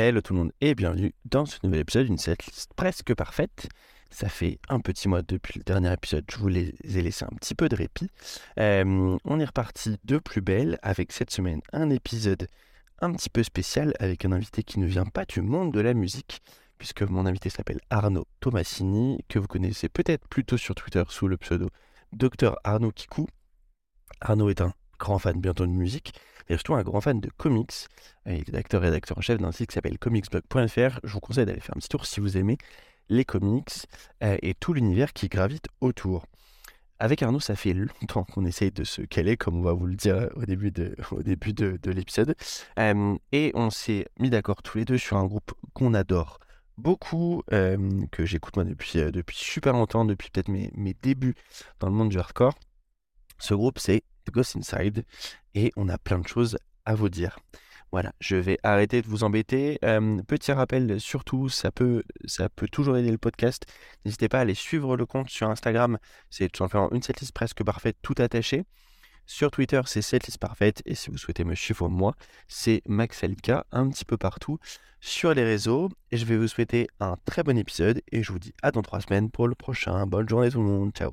Hello tout le monde et bienvenue dans ce nouvel épisode d'une setlist presque parfaite. Ça fait un petit mois depuis le dernier épisode, je vous les ai laissé un petit peu de répit. Euh, on est reparti de plus belle avec cette semaine un épisode un petit peu spécial avec un invité qui ne vient pas du monde de la musique, puisque mon invité s'appelle Arnaud Tomassini, que vous connaissez peut-être plutôt sur Twitter sous le pseudo Dr Arnaud Kikou. Arnaud est un grand fan bientôt de musique, et surtout un grand fan de comics. Il est acteur et rédacteur en chef d'un site qui s'appelle comicsblog.fr. Je vous conseille d'aller faire un petit tour si vous aimez les comics euh, et tout l'univers qui gravite autour. Avec Arnaud, ça fait longtemps qu'on essaye de se caler, comme on va vous le dire au début de, au début de, l'épisode. Euh, et on s'est mis d'accord tous les deux sur un groupe qu'on adore beaucoup, euh, que j'écoute moi depuis, super longtemps, depuis peut-être mes, mes débuts dans le monde du hardcore. Ce groupe, c'est Ghost Inside, et on a plein de choses à vous dire. Voilà, je vais arrêter de vous embêter. petit rappel, surtout, ça peut, ça peut toujours aider le podcast. N'hésitez pas à aller suivre le compte sur Instagram. C'est tout simplement une setlist presque parfaite, tout attaché. Sur Twitter, c'est setlist parfaite. Et si vous souhaitez me suivre moi, c'est Max Alika, un petit peu partout sur les réseaux. Et je vais vous souhaiter un très bon épisode. Et je vous dis à dans trois semaines pour le prochain. Bonne journée tout le monde. Ciao.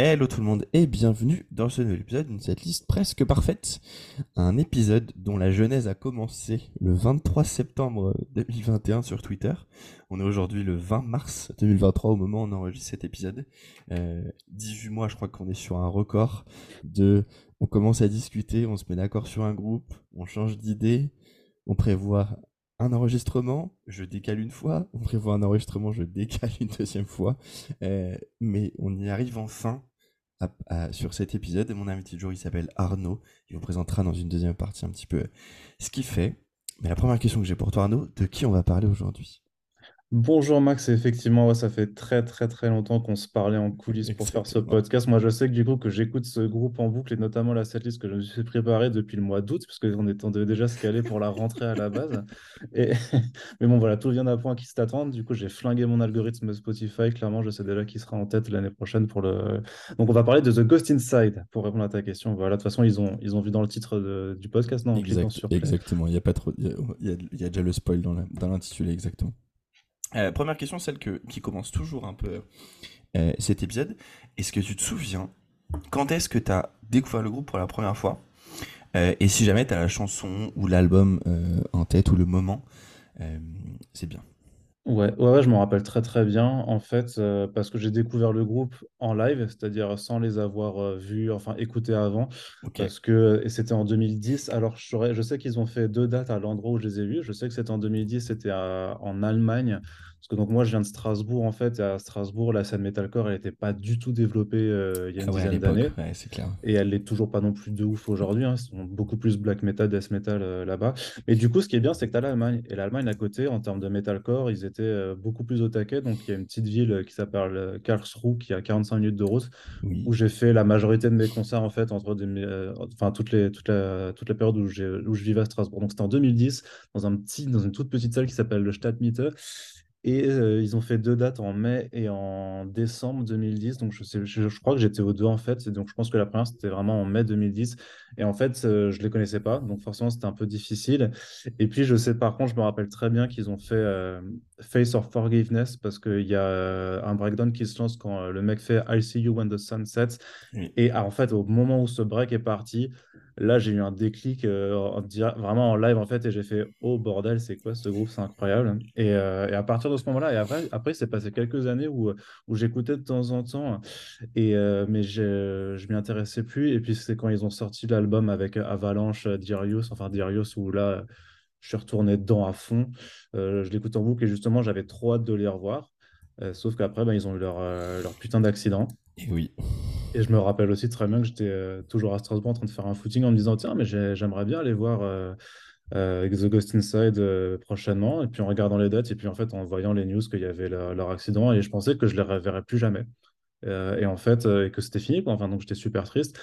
Hello tout le monde et bienvenue dans ce nouvel épisode d'une cette liste presque parfaite. Un épisode dont la genèse a commencé le 23 septembre 2021 sur Twitter. On est aujourd'hui le 20 mars 2023 au moment où on enregistre cet épisode. 18 euh, mois, je crois qu'on est sur un record de... On commence à discuter, on se met d'accord sur un groupe, on change d'idée, on prévoit un enregistrement, je décale une fois, on prévoit un enregistrement, je décale une deuxième fois, euh, mais on y arrive enfin sur cet épisode. Mon invité du jour, il s'appelle Arnaud, il vous présentera dans une deuxième partie un petit peu ce qu'il fait. Mais la première question que j'ai pour toi Arnaud, de qui on va parler aujourd'hui? Bonjour Max, effectivement, ça fait très très très longtemps qu'on se parlait en coulisses pour faire ce podcast. Moi, je sais que du coup que j'écoute ce groupe en boucle et notamment la setlist que je me suis préparée depuis le mois d'août, parce qu'on était déjà se caler pour la rentrée à la base. Et... Mais bon, voilà, tout vient d'un point qui s'attend. Du coup, j'ai flingué mon algorithme Spotify. Clairement, je sais déjà qui sera en tête l'année prochaine pour le. Donc, on va parler de The Ghost Inside pour répondre à ta question. Voilà, de toute façon, ils ont, ils ont vu dans le titre du podcast, non Exactement, il y a pas trop, il y, a, déjà le spoil dans l'intitulé, exactement. Euh, première question, celle que, qui commence toujours un peu euh, cet épisode. Est-ce que tu te souviens quand est-ce que tu as découvert le groupe pour la première fois? Euh, Et si jamais tu as la chanson ou l'album en tête ou le moment, c'est bien. Ouais, ouais, je m'en rappelle très très bien en fait parce que j'ai découvert le groupe en live, c'est-à-dire sans les avoir vus, enfin écoutés avant, parce que et c'était en 2010. Alors je, je sais qu'ils ont fait deux dates à l'endroit où je les ai vus. Je sais que c'était en 2010, c'était en Allemagne parce que donc moi, je viens de Strasbourg, en fait, et à Strasbourg, la scène metalcore, elle n'était pas du tout développée euh, il y a une ah dizaine d'années. c'est clair. Et elle n'est toujours pas non plus de ouf aujourd'hui. Hein. Ils sont beaucoup plus black metal, death metal euh, là-bas. Mais du coup, ce qui est bien, c'est que tu as l'Allemagne. Et l'Allemagne, à côté, en termes de metalcore, ils étaient euh, beaucoup plus au taquet. Donc, il y a une petite ville qui s'appelle Karlsruhe, qui a 45 minutes de route, où j'ai fait la majorité de mes concerts, en fait, entre enfin, toutes les, toute, la, toute la période où, où je vivais à Strasbourg. Donc, c'était en 2010, dans, un petit, dans une toute petite salle qui s'appelle le Stadtmiete. Et ils ont fait deux dates en mai et en décembre 2010. Donc, je, sais, je, crois que j'étais aux deux en fait. Donc, je pense que la première, c'était vraiment en mai 2010. Et en fait, je ne les connaissais pas. Donc, forcément, c'était un peu difficile. Et puis, je sais, par contre, je me rappelle très bien qu'ils ont fait Face of Forgiveness parce qu'il y a un breakdown qui se lance quand le mec fait I see you when the sun sets. Et en fait, au moment où ce break est parti, Là, j'ai eu un déclic euh, vraiment en live en fait, et j'ai fait oh bordel, c'est quoi ce groupe, c'est incroyable. Et, euh, et, à partir de ce moment-là, et après, après c'est passé quelques années où, où j'écoutais de temps en temps, et euh, mais je m'y intéressais plus. Et puis c'est quand ils ont sorti l'album avec Avalanche, Darius, enfin Darius, où là, je suis retourné dedans à fond. je l'écoute en boucle et justement, j'avais trop hâte de les revoir. sauf qu'après, ben, ils ont eu leur, leur putain d'accident. Et oui. Et je me rappelle aussi très bien que j'étais euh, toujours à Strasbourg en train de faire un footing en me disant tiens, mais j'aimerais bien aller voir euh, euh, The Ghost Inside prochainement. Et puis en regardant les dates, et puis en fait en voyant les news qu'il y avait leur accident, et je pensais que je les reverrais plus jamais. Et en fait, et que c'était fini, quoi. Enfin, donc j'étais super triste.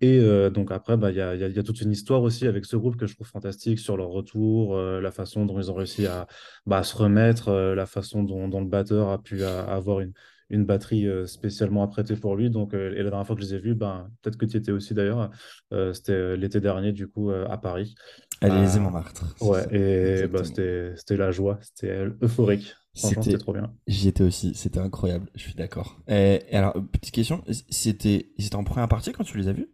Et donc après, bah, il y a, y, a, y, a, toute une histoire aussi avec ce groupe que je trouve fantastique sur leur retour, la façon dont ils ont réussi à, bah, à se remettre, la façon dont, dont, le batteur a pu avoir une, une batterie spécialement apprêtée pour lui. Donc, et la dernière fois que je les ai vus, ben, peut-être que tu étais aussi d'ailleurs, c'était l'été dernier, du coup, à Paris. À l'Élysée-Montmartre. Ouais, et bah, c'était la joie, c'était euphorique. C'était trop bien. J'y étais aussi, c'était incroyable, je suis d'accord. Et, alors, petite question, c'était en première partie quand tu les as vus?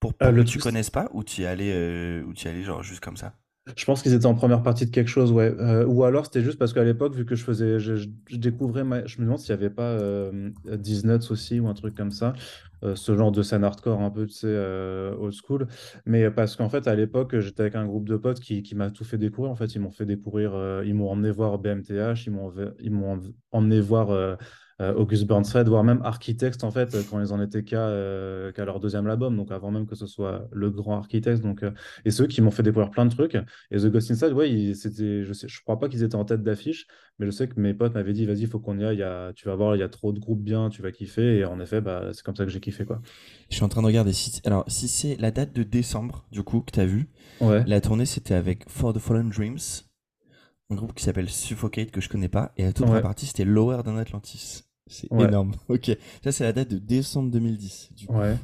Pour, pour que tu connaisses pas ou tu y allais, euh, ou tu y allais genre juste comme ça? Je pense qu'ils étaient en première partie de quelque chose, ouais. Euh, ou alors c'était juste parce qu'à l'époque, vu que je faisais, je, découvrais, je me demande s'il n'y avait pas euh, Disnuts aussi ou un truc comme ça, euh, ce genre de scène hardcore un peu, tu sais, euh, old school. Mais parce qu'en fait, à l'époque, j'étais avec un groupe de potes qui, qui m'a tout fait découvrir. En fait, ils m'ont fait découvrir, ils m'ont emmené voir BMTH, ils m'ont, emmené voir euh, August Burnside, voire même Architect, en fait, quand ils en étaient qu'à euh, leur deuxième album, donc avant même que ce soit le grand Architect. Donc, euh, et ceux qui m'ont fait découvrir plein de trucs. Et The Ghost Inside, ouais, c'était, je sais, je crois pas qu'ils étaient en tête d'affiche, mais je sais que mes potes m'avaient dit, vas-y, il faut qu'on y aille, tu vas voir, il y a trop de groupes bien, tu vas kiffer. Et en effet, bah, c'est comme ça que j'ai kiffé, quoi. Je suis en train de regarder si, alors, si c'est la date de décembre, du coup, que tu as vu, ouais. la tournée, c'était avec For the Fallen Dreams, un groupe qui s'appelle Suffocate que je connais pas, et la toute partie, c'était Lower than Atlantis. C'est énorme. Ok. Ça, c'est la date de décembre 2010. Du coup. Ouais.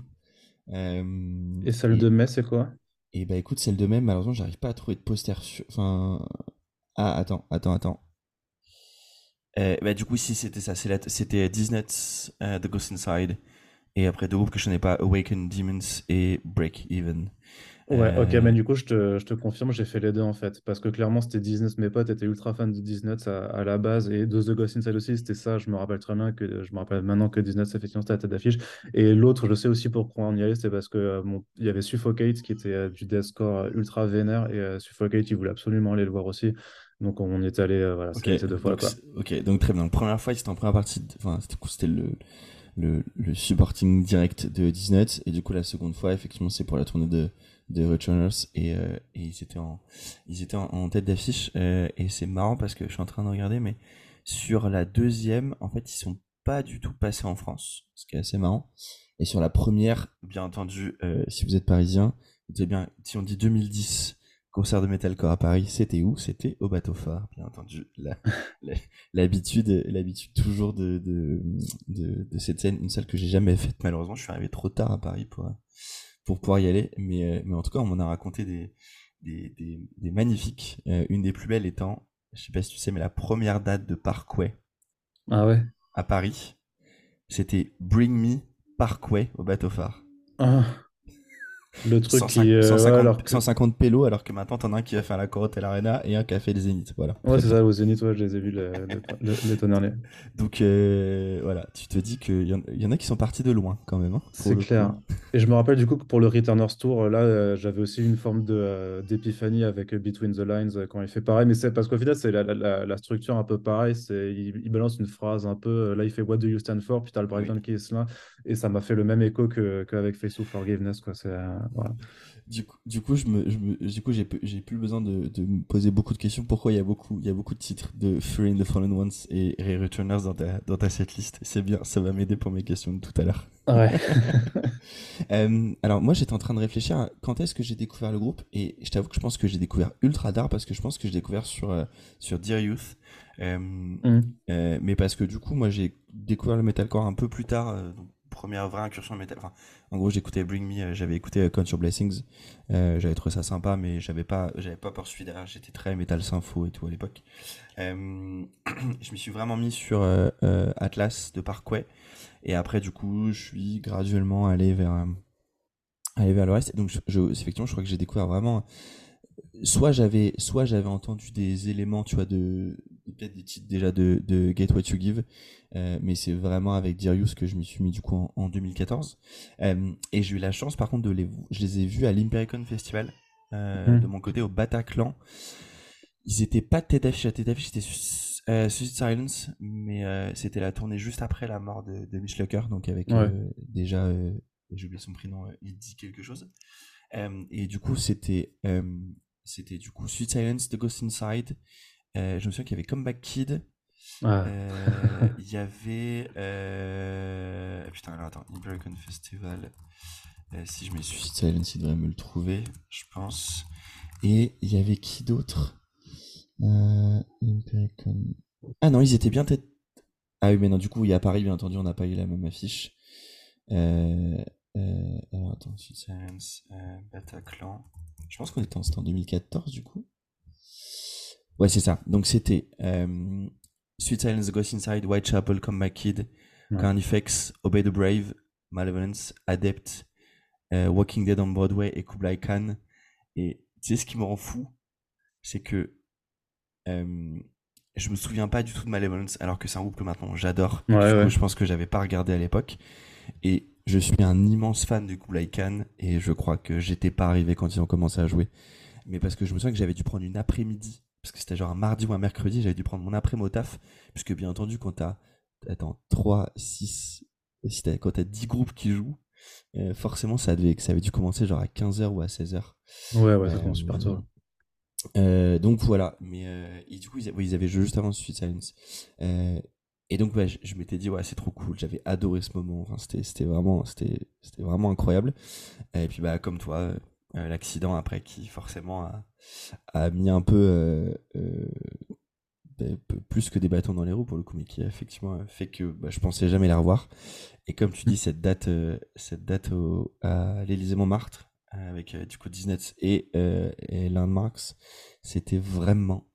Euh, et celle de mai, c'est quoi? Et bah écoute, celle de mai, malheureusement, j'arrive pas à trouver de poster sur. Enfin. Ah, attends, attends, attends. Euh, bah, du coup, si c'était ça, c'était Disney, uh, The Ghost Inside, et après deux groupes que je connais pas, Awaken Demons et Break Even. Ouais, ok, mais du coup, je te, je te confirme, j'ai fait les deux en fait. Parce que clairement, c'était Disney, mes potes étaient ultra fans de Disney à, à, la base. Et de The Ghost Inside aussi, c'était ça. Je me rappelle très bien que je me rappelle maintenant que Disney, effectivement, c'était la tête d'affiche. Et l'autre, je sais aussi pourquoi on y allait, c'est parce que euh, il y avait Suffocate qui était euh, du deathcore ultra vénère. Et Suffocate, il voulait absolument aller le voir aussi. Donc on y est allé, voilà, okay, deux fois. Quoi. Ok, donc très bien. Donc, première fois, c'était en première partie, enfin, c'était le, le, le supporting direct de Disney. Et du coup, la seconde fois, effectivement, c'est pour la tournée de de Returners et, euh, et ils étaient en ils étaient en, tête d'affiche euh, et c'est marrant parce que je suis en train de regarder mais sur la deuxième en fait ils sont pas du tout passés en France ce qui est assez marrant. Et sur la première bien entendu euh, si vous êtes parisien vous bien si on dit 2010 concert de metalcore à Paris c'était où? C'était au bateau phare bien entendu. L'habitude l'habitude toujours de de, de de cette scène une salle que j'ai jamais faite malheureusement je suis arrivé trop tard à Paris pour pour pouvoir y aller. Mais, euh, mais en tout cas, on m'en a raconté des, des, des, magnifiques. Euh, une des plus belles étant, je sais pas si tu sais, mais la première date de Parkway. Ah ouais À Paris. C'était Bring Me Parkway au bateau phare. Ah. Le truc 150, qui. 150, euh, alors 150 pélos, alors que maintenant t'en as un qui va faire la Corotel Arena et un qui a fait les Zénith. Voilà. Ouais, c'est ça, au Zénith, ouais, je les ai vus le, le, Donc euh, voilà, tu te dis qu'il y, y, en a qui sont partis de loin quand même. Hein, c'est clair. Et je me rappelle du coup que pour le Returners Tour, là, euh, j'avais aussi une forme d'épiphanie avec Between the Lines quand il fait pareil. Mais c'est parce qu'au final, c'est la, la, la, structure un peu pareille. Il, il, balance une phrase un peu. Là, il fait What do you stand for? Puis t'as le breakdown qui est là. Et ça m'a fait le même écho qu'avec Face of Forgiveness. Quoi. C'est. Du coup, du coup, je me, je me, du coup, j'ai, plus besoin de, de, me poser beaucoup de questions. Pourquoi il y a beaucoup, il y a beaucoup de titres de Free in the Fallen Ones et Ray Returners dans ta, dans ta setlist? C'est bien, ça va m'aider pour mes questions de tout à l'heure. Ouais. euh, alors, moi, j'étais en train de réfléchir à quand est-ce que j'ai découvert le groupe et je t'avoue que je pense que j'ai découvert ultra tard parce que je pense que j'ai découvert sur, euh, sur Dear Youth. Euh, mm. mais parce que du coup, moi, j'ai découvert le metalcore un peu plus tard, première vraie incursion métal. Enfin, en gros, j'écoutais Bring Me, euh, j'avais écouté euh, Count Your Blessings, euh, j'avais trouvé ça sympa, mais j'avais pas, j'avais pas poursuivi derrière. J'étais très métal sympho et tout à l'époque. Je me suis vraiment mis sur Atlas de Parkway, et après, du coup, je suis graduellement allé vers, aller vers le reste. Donc, effectivement, je crois que j'ai découvert vraiment soit j'avais soit j'avais entendu des éléments tu vois de peut-être des titres déjà de, de Get What You Give euh, mais c'est vraiment avec Dirius que je me suis mis du coup en, 2014 euh, et j'ai eu la chance par contre de les je les ai vus à l'Impericon Festival euh, mhm. de mon côté au Bataclan ils étaient pas tête d'affiche à tête d'affiche c'était Suicide Silence mais c'était la tournée juste après la mort de, de Mitch Lucker donc avec déjà j'ai oublié son prénom il dit quelque chose et du coup c'était c'était du coup Sweet Silence, The Ghost Inside. Je me souviens qu'il y avait Comeback Kid. Il y avait. Putain, alors attends, American Festival. si je me suis Silence, il devrait me le trouver, je pense. Et il y avait qui d'autre? Ah non, ils étaient bien tête. Ah oui, mais non, du coup, il y a Paris, bien entendu, on n'a pas eu la même affiche. Euh, euh, alors attends, Sweet Silence, euh, Bataclan. Je pense qu'on était en, 2014 du coup. Ouais, c'est ça. Donc c'était euh, Sweet Silence, Ghost Inside, Whitechapel, Come Back Kid, ouais. Carnifex, Obey the Brave, Malevolence, Adept, euh, Walking Dead on Broadway et Kublai Khan. Et tu sais ce qui me rend fou? C'est que euh, je me souviens pas du tout de Malevolence alors que c'est un groupe que maintenant j'adore. Ouais, ouais. Je pense que j'avais pas regardé à l'époque. Et je suis un immense fan du Kublai Khan et je crois que j'étais pas arrivé quand ils ont commencé à jouer. Mais parce que je me souviens que j'avais dû prendre une après-midi, parce que c'était genre un mardi ou un mercredi, j'avais dû prendre mon après-midi au taf, puisque bien entendu, quand t'as, attends, 3, 6, si t'as, quand t'as 10 groupes qui jouent, euh, forcément, ça, devait, ça avait dû commencer genre à 15h ou à 16h. Ouais, ouais, ça commence super tôt. Euh, donc voilà, mais euh, et du coup ils, ils avaient joué juste avant Sweet Silence. Euh, et donc, ouais, je, je m'étais dit, ouais, c'est trop cool. J'avais adoré ce moment. Enfin, c'était, vraiment, vraiment incroyable. Et puis, bah, comme toi, euh, l'accident après qui forcément a, a mis un peu euh, euh, bah, plus que des bâtons dans les roues pour le coup, mais qui a effectivement fait que bah, je pensais jamais la revoir. Et comme tu dis, cette date, cette date au, à l'Élysée Montmartre avec du coup Disney et, et c'était vraiment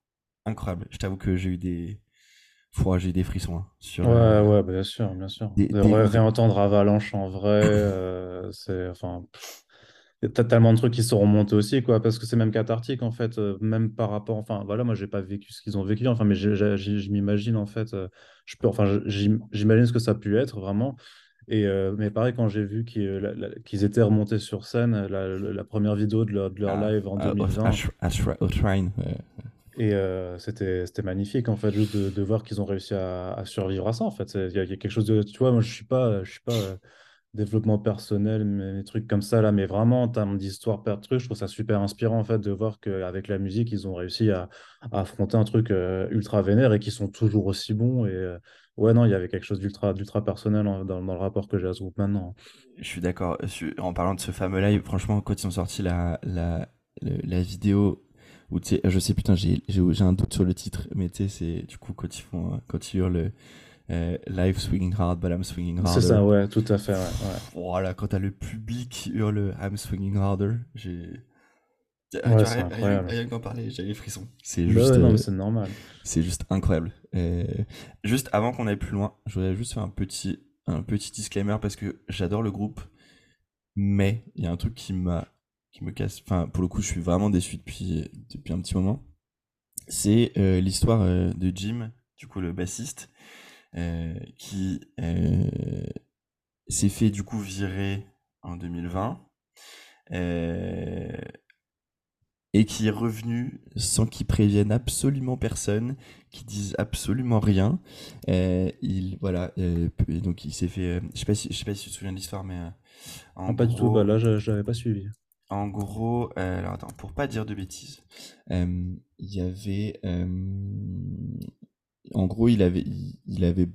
incroyable. Je t'avoue que j'ai eu des j'ai des frissons. Hein, sur, ouais, euh, ouais, bien sûr, bien sûr. Des, de des... réentendre Avalanche en vrai, euh, c'est. Enfin. T'as tellement de trucs qui sont remontés aussi, quoi, parce que c'est même cathartique, en fait, euh, même par rapport. Enfin, voilà, moi, j'ai pas vécu ce qu'ils ont vécu, enfin, mais je m'imagine, en fait, euh, je peux, enfin, j'imagine ce que ça a pu être, vraiment. Et, euh, mais pareil, quand j'ai vu qu'ils qu étaient remontés sur scène, la, la première vidéo de leur, de leur ah, live en ah, 2020. Au Shrine. Et euh, c'était magnifique, en fait, juste de, de voir qu'ils ont réussi à, à, survivre à ça, en fait. Il y, a, y, a quelque chose de... Tu vois, moi, je suis pas... Je suis pas développement personnel, des trucs comme ça, là, mais vraiment, en termes d'histoire, je trouve ça super inspirant, en fait, de voir qu'avec la musique, ils ont réussi à, affronter un truc euh, ultra vénère et qui sont toujours aussi bons. Et euh, ouais, non, il y avait quelque chose d'ultra personnel dans, dans, le rapport que j'ai à ce groupe maintenant. Je suis d'accord. En parlant de ce fameux live, franchement, quand ils ont sorti la, la, la vidéo je sais, putain, j'ai un doute sur le titre, mais tu sais, c'est du coup quand ils font, quand ils hurlent euh, Live swinging hard, but I'm swinging harder. C'est ça, ouais, tout à fait, ouais. ouais. Voilà, quand t'as le public qui hurle I'm swinging harder, j'ai. Ouais, c'est incroyable. Rien qu'en parler, j'ai les frissons. C'est bah juste. Ouais, non, euh, mais c'est normal. C'est juste incroyable. Euh, juste avant qu'on aille plus loin, je voudrais juste faire un petit, un petit disclaimer parce que j'adore le groupe, mais il y a un truc qui m'a qui me casse. Enfin, pour le coup, je suis vraiment déçu depuis, depuis un petit moment. C'est euh, l'histoire euh, de Jim, du coup, le bassiste, qui euh, s'est fait du coup virer en 2020 euh, et qui est revenu sans qu'il prévienne absolument personne, qui dise absolument rien. il voilà, donc il s'est fait. je sais pas si je sais pas si tu te souviens de l'histoire, mais en pas gros, du tout. Bah là, je n'avais pas suivi. En gros, euh, alors attends, pour pas dire de bêtises, il y avait, en gros, il avait, il, avait,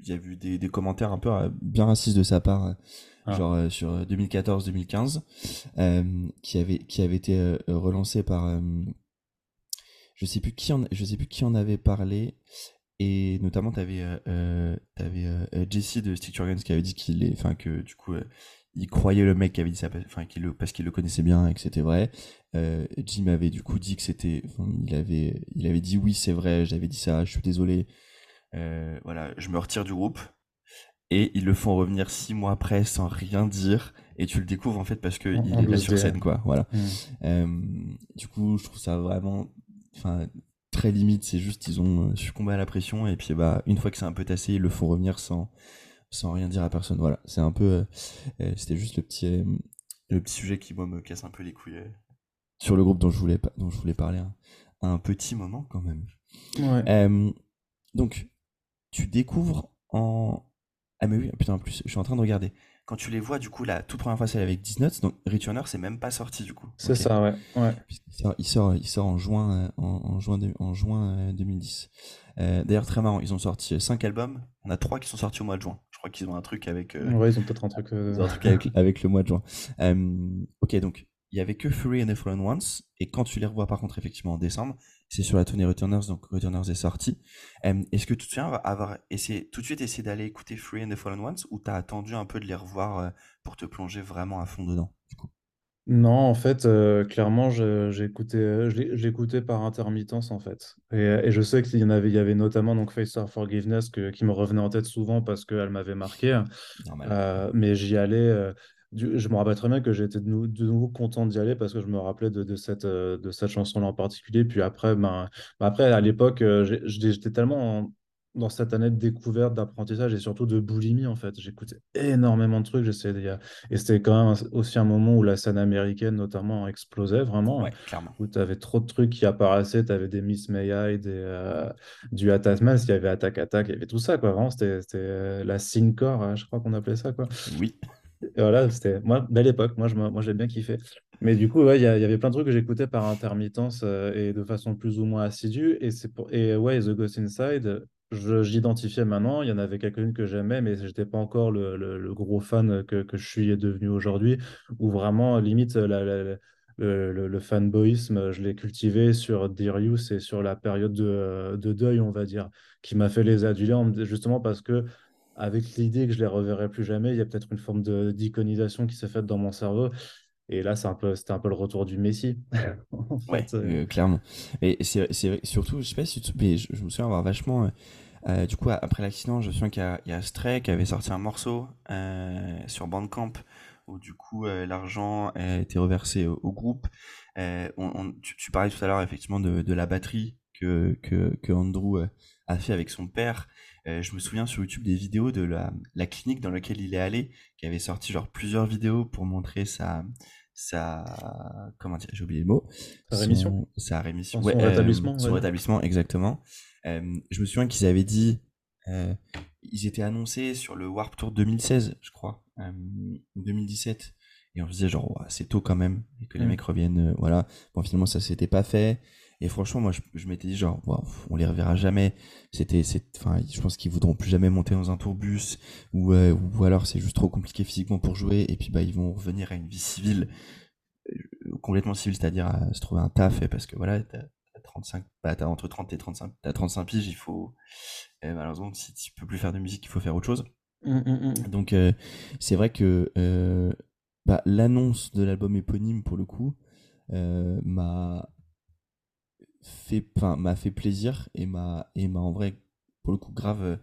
il y a eu des, des, commentaires un peu euh, bien racistes de sa part, ah. genre euh, sur 2014-2015, qui avait, qui avait été relancé par, je sais plus qui en, je sais plus qui en avait parlé. Et notamment, tu avais, euh, avais Jesse de Stick qui avait dit qu'il est, enfin que du coup, il croyait le mec qui avait dit ça enfin, qu'il le, parce qu'il le connaissait bien et que c'était vrai. Euh, Jim avait du coup dit que c'était, enfin, il avait, il avait dit oui c'est vrai, j'avais dit ça, je suis désolé. Euh, voilà, je me retire du groupe. Et ils le font revenir six mois après sans rien dire. Et tu le découvres en fait parce que il est là sur scène quoi. Voilà. Mmh. Euh, du coup, je trouve ça vraiment, enfin très limite. C'est juste ils ont succombé à la pression et puis bah une fois que c'est un peu tassé, ils le font revenir sans sans rien dire à personne. Voilà, c'est un peu, euh, euh, c'était juste le petit, euh, le petit sujet qui moi me casse un peu les couilles sur le groupe dont je voulais, dont je voulais parler un, un petit moment quand même. Ouais. donc, tu découvres en, ah mais oui, putain, en plus, je suis en train de regarder. quand tu les vois, du coup, la toute première fois, c'est avec Disney, donc Returner, c'est même pas sorti, du coup. C'est ça, ouais. ouais. Il, sort, il, sort, en juin, en, juin, en juin 2010. Euh, d'ailleurs, très marrant, ils ont sorti 5 albums. On a 3 qui sont sortis au mois de juin. Je crois qu'ils ont un truc avec. Ouais, ils ont peut-être un truc. Un truc avec, avec, le mois de juin. ok, donc il y avait que Fury and the Fallen Ones, et quand tu les revois par contre effectivement en décembre, c'est sur la tournée Returners, donc Returners est sorti. Est-ce que tu te souviens avoir essayé, tout de suite essayé d'aller écouter Fury and the Fallen Ones, ou t'as attendu un peu de les revoir euh, pour te plonger vraiment à fond dedans du coup? Non, en fait, euh, clairement, j'ai écouté, euh, je l'écoutais par intermittence, en fait. Et, je sais qu'il y en avait, il y avait notamment donc Face of Forgiveness qui me revenait en tête souvent parce qu'elle m'avait marqué. mais j'y allais, je me rappelle très bien que j'étais de, de, nouveau content d'y aller parce que je me rappelais de, de cette, euh, de cette chanson-là en particulier. Puis après, ben, ben après à l'époque, euh, j'étais tellement dans cette année de découverte, d'apprentissage et surtout de boulimie, en fait. J'écoutais énormément de trucs. J'essayais Et c'était quand même aussi un moment où la scène américaine, notamment, explosait vraiment. Ouais, clairement. Où tu avais trop de trucs qui apparaissaient. Tu avais des Miss May des, euh, du Atasmas, il y avait Attack Attack, il y avait tout ça, quoi. Vraiment, c'était la Syncore, je crois qu'on appelait ça, quoi. Oui voilà, c'était moi, belle époque. Moi, je, moi, j'ai bien kiffé. Mais du coup, ouais, il y, avait plein de trucs que j'écoutais par intermittence euh, et de façon plus ou moins assidue. Et c'est pour et ouais, The Ghost Inside, j'identifiais maintenant. Il y en avait quelques-unes que j'aimais, mais j'étais pas encore le, le, gros fan que, que, je suis devenu aujourd'hui. Ou vraiment, limite, le, le, fanboyisme, je l'ai cultivé sur Darius et sur la période de, de deuil, on va dire, qui m'a fait les aduler, justement parce que avec l'idée que je les reverrai plus jamais, il y a peut-être une forme d'iconisation qui s'est faite dans mon cerveau. Et là, c'est un peu, c'était un peu le retour du Messi. ouais, euh, clairement. Et c'est, surtout, je sais pas si tu, mais je, me souviens avoir vachement. Euh, euh, du coup, après l'accident, je me souviens qu'il y, a Stray qui avait sorti un morceau sur Bandcamp où du coup l'argent a été reversé au, groupe. On, tu, parlais tout à l'heure effectivement de, de, la batterie que, que, que Andrew a fait avec son père. Euh, je me souviens sur YouTube des vidéos de la, la, clinique dans laquelle il est allé, qui avait sorti genre plusieurs vidéos pour montrer sa, sa comment dire, j'ai oublié le mot. Sa rémission. sa rémission. Son, rétablissement. son rétablissement, exactement. Euh, je me souviens qu'ils avaient dit, euh, ils étaient annoncés sur le Warp Tour 2016, je crois, 2017. Et on se disait genre, c'est tôt quand même, et que les mm. mecs reviennent, voilà. Bon, finalement, ça s'était pas fait. Et franchement, moi, je, m'étais dit, genre, on les reverra jamais. C'était, enfin, je pense qu'ils voudront plus jamais monter dans un tourbus, ou, euh, ou alors c'est juste trop compliqué physiquement pour jouer, et puis bah, ils vont revenir à une vie civile, euh, complètement civile, c'est-à-dire à se trouver un taf, parce que voilà, t'as, 35, bah, t'as entre 30 et 35, t'as 35 piges, il faut, malheureusement, si tu peux plus faire de musique, il faut faire autre chose. Mmh, mmh, mmh. Donc, euh, c'est vrai que, bah, l'annonce de l'album éponyme, pour le coup, m'a fait, m'a fait plaisir et m'a, et m'a en vrai, pour le coup, grave,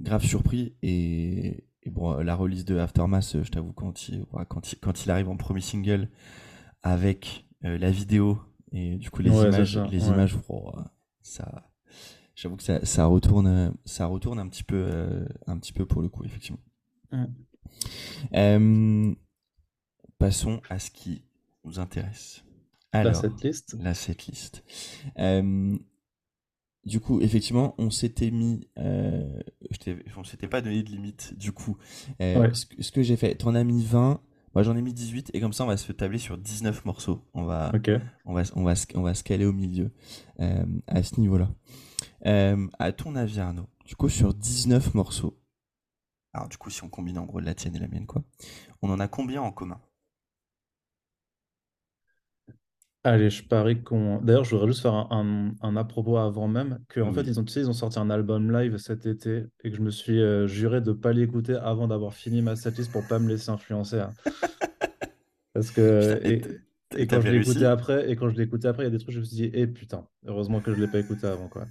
grave surpris. Et, bon, la release de Aftermath, je t'avoue, quand il, quand, il, quand il arrive en premier single avec euh, la vidéo et du coup les images, les images, ça, j'avoue que ça, ça, retourne, ça retourne un petit peu, euh, un petit peu pour le coup, effectivement. Euh, passons à ce qui nous intéresse. Alors, la setlist. La setlist. Euh, du coup, effectivement, on s'était mis. Euh, on s'était pas donné de limite, du coup. Euh, ce, que j'ai fait, t'en as mis 20. Moi, j'en ai mis 18. Et comme ça, on va se tabler sur 19 morceaux. On va, on va, on va, on va se caler au milieu à ce niveau-là. à ton avis, Arnaud, du coup, sur 19 morceaux. Alors, du coup, si on combine en gros la tienne et la mienne, quoi. On en a combien en commun? Allez, je parie qu'on. D'ailleurs, je voudrais juste faire un, un, à propos avant même, qu'en fait, ils ont, tu sais, ils ont sorti un album live cet été et que je me suis euh, juré de ne pas l'écouter avant d'avoir fini ma setlist pour pas me laisser influencer. Hein. Parce que. Et, quand je l'ai écouté après, et quand je l'ai écouté après, il y a des trucs, je me suis dit, eh putain, heureusement que je ne l'ai pas écouté avant, quoi.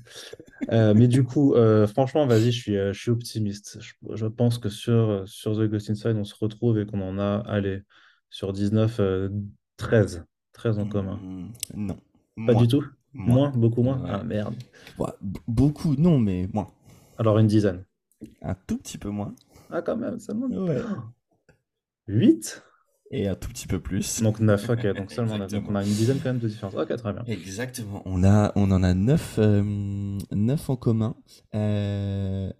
Euh, mais du coup, euh, franchement, vas-y, je suis, je suis optimiste. Je, pense que sur, sur The Ghost Inside, on se retrouve et qu'on en a, allez, sur 19, 13. 13 en commun. Mmh, non. Pas du tout Moins, beaucoup moins Ah merde. beaucoup, non, mais moins. Alors une dizaine. Un tout petit peu moins. Ah quand même, ça monte. 8 Et un tout petit peu plus. Donc 9, ok, donc seulement 9. Donc on a une dizaine quand même de différence. Ok, très bien. Exactement. On, a, on en a 9, 9 euh, en commun. Euh,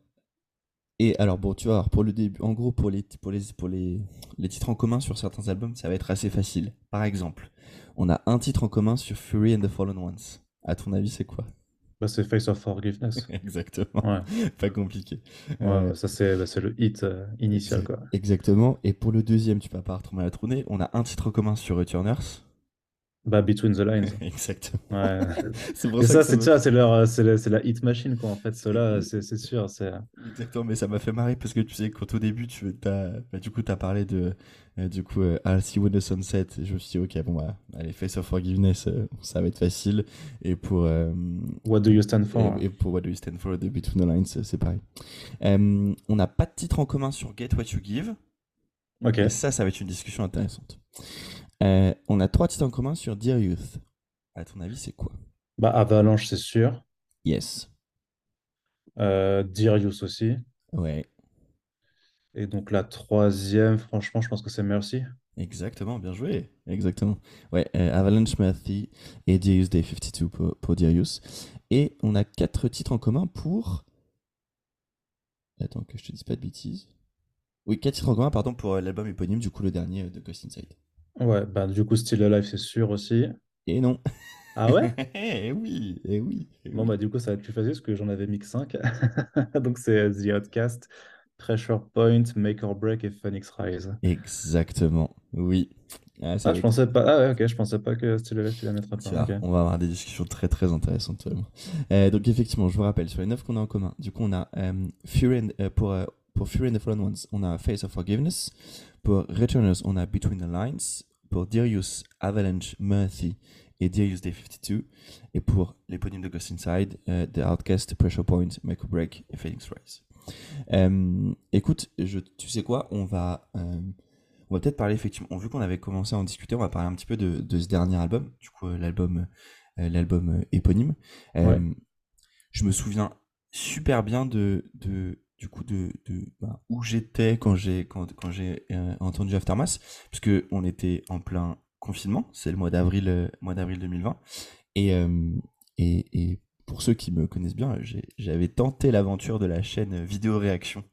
Et alors, bon, tu vois, pour le début, en gros, pour les, pour, les, pour les, les titres en commun sur certains albums, ça va être assez facile. Par exemple, on a un titre en commun sur Fury and the Fallen Ones. À ton avis, c'est quoi? Bah, c'est Face of Forgiveness. Exactement. Pas compliqué. Euh, ça, c'est bah, le hit euh, initial. Quoi. Exactement. Et pour le deuxième, tu vas pas retrouver la tournée. On a un titre commun sur Returners. Bah, Between the Lines. Exactement. Ouais. c'est pour ça, c'est ça, c'est leur, c'est la, hit machine quoi. En fait, cela, c'est sûr, c'est. Exactement, mais ça m'a fait marrer parce que tu sais quand au début tu as, bah, du coup t'as parlé de euh, du coup euh, I'll See When the Sunset. Je me suis dit ok bon bah allez Face of Forgiveness, euh, ça va être facile. Et pour What Do You Stand For et, pour What Do You Stand For de Between the Lines, c'est pareil. on n'a pas de titre en commun sur Get What You Give. Ok. Et ça, ça va être une discussion intéressante. Euh, on a trois titres en commun sur Dear Youth. À ton avis, c'est quoi? Bah, Avalanche, c'est sûr. Yes. Euh, Dear Youth aussi. Ouais. Et donc la troisième, franchement, je pense que c'est Mercy. Exactement, bien joué. Exactement. Ouais, euh, Avalanche, Mercy et Dear Youth Day 52 pour, pour Dear Youth. Et on a quatre titres en commun pour. Attends que je te dise pas de bêtises. Oui, quatre titres en commun, pardon, pour l'album éponyme, du coup le dernier de Ghost Inside. Ouais, bah du coup, Still Alive, c'est sûr aussi. Et non. Ah ouais? Eh oui, eh oui. Eh bon, bah du coup, ça va être plus facile parce que j'en avais mis que 5. Donc c'est The Outcast, Pressure Point, Make or Break et Phoenix Rise. Exactement, oui. Ah, ah je pensais pas. Ah ouais, ok, je pensais pas que Still Alive, tu la mettrais pas. On va avoir des discussions très très intéressantes. Euh, donc effectivement, je vous rappelle, sur les 9 qu'on a en commun, du coup, on a euh, Fury euh, pour, pour Fury and the Fallen Ones, on a Face of Forgiveness. Pour Returners, on a Between the Lines. Pour Darius, Avalanche, Mercy et Darius Day 52. Et pour l'éponyme de Ghost Inside, uh, The Outcast, Pressure Point, Make or Break et Phoenix Rise. Euh, écoute, je, tu sais quoi On va, euh, on va peut-être parler effectivement. Vu qu'on avait commencé à en discuter, on va parler un petit peu de, de ce dernier album, du coup euh, l'album, l'album éponyme. Je me souviens super bien de, de du coup de, bah, où j'étais quand j'ai quand j'ai euh, entendu Aftermath puisque on était en plein confinement. C'est le mois d'avril euh, mois d'avril 2020 et, euh, et, et pour ceux qui me connaissent bien j'avais tenté l'aventure de la chaîne vidéo réaction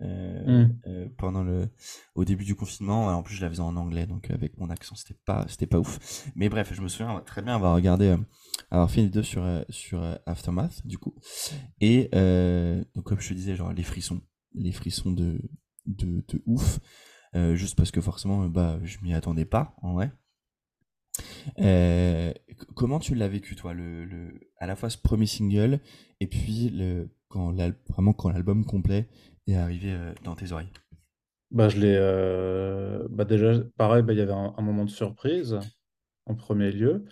mmh. pendant le au début du confinement en plus je la faisais en anglais donc avec mon accent c'était pas c'était pas ouf mais bref je me souviens très bien avoir regardé avoir fait une vidéo sur, euh, sur euh, Aftermath, du coup. Et euh, donc, comme je te disais, genre les frissons, les frissons de, de, de ouf, juste parce que forcément, bah, je m'y attendais pas, en vrai. comment tu l'as vécu, toi, le, le, à la fois ce premier single et puis le, quand vraiment quand l'album complet est arrivé dans tes oreilles? Bah, je l'ai. bah, déjà, pareil, bah, il y avait un, moment de surprise en premier lieu.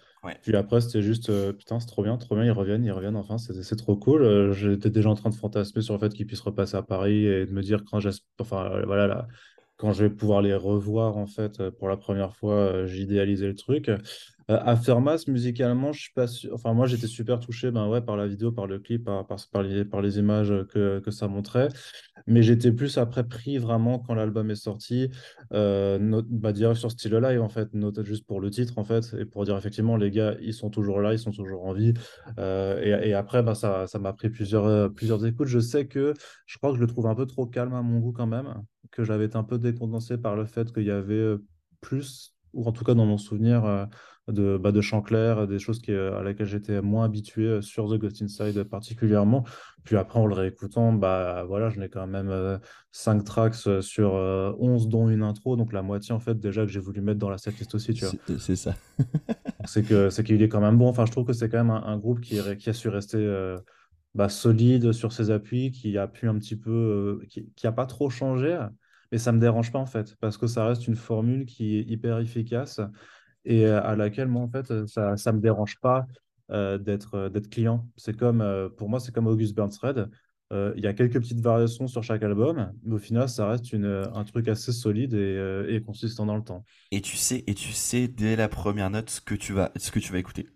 Puis après, c'était juste, euh, putain, c'est trop bien, trop bien, ils reviennent, ils reviennent, enfin, c'est trop cool. Euh, j'étais déjà en train de fantasmer sur le fait qu'ils puissent repasser à Paris et de me dire quand enfin, euh, voilà, là, quand je vais pouvoir les revoir, en fait, pour la première fois, j'ai idéalisé le truc. Aftermath, musicalement, je suis pas Enfin, moi, j'étais super touché ben, ouais, par la vidéo, par le clip, par, par, les, images que, que ça montrait. Mais j'étais plus après pris vraiment quand l'album est sorti. Euh, bah, dire sur Still Alive, en fait, juste pour le titre, en fait, et pour dire effectivement, les gars, ils sont toujours là, ils sont toujours en vie. Euh, et, après, bah, ça, ça m'a pris plusieurs, plusieurs écoutes. Je sais que je crois que je le trouve un peu trop calme à mon goût quand même, que j'avais été un peu décondensé par le fait qu'il y avait plus, ou en tout cas dans mon souvenir, de, bah, de des choses qui, à laquelle j'étais moins habitué euh, sur The Ghost Inside particulièrement. Puis après, en le réécoutant, bah, voilà, je n'ai quand même 5 euh, tracks euh, sur 11, dont une intro, donc la moitié en fait déjà que j'ai voulu mettre dans la setlist aussi, tu vois. C'est ça. c'est que c'est qu'il est quand même bon. Enfin, je trouve que c'est quand même un, groupe qui, qui a su rester bah, solide sur ses appuis, qui a pu un petit peu, qui, qui a pas trop changé. Mais ça me dérange pas en fait, parce que ça reste une formule qui est hyper efficace et euh, à laquelle moi en fait ça ne me dérange pas euh, d'être euh, d'être client. C'est comme pour moi c'est comme August Burns Red. Il y a quelques petites variations sur chaque album, mais au final, ça reste une, un truc assez solide et, et, consistant dans le temps. Et tu sais, et tu sais dès la première note ce que tu vas, ce que tu vas écouter.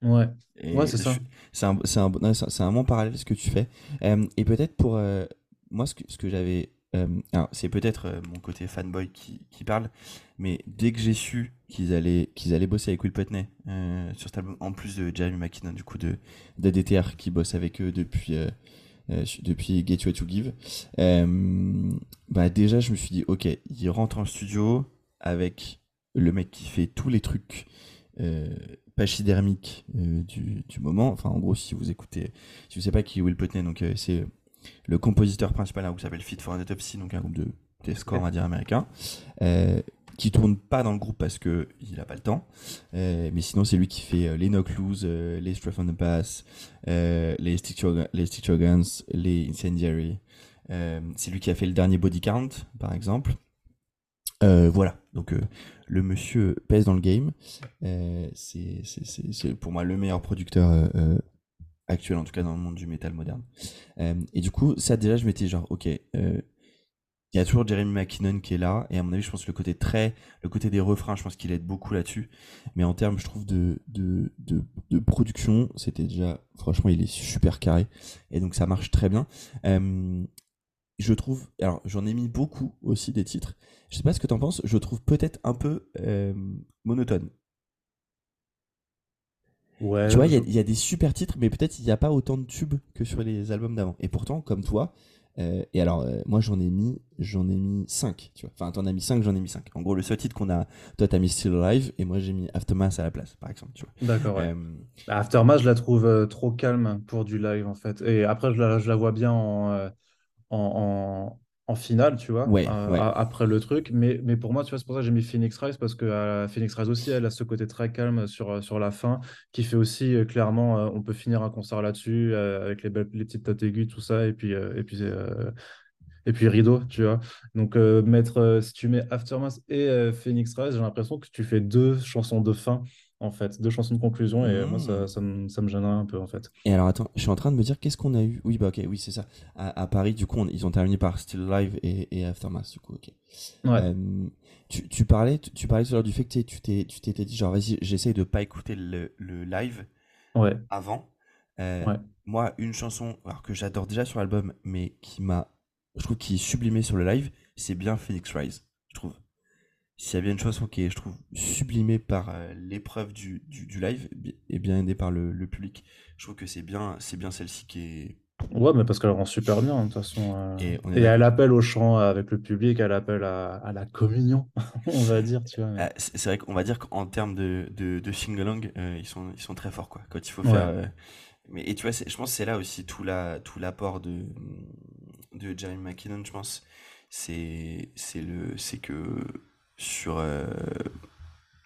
Ouais, ouais c'est ça. C'est un, un, un, bon parallèle ce que tu fais. et peut-être pour moi, ce que, ce que j'avais euh, c'est peut-être euh, mon côté fanboy qui, parle, mais dès que j'ai su qu'ils allaient, allaient bosser avec Will Putney euh, sur cet album, en plus de Jeremy McKinnon, du coup de d'ADTR, qui bosse avec eux depuis, depuis Get You to Give. bah déjà, je me suis dit, ok, il rentre en studio avec le mec qui fait tous les trucs pachydermiques du, du, moment. Enfin, en gros, si vous écoutez, si vous savez pas qui est Will Putney, donc c'est le compositeur principal d'un groupe s'appelle Fit for an Autopsy, donc un groupe de scores, on va dire, américain, euh, qui tourne pas dans le groupe parce que il a pas le temps. Euh, mais sinon, c'est lui qui fait euh, les Knock Loose, euh, les Strafe on the Pass, les Stick les Stick les Incendiary. c'est lui qui a fait le dernier Body Count, par exemple. voilà, donc le monsieur pèse dans le game. c'est pour moi le meilleur producteur actuel, en tout cas dans le monde du métal moderne. et du coup, ça déjà, je m'étais genre, ok, il y a toujours Jeremy McKinnon qui est là, et à mon avis, je pense que le côté très, le côté des refrains, je pense qu'il aide beaucoup là-dessus. Mais en termes, je trouve, de, de, de, production, c'était déjà, franchement, il est super carré, et donc ça marche très bien. je trouve, alors j'en ai mis beaucoup aussi des titres. Je sais pas ce que t'en penses, je trouve peut-être un peu monotone. Ouais, tu vois, il y, y, a des super titres, mais peut-être il n'y a pas autant de tubes que sur les albums d'avant. Et pourtant, comme toi, euh, et alors, euh, moi, j'en ai mis, j'en ai mis 5, tu vois. Enfin, t'en as mis 5, j'en ai mis 5. En gros, le seul titre qu'on a, toi, t'as mis Still Alive, et moi, j'ai mis Aftermath à la place, par exemple, tu vois. D'accord, ouais. Euh, bah, Aftermath, je la trouve trop calme pour du live, en fait. Et après, je la, je la vois bien en, en, en finale, tu vois, euh, après le truc. Mais, mais pour moi, tu vois, c'est pour ça que j'ai mis Phoenix Rise, parce que euh, Phoenix Rise aussi, elle a ce côté très calme sur, euh, sur la fin, qui fait aussi, clairement, on peut finir un concert là-dessus, avec les, les petites notes aiguës, tout ça, et puis, et puis, et puis rideau, tu vois. Donc, mettre, si tu mets Aftermath et Phoenix Rise, j'ai l'impression que tu fais deux chansons de fin en fait, deux chansons de conclusion, et moi, ça, ça, me, gênerait un peu, en fait. Et alors, attends, je suis en train de me dire, qu'est-ce qu'on a eu? Oui, bah, ok, oui, c'est ça. À, Paris, du coup, ils ont terminé par Still Live et, Aftermath, du coup, ok. Ouais. tu, tu, parlais, tu, parlais tout du fait que tu t'es, tu t'étais dit, genre, vas-y, j'essaye de pas écouter le, le live ouais. avant. Euh, ouais. Moi, une chanson, alors que j'adore déjà sur l'album, mais qui m'a, je trouve, qui est sublimée sur le live, c'est bien Phoenix Rise, je trouve s'il y a bien une chanson qui est, je trouve, sublimée par euh, l'épreuve du, du, live et bien aidée par le, le, public, je trouve que c'est bien, c'est bien celle-ci qui est. Ouais, mais parce qu'elle rend super bien, de toute façon. Euh. Et, elle appelle au chant avec le public, elle appelle à, à la communion, on va dire, tu vois. Ah, c'est vrai qu'on va dire qu'en termes de, de, de sing-along, euh, ils, sont, ils sont très forts, quoi. Quand il faut faire. mais, et tu vois, je pense que c'est là aussi tout l'apport tout de, de Jeremy McKinnon, je pense. C'est que sur euh,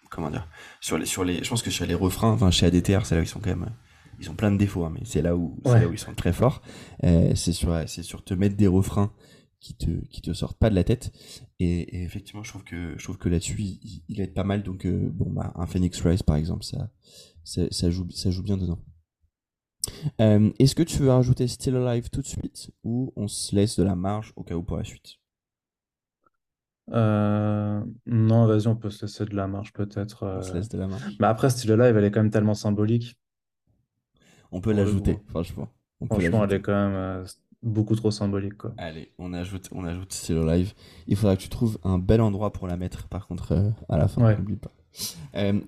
comment dire sur les sur les je pense que sur les refrains enfin chez ADTR c'est là où ils sont quand même ils ont plein de défauts hein, mais c'est là où là où ils sont très forts. Euh, c'est sur c'est sur te mettre des refrains qui te qui te sortent pas de la tête. Et, effectivement je trouve que je trouve que là-dessus il, il, aide pas mal. Donc euh, bon bah un Phoenix Rise par exemple ça ça, joue ça joue bien dedans. Est-ce que tu veux rajouter Still Alive tout de suite ou on se laisse de la marge au cas où pour la suite? Euh, non, vas-y, on peut se laisser de la marche peut-être. On se laisse de la marche. Mais après, style live, elle est quand même tellement symbolique. On peut l'ajouter, franchement. franchement, elle est quand même euh, beaucoup trop symbolique. Quoi. Allez, on ajoute, on ajoute Still Live. Il faudra que tu trouves un bel endroit pour la mettre, par contre, euh, à la fin. N'oublie pas.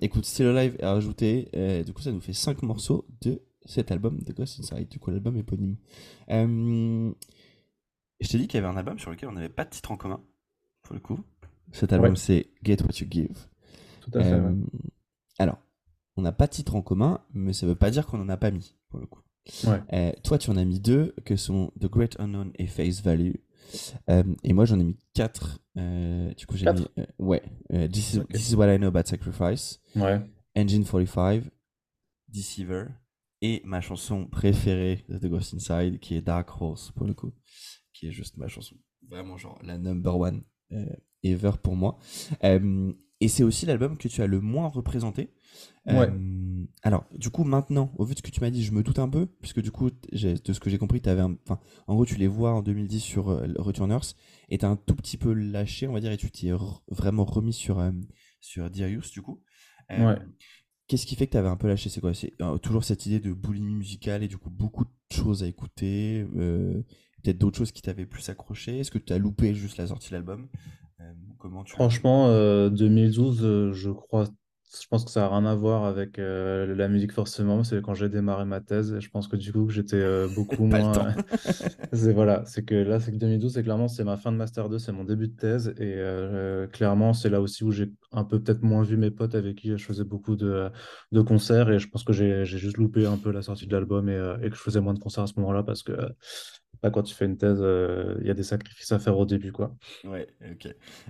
écoute, Still Alive est rajouté. du coup, ça nous fait 5 morceaux de cet album de Ghost Inside. Du coup, l'album éponyme. je t'ai dit qu'il y avait un album sur lequel on n'avait pas de titre en commun pour le coup. Cet album, c'est Get What You Give. Tout à fait. Euh, alors, on n'a pas de titre en commun, mais ça veut pas dire qu'on en a pas mis, pour le coup. Euh, toi, tu en as mis deux, que sont The Great Unknown et Face Value. Euh, et moi, j'en ai mis quatre. du coup, j'ai mis. ouais. This is, What I Know About Sacrifice. Ouais. Engine 45. Deceiver. Et ma chanson préférée de The Ghost Inside, qui est Dark Horse, pour le coup. Qui est juste ma chanson. Vraiment, genre, la number one ever pour moi. Euh, et c'est aussi l'album que tu as le moins représenté. Euh, alors, du coup, maintenant, au vu de ce que tu m'as dit, je me doute un peu, puisque du coup, de ce que j'ai compris, avais un... enfin, en gros, tu les vois en 2010 sur Returners, et t'as un tout petit peu lâché, on va dire, et tu t'es vraiment remis sur, sur Darius, du coup. Qu'est-ce qui fait que tu avais un peu lâché? C'est quoi? C'est toujours cette idée de boulimie musicale et du coup beaucoup de choses à écouter peut-être d'autres choses qui t'avaient plus accroché? Est-ce que tu as loupé juste la sortie de l'album? Euh, Comment tu Franchement, 2012, euh, euh, je crois je pense que ça n'a rien à voir avec la musique forcément. C'est quand j'ai démarré ma thèse. Et je pense que du coup, j'étais beaucoup moins. c'est voilà, c'est que là, c'est que 2012, c'est clairement c'est ma fin de master 2, c'est mon début de thèse. Et euh, clairement, c'est là aussi où j'ai un peu peut-être moins vu mes potes avec qui je faisais beaucoup de, de concerts. Et je pense que j'ai juste loupé un peu la sortie de l'album et, et, que je faisais moins de concerts à ce moment-là parce que quand tu fais une thèse, euh, il y a des sacrifices à faire au début, quoi. Ouais, ok.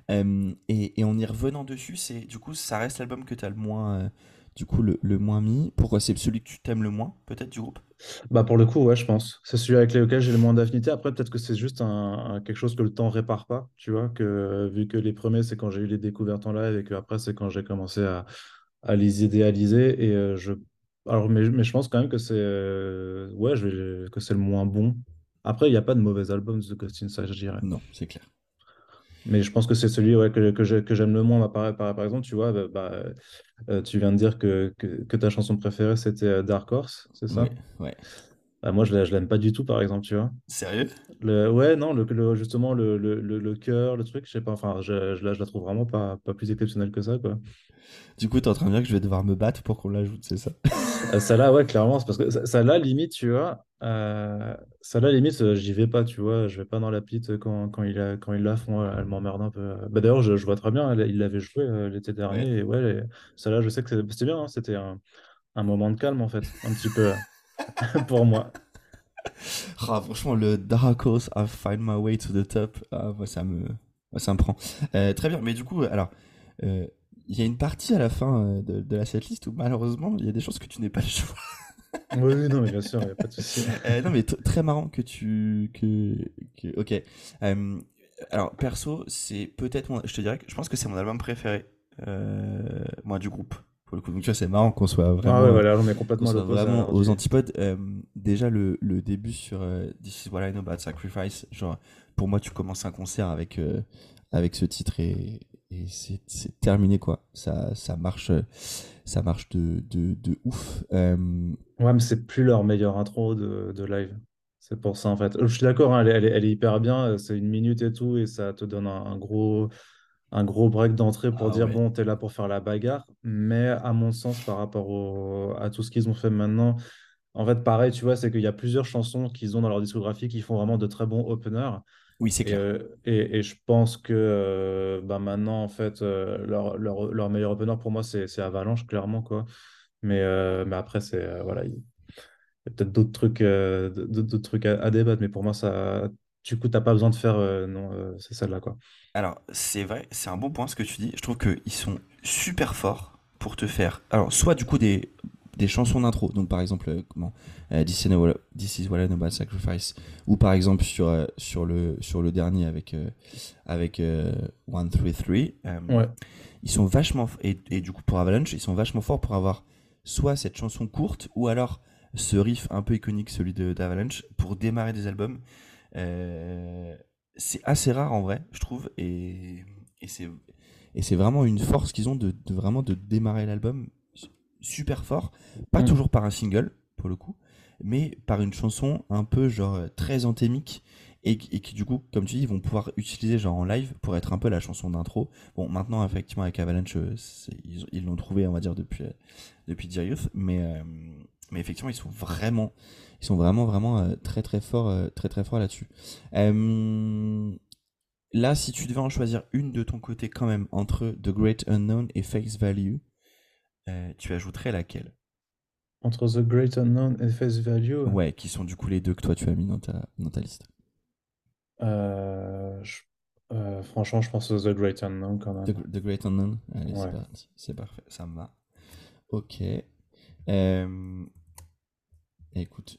et, et, en y revenant dessus, c'est du coup, ça reste l'album que tu as le moins, euh, du coup, le, le, moins mis? Pourquoi c'est celui que tu t'aimes le moins, peut-être, du groupe? Bah pour le coup, ouais, je pense. C'est celui avec lequel j'ai le moins d'affinité. Après, peut-être que c'est juste un, quelque chose que le temps répare pas, tu vois, que vu que les premiers, c'est quand j'ai eu les découvertes en live et que après, c'est quand j'ai commencé à, à, les idéaliser. Et euh, je alors, mais, mais, je pense quand même que c'est ouais, je vais, que c'est le moins bon après, il n'y a pas de mauvais albums de The Ghost Inside, je dirais. Non, c'est clair. Mais je pense que c'est celui ouais, que, que j'aime le moins. Par, par, par, exemple, tu vois, bah, bah euh, tu viens de dire que, que, ta chanson préférée, c'était euh, Dark Horse, c'est ça? Oui, ouais. Bah, moi, je ne l'aime pas du tout, par exemple, tu vois. Sérieux? Le, Ouais, non, le, justement, le, le, le, cœur, le truc, je sais pas, enfin, je, je, la trouve vraiment pas, pas plus exceptionnelle que ça, quoi. Du coup, tu es en train de dire que je vais devoir me battre pour qu'on l'ajoute, c'est ça? Euh, Ça là, ouais, clairement, c'est parce que ça, là, limite, tu vois, euh, ça là, limite, euh, j'y vais pas, tu vois, je vais pas dans la pite quand, quand, il, a, quand il la font, elle m'emmerde un peu. Bah, D'ailleurs, je, je, vois très bien, il l'avait joué l'été dernier, et ouais, ça là, je sais que c'était bien, hein, c'était un, un, moment de calme, en fait, un petit peu, pour moi. Ah, franchement, le Dark Horse, I find my way to the top, ah, moi, ça me, ça me prend. très bien, mais du coup, alors il y a une partie à la fin euh, de, de la setlist où malheureusement il y a des choses que tu n'es pas le choix. oui, non, mais bien sûr, il n'y a pas de souci. Euh, non, mais très marrant que tu. Que, que... Ok. Euh, alors, perso, c'est peut-être mon. Je te dirais que je pense que c'est mon album préféré, moi, du groupe. Pour le coup. Donc, tu vois, c'est marrant qu'on soit vraiment. Ah ouais, voilà, on est complètement vraiment aux antipodes. déjà, le, le, début sur This is what I know about sacrifice. Genre, pour moi, tu commences un concert avec, avec ce titre et, et c'est terminé quoi. Ça, ça marche, ça marche de, de, de ouf. Euh, ouais, mais c'est plus leur meilleure intro de, de live. C'est pour ça en fait. Je suis d'accord, hein, elle, elle, est hyper bien. C'est une minute et tout, et ça te donne un, gros, un gros break d'entrée pour ah dire bon, t'es là pour faire la bagarre. Mais à mon sens, par rapport au, à tout ce qu'ils ont fait maintenant, en fait, pareil, tu vois, c'est qu'il y a plusieurs chansons qu'ils ont dans leur discographie qui font vraiment de très bons openers. Oui, c'est clair. Euh, et, et, je pense que euh, bah maintenant, en fait, euh, leur, leur, leur, meilleur opener pour moi, c'est Avalanche, clairement. Quoi. Mais, mais après, c'est voilà, il y a peut-être d'autres trucs, d'autres trucs à, débattre. Mais pour moi, ça, du coup, tu n'as pas besoin de faire. non, c'est celle-là. quoi. Alors, c'est vrai, c'est un bon point ce que tu dis. Je trouve qu'ils sont super forts pour te faire. Alors, soit du coup des des chansons d'intro. Donc par exemple, euh, comment euh, This, is What I Know About Sacrifice, ou par exemple sur euh, sur le sur le dernier avec avec One Three Three. Ils sont vachement et, et, du coup pour Avalanche, ils sont vachement forts pour avoir soit cette chanson courte ou alors ce riff un peu iconique, celui d'Avalanche, pour démarrer des albums. c'est assez rare en vrai, je trouve, et, et c'est et c'est vraiment une force qu'ils ont de, de, vraiment de démarrer l'album super fort, pas mm. toujours par un single pour le coup, mais par une chanson un peu genre euh, très anthémique et, qui du coup, comme tu dis, ils vont pouvoir utiliser genre en live pour être un peu la chanson d'intro. Bon, maintenant effectivement avec Avalanche, euh, ils l'ont trouvé, on va dire depuis euh, depuis Youth, mais mais effectivement ils sont vraiment ils sont vraiment vraiment très très forts très très forts là-dessus. là, si tu devais en choisir une de ton côté quand même entre The Great Unknown et Face Value, euh, tu ajouterais laquelle? Entre The Great Unknown et Face Value Ouais, qui sont du coup les deux que toi tu as mis dans ta, dans ta liste. Euh, euh, franchement, je pense The Great Unknown quand même. The, Great Unknown? Allez, c'est parti. C'est parfait, ça me va. Ok. Écoute,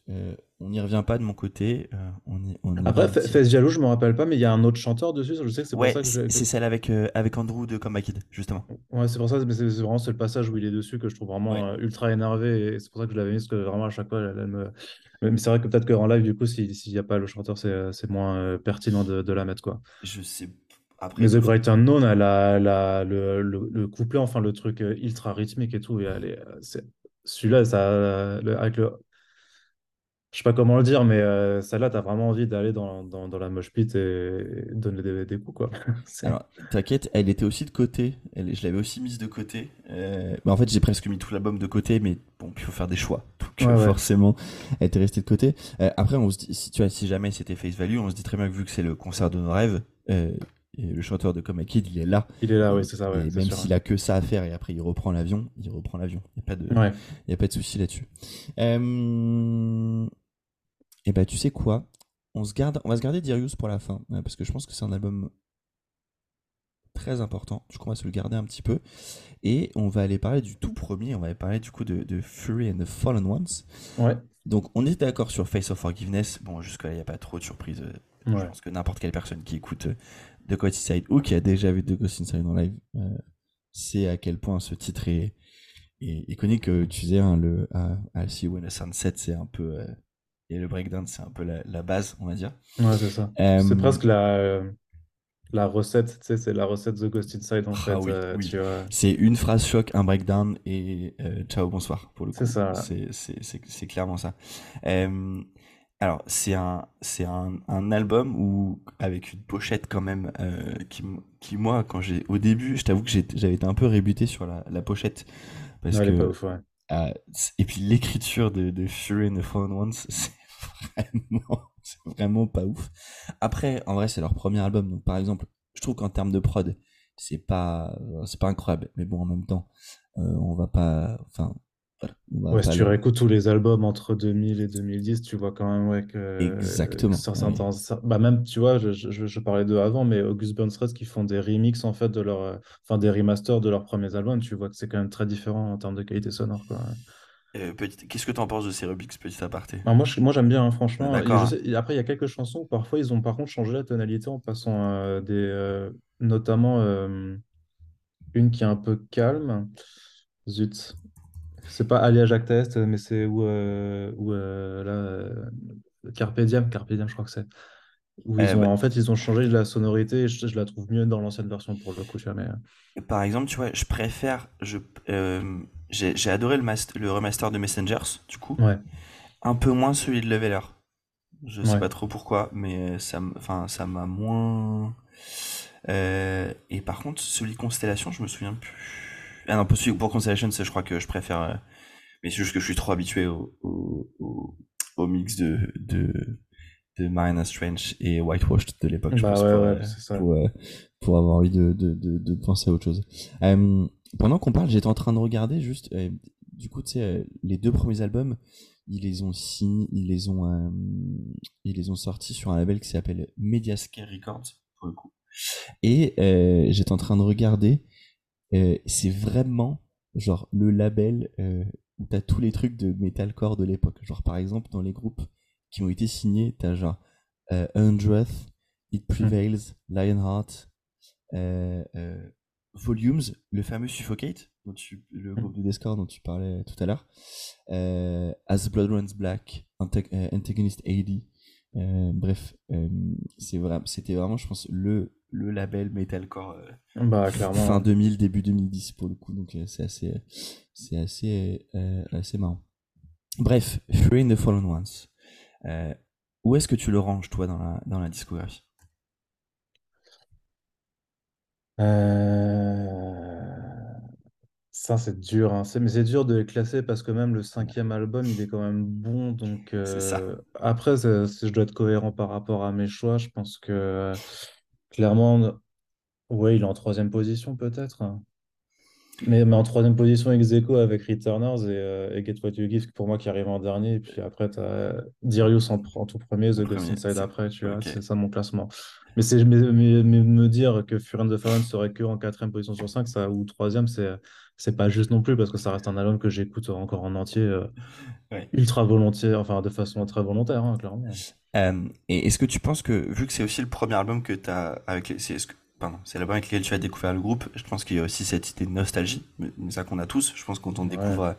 on n'y revient pas de mon côté. Euh, on on Après, Fesse Jaloux, je me rappelle pas, mais il y a un autre chanteur dessus. Je sais que c'est pour ça que C'est celle avec, euh, avec Andrew de Come Kid, justement. Ouais, c'est pour ça, c'est vraiment le passage où il est dessus que je trouve vraiment euh, ultra énervé. Et c'est pour ça que je l'avais mis, parce que vraiment à chaque fois, elle, me. Mais c'est vrai que peut-être qu'en live, du coup, s'il n'y a pas le chanteur, c'est moins pertinent de, de, la mettre, quoi. Je sais. Après, mais The Great Unknown, elle a, le, le, le, couplet, enfin le truc ultra rythmique et tout. Celui-là, ça, avec le je sais pas comment le dire, mais euh, celle-là, tu as vraiment envie d'aller dans, dans, dans la mosh pit et donner des, des coups, quoi. Alors, t'inquiète, elle était aussi de côté. Elle, je l'avais aussi mise de côté. Euh, bah, en fait, j'ai presque mis tout l'album de côté, mais bon, il faut faire des choix. Donc, euh, forcément, elle était restée de côté. après, on se dit, si, tu vois, si jamais c'était face value, on se dit très bien que vu que c'est le concert de nos rêves, le chanteur de Coma Kid, il est là. Il est là, oui, c'est ça. Ouais, même s'il a que ça à faire et après il reprend l'avion, il reprend l'avion. Il n'y a pas de, il y a pas de souci là-dessus. Euh... Et eh bah, ben, tu sais quoi? On, se garde, on va se garder Dirius pour la fin, euh, parce que je pense que c'est un album très important. Du coup, on va se le garder un petit peu. Et on va aller parler du tout premier. On va aller parler du coup de, Fury and the Fallen Ones. Ouais. Donc, on est d'accord sur Face of Forgiveness. Bon, jusqu'à là, il n'y a pas trop de surprise. Je pense que n'importe quelle personne qui écoute The euh, Ghost Inside ou qui a déjà vu The Ghost Inside en live euh, sait à quel point ce titre est, est iconique. Tu disais, hein, le I See When the Sunset, c'est un peu et le breakdown, c'est un peu la, base, on va dire. Ouais, c'est ça. C'est euh, presque la, la recette, tu sais, c'est la recette The Ghost Inside, en ah fait. Euh, c'est une phrase choc, un breakdown et euh, ciao, bonsoir, pour le coup. C'est ça. C'est clairement ça. alors, c'est un, un, un, album où, avec une pochette quand même, qui, qui, moi, quand j'ai, au début, je t'avoue que j'avais été un peu rébuté sur la, la pochette. Parce que, pas ouf, ouais. Et puis l'écriture de, de, Fury and the Fallen Ones, c'est vraiment, pas ouf. Après, en vrai, c'est leur premier album, donc par exemple, je trouve qu'en termes de prod, c'est pas, c'est pas incroyable. Mais bon, en même temps, euh, on va pas, enfin, ouais, si tu réécoutes tous les albums entre 2000 et 2010, tu vois quand même ouais, que. Exactement. bah même, tu vois, je, je, je parlais d'eux avant, mais August Burns qui font des remixes en fait de leur. Enfin, des remasters de leurs premiers albums, tu vois que c'est quand même très différent en termes de qualité sonore. Quoi. Euh, Qu'est-ce que tu en penses de ces remixes, petit aparté? Bah, Moi, moi j'aime bien, hein, franchement. après, il y a quelques chansons où parfois ils ont par contre changé la tonalité en passant à des. Euh, notamment euh, une qui est un peu calme. Zut, c'est pas Alia Jacques Test, mais c'est où, euh, où euh, là, euh, Carpe Diem, Carpe Diem, je crois que c'est. Où ils eh ont, En fait, ils ont changé de la sonorité et je, la trouve mieux dans l'ancienne version pour le coup. Tu mais... Par exemple, tu vois, je préfère. Je, j'ai, adoré le, le remaster de Messengers, du coup. Ouais. Un peu moins celui de Leveler. Je sais pas trop pourquoi, mais ça, ça m'a moins. et par contre, celui Constellation, je me souviens plus. Ah non, pour Constellation, je crois que je préfère. Euh, mais c'est juste que je suis trop habitué au, au, au, mix de, de, de Marina Strange et Whitewashed de l'époque, bah pour, euh, euh, pour, avoir envie de, de, de, penser à autre chose. pendant qu'on parle, j'étais en train de regarder juste. du coup, tu sais, les deux premiers albums, ils les ont signés, ils les ont, ils les ont sortis sur un label qui s'appelle Mediascare Records, pour le coup. Et j'étais en train de regarder euh, c'est vraiment genre le label euh, où t'as tous les trucs de metalcore de l'époque. Genre par exemple dans les groupes qui ont été signés, t'as genre euh, Undreth, It hmm. Prevails, Lionheart, euh, euh, Volumes, le fameux Suffocate, dont tu, le hmm. groupe de Discord dont tu parlais tout à l'heure, As Blood Runs Black, Antagonist AD. bref, c'était vraiment, je pense, le le label metalcore euh, bah, clairement. fin 2000 début 2010 pour le coup donc euh, c'est assez c'est assez euh, assez marrant bref Free in the Fallen Ones où est-ce que tu le ranges toi dans la dans la discographie? Ça, c'est dur, hein. mais c'est dur de les classer parce que même le cinquième album, il est quand même bon. Donc, après, si je dois être cohérent par rapport à mes choix, je pense que Clairement, ouais, il est en troisième position peut-être. Mais, mais en troisième position ex aequo avec Returners et, euh, et Get What You Give, pour moi, qui arrive en dernier. Et puis après, tu as Dirius en, tout premier, The Ghost Inside après, tu vois, c'est ça mon classement. Mais, c'est, me dire que Fury and the Fallen serait que en quatrième position sur 5 ça, ou troisième, c'est, c'est pas juste non plus, parce que ça reste un album que j'écoute encore en entier, euh, ultra volontiers, enfin de façon très volontaire, hein, clairement. Euh, et est-ce que tu penses que, vu que c'est aussi le premier album que tu as avec c'est, pardon, c'est l'album avec lequel tu as découvert le groupe, je pense qu'il y a aussi cette idée de nostalgie, ça qu'on a tous, je pense quand on découvre,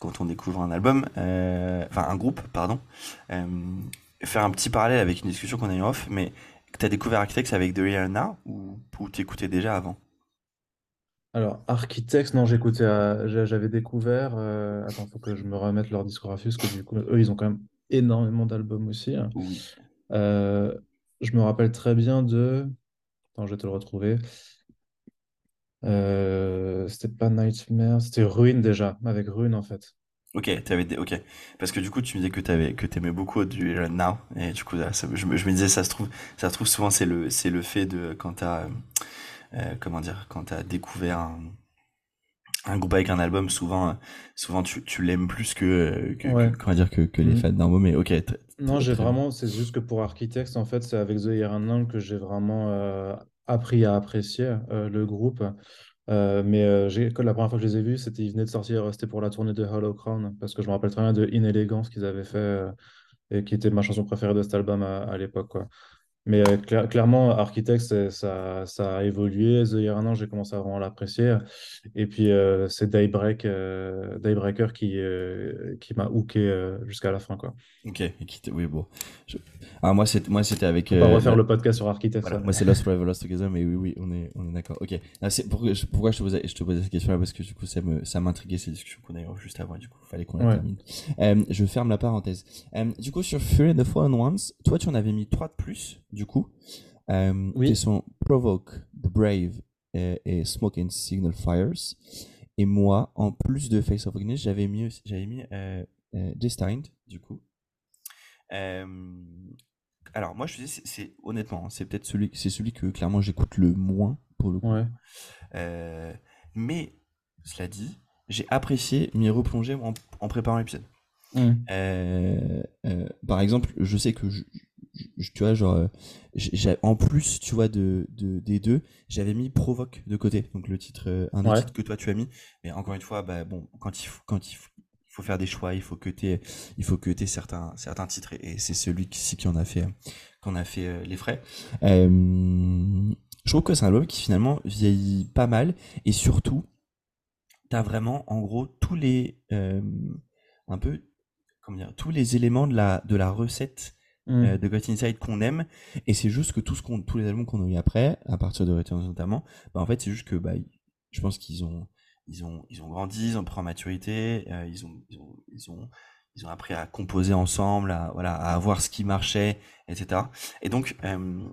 quand on découvre un album, euh, enfin un groupe, pardon, faire un petit parallèle avec une discussion qu'on a eu off, mais tu as découvert Architects avec The Real Now ou, ou tu écoutais déjà avant? Alors, Architects, non, j'écoutais, j'avais découvert. attends, faut que je me remette leur discographie parce que du coup, eux, ils ont quand même énormément d'albums aussi. Euh, je me rappelle très bien de. Attends, je vais te le retrouver. Euh, c'était pas Nightmare, c'était Ruin déjà, avec Ruin en fait. Ok, avais des... ok. Parce que du coup, tu me disais que tu que t'aimais beaucoup du Now, et du coup, je, me, disais, ça se trouve, ça se trouve souvent, c'est le, c'est le fait de quand t'as, euh, comment dire, quand t'as découvert un, un groupe avec un album, souvent, souvent tu, tu l'aimes plus que, que, comment dire, que, que les mm. fans d'un mot, mais ok. Non, j'ai vraiment, c'est juste que pour Architects, en fait, c'est avec The Year que j'ai vraiment euh, appris à apprécier euh, le groupe. Euh, mais j'ai, la première fois que je les ai vus, c'était, ils venaient de sortir, c'était pour la tournée de Hollow Crown, parce que je me rappelle très bien de Inelegance qu'ils avaient fait, et qui était ma chanson préférée de cet album à, l'époque. Mais euh, clairement, Architects, ça, a évolué. The Year an, j'ai commencé à vraiment l'apprécier. Et puis, euh, c'est Daybreak, euh, Daybreaker qui, m'a hooké jusqu'à la fin. Ok, oui, bon. Ah, moi, c'était, moi, c'était avec. On va refaire le podcast sur Architects. Moi, c'est Lost Forever, Lost Together, mais oui, oui, on est, on est d'accord. Ok. c'est pourquoi, je, pourquoi je te posais, je te posais cette question-là? Parce que du coup, ça, me, ça m'intriguait ces discussions qu'on a eues juste avant. Du coup, il fallait qu'on la termine. je ferme la parenthèse. du coup, sur Fury and the Fallen Ones, toi, tu en avais mis 3 de plus du coup, euh, qui sont Provoke, The Brave et, Smoke and Signal Fires. Et moi, en plus de Face of Ignis, j'avais mis, j'avais mis euh, euh, Destined, du coup. Alors, moi, je disais, c'est, honnêtement, hein, c'est peut-être celui, c'est celui que clairement j'écoute le moins pour le coup. mais, cela dit, j'ai apprécié m'y replonger en, en préparant l'épisode. Mmh. par exemple, je sais que je, tu vois, genre, euh, en plus, tu vois, de, de des deux, j'avais mis Provoque de côté, donc le titre, euh, un des titres que toi tu as mis. Mais encore une fois, bah, bon, quand il faut, quand il faut, faire des choix, il faut que tu il faut que certains, certains titres, et, c'est celui-ci qui en a fait, qu'on a fait euh, les frais. je trouve que c'est un album qui finalement vieillit pas mal, et surtout, t'as vraiment, en gros, tous les, un peu, comment dire, tous les éléments de la, de la recette euh, mm. de Got Inside qu'on aime et c'est juste que tout ce qu'on tous les albums qu'on a eu après à partir de Returns notamment bah en fait c'est juste que bah je pense qu'ils ont ils ont ils ont grandi ils ont pris en maturité euh, ils, ont, ils, ont, ils ont ils ont appris à composer ensemble à voilà à voir ce qui marchait etc et donc euh,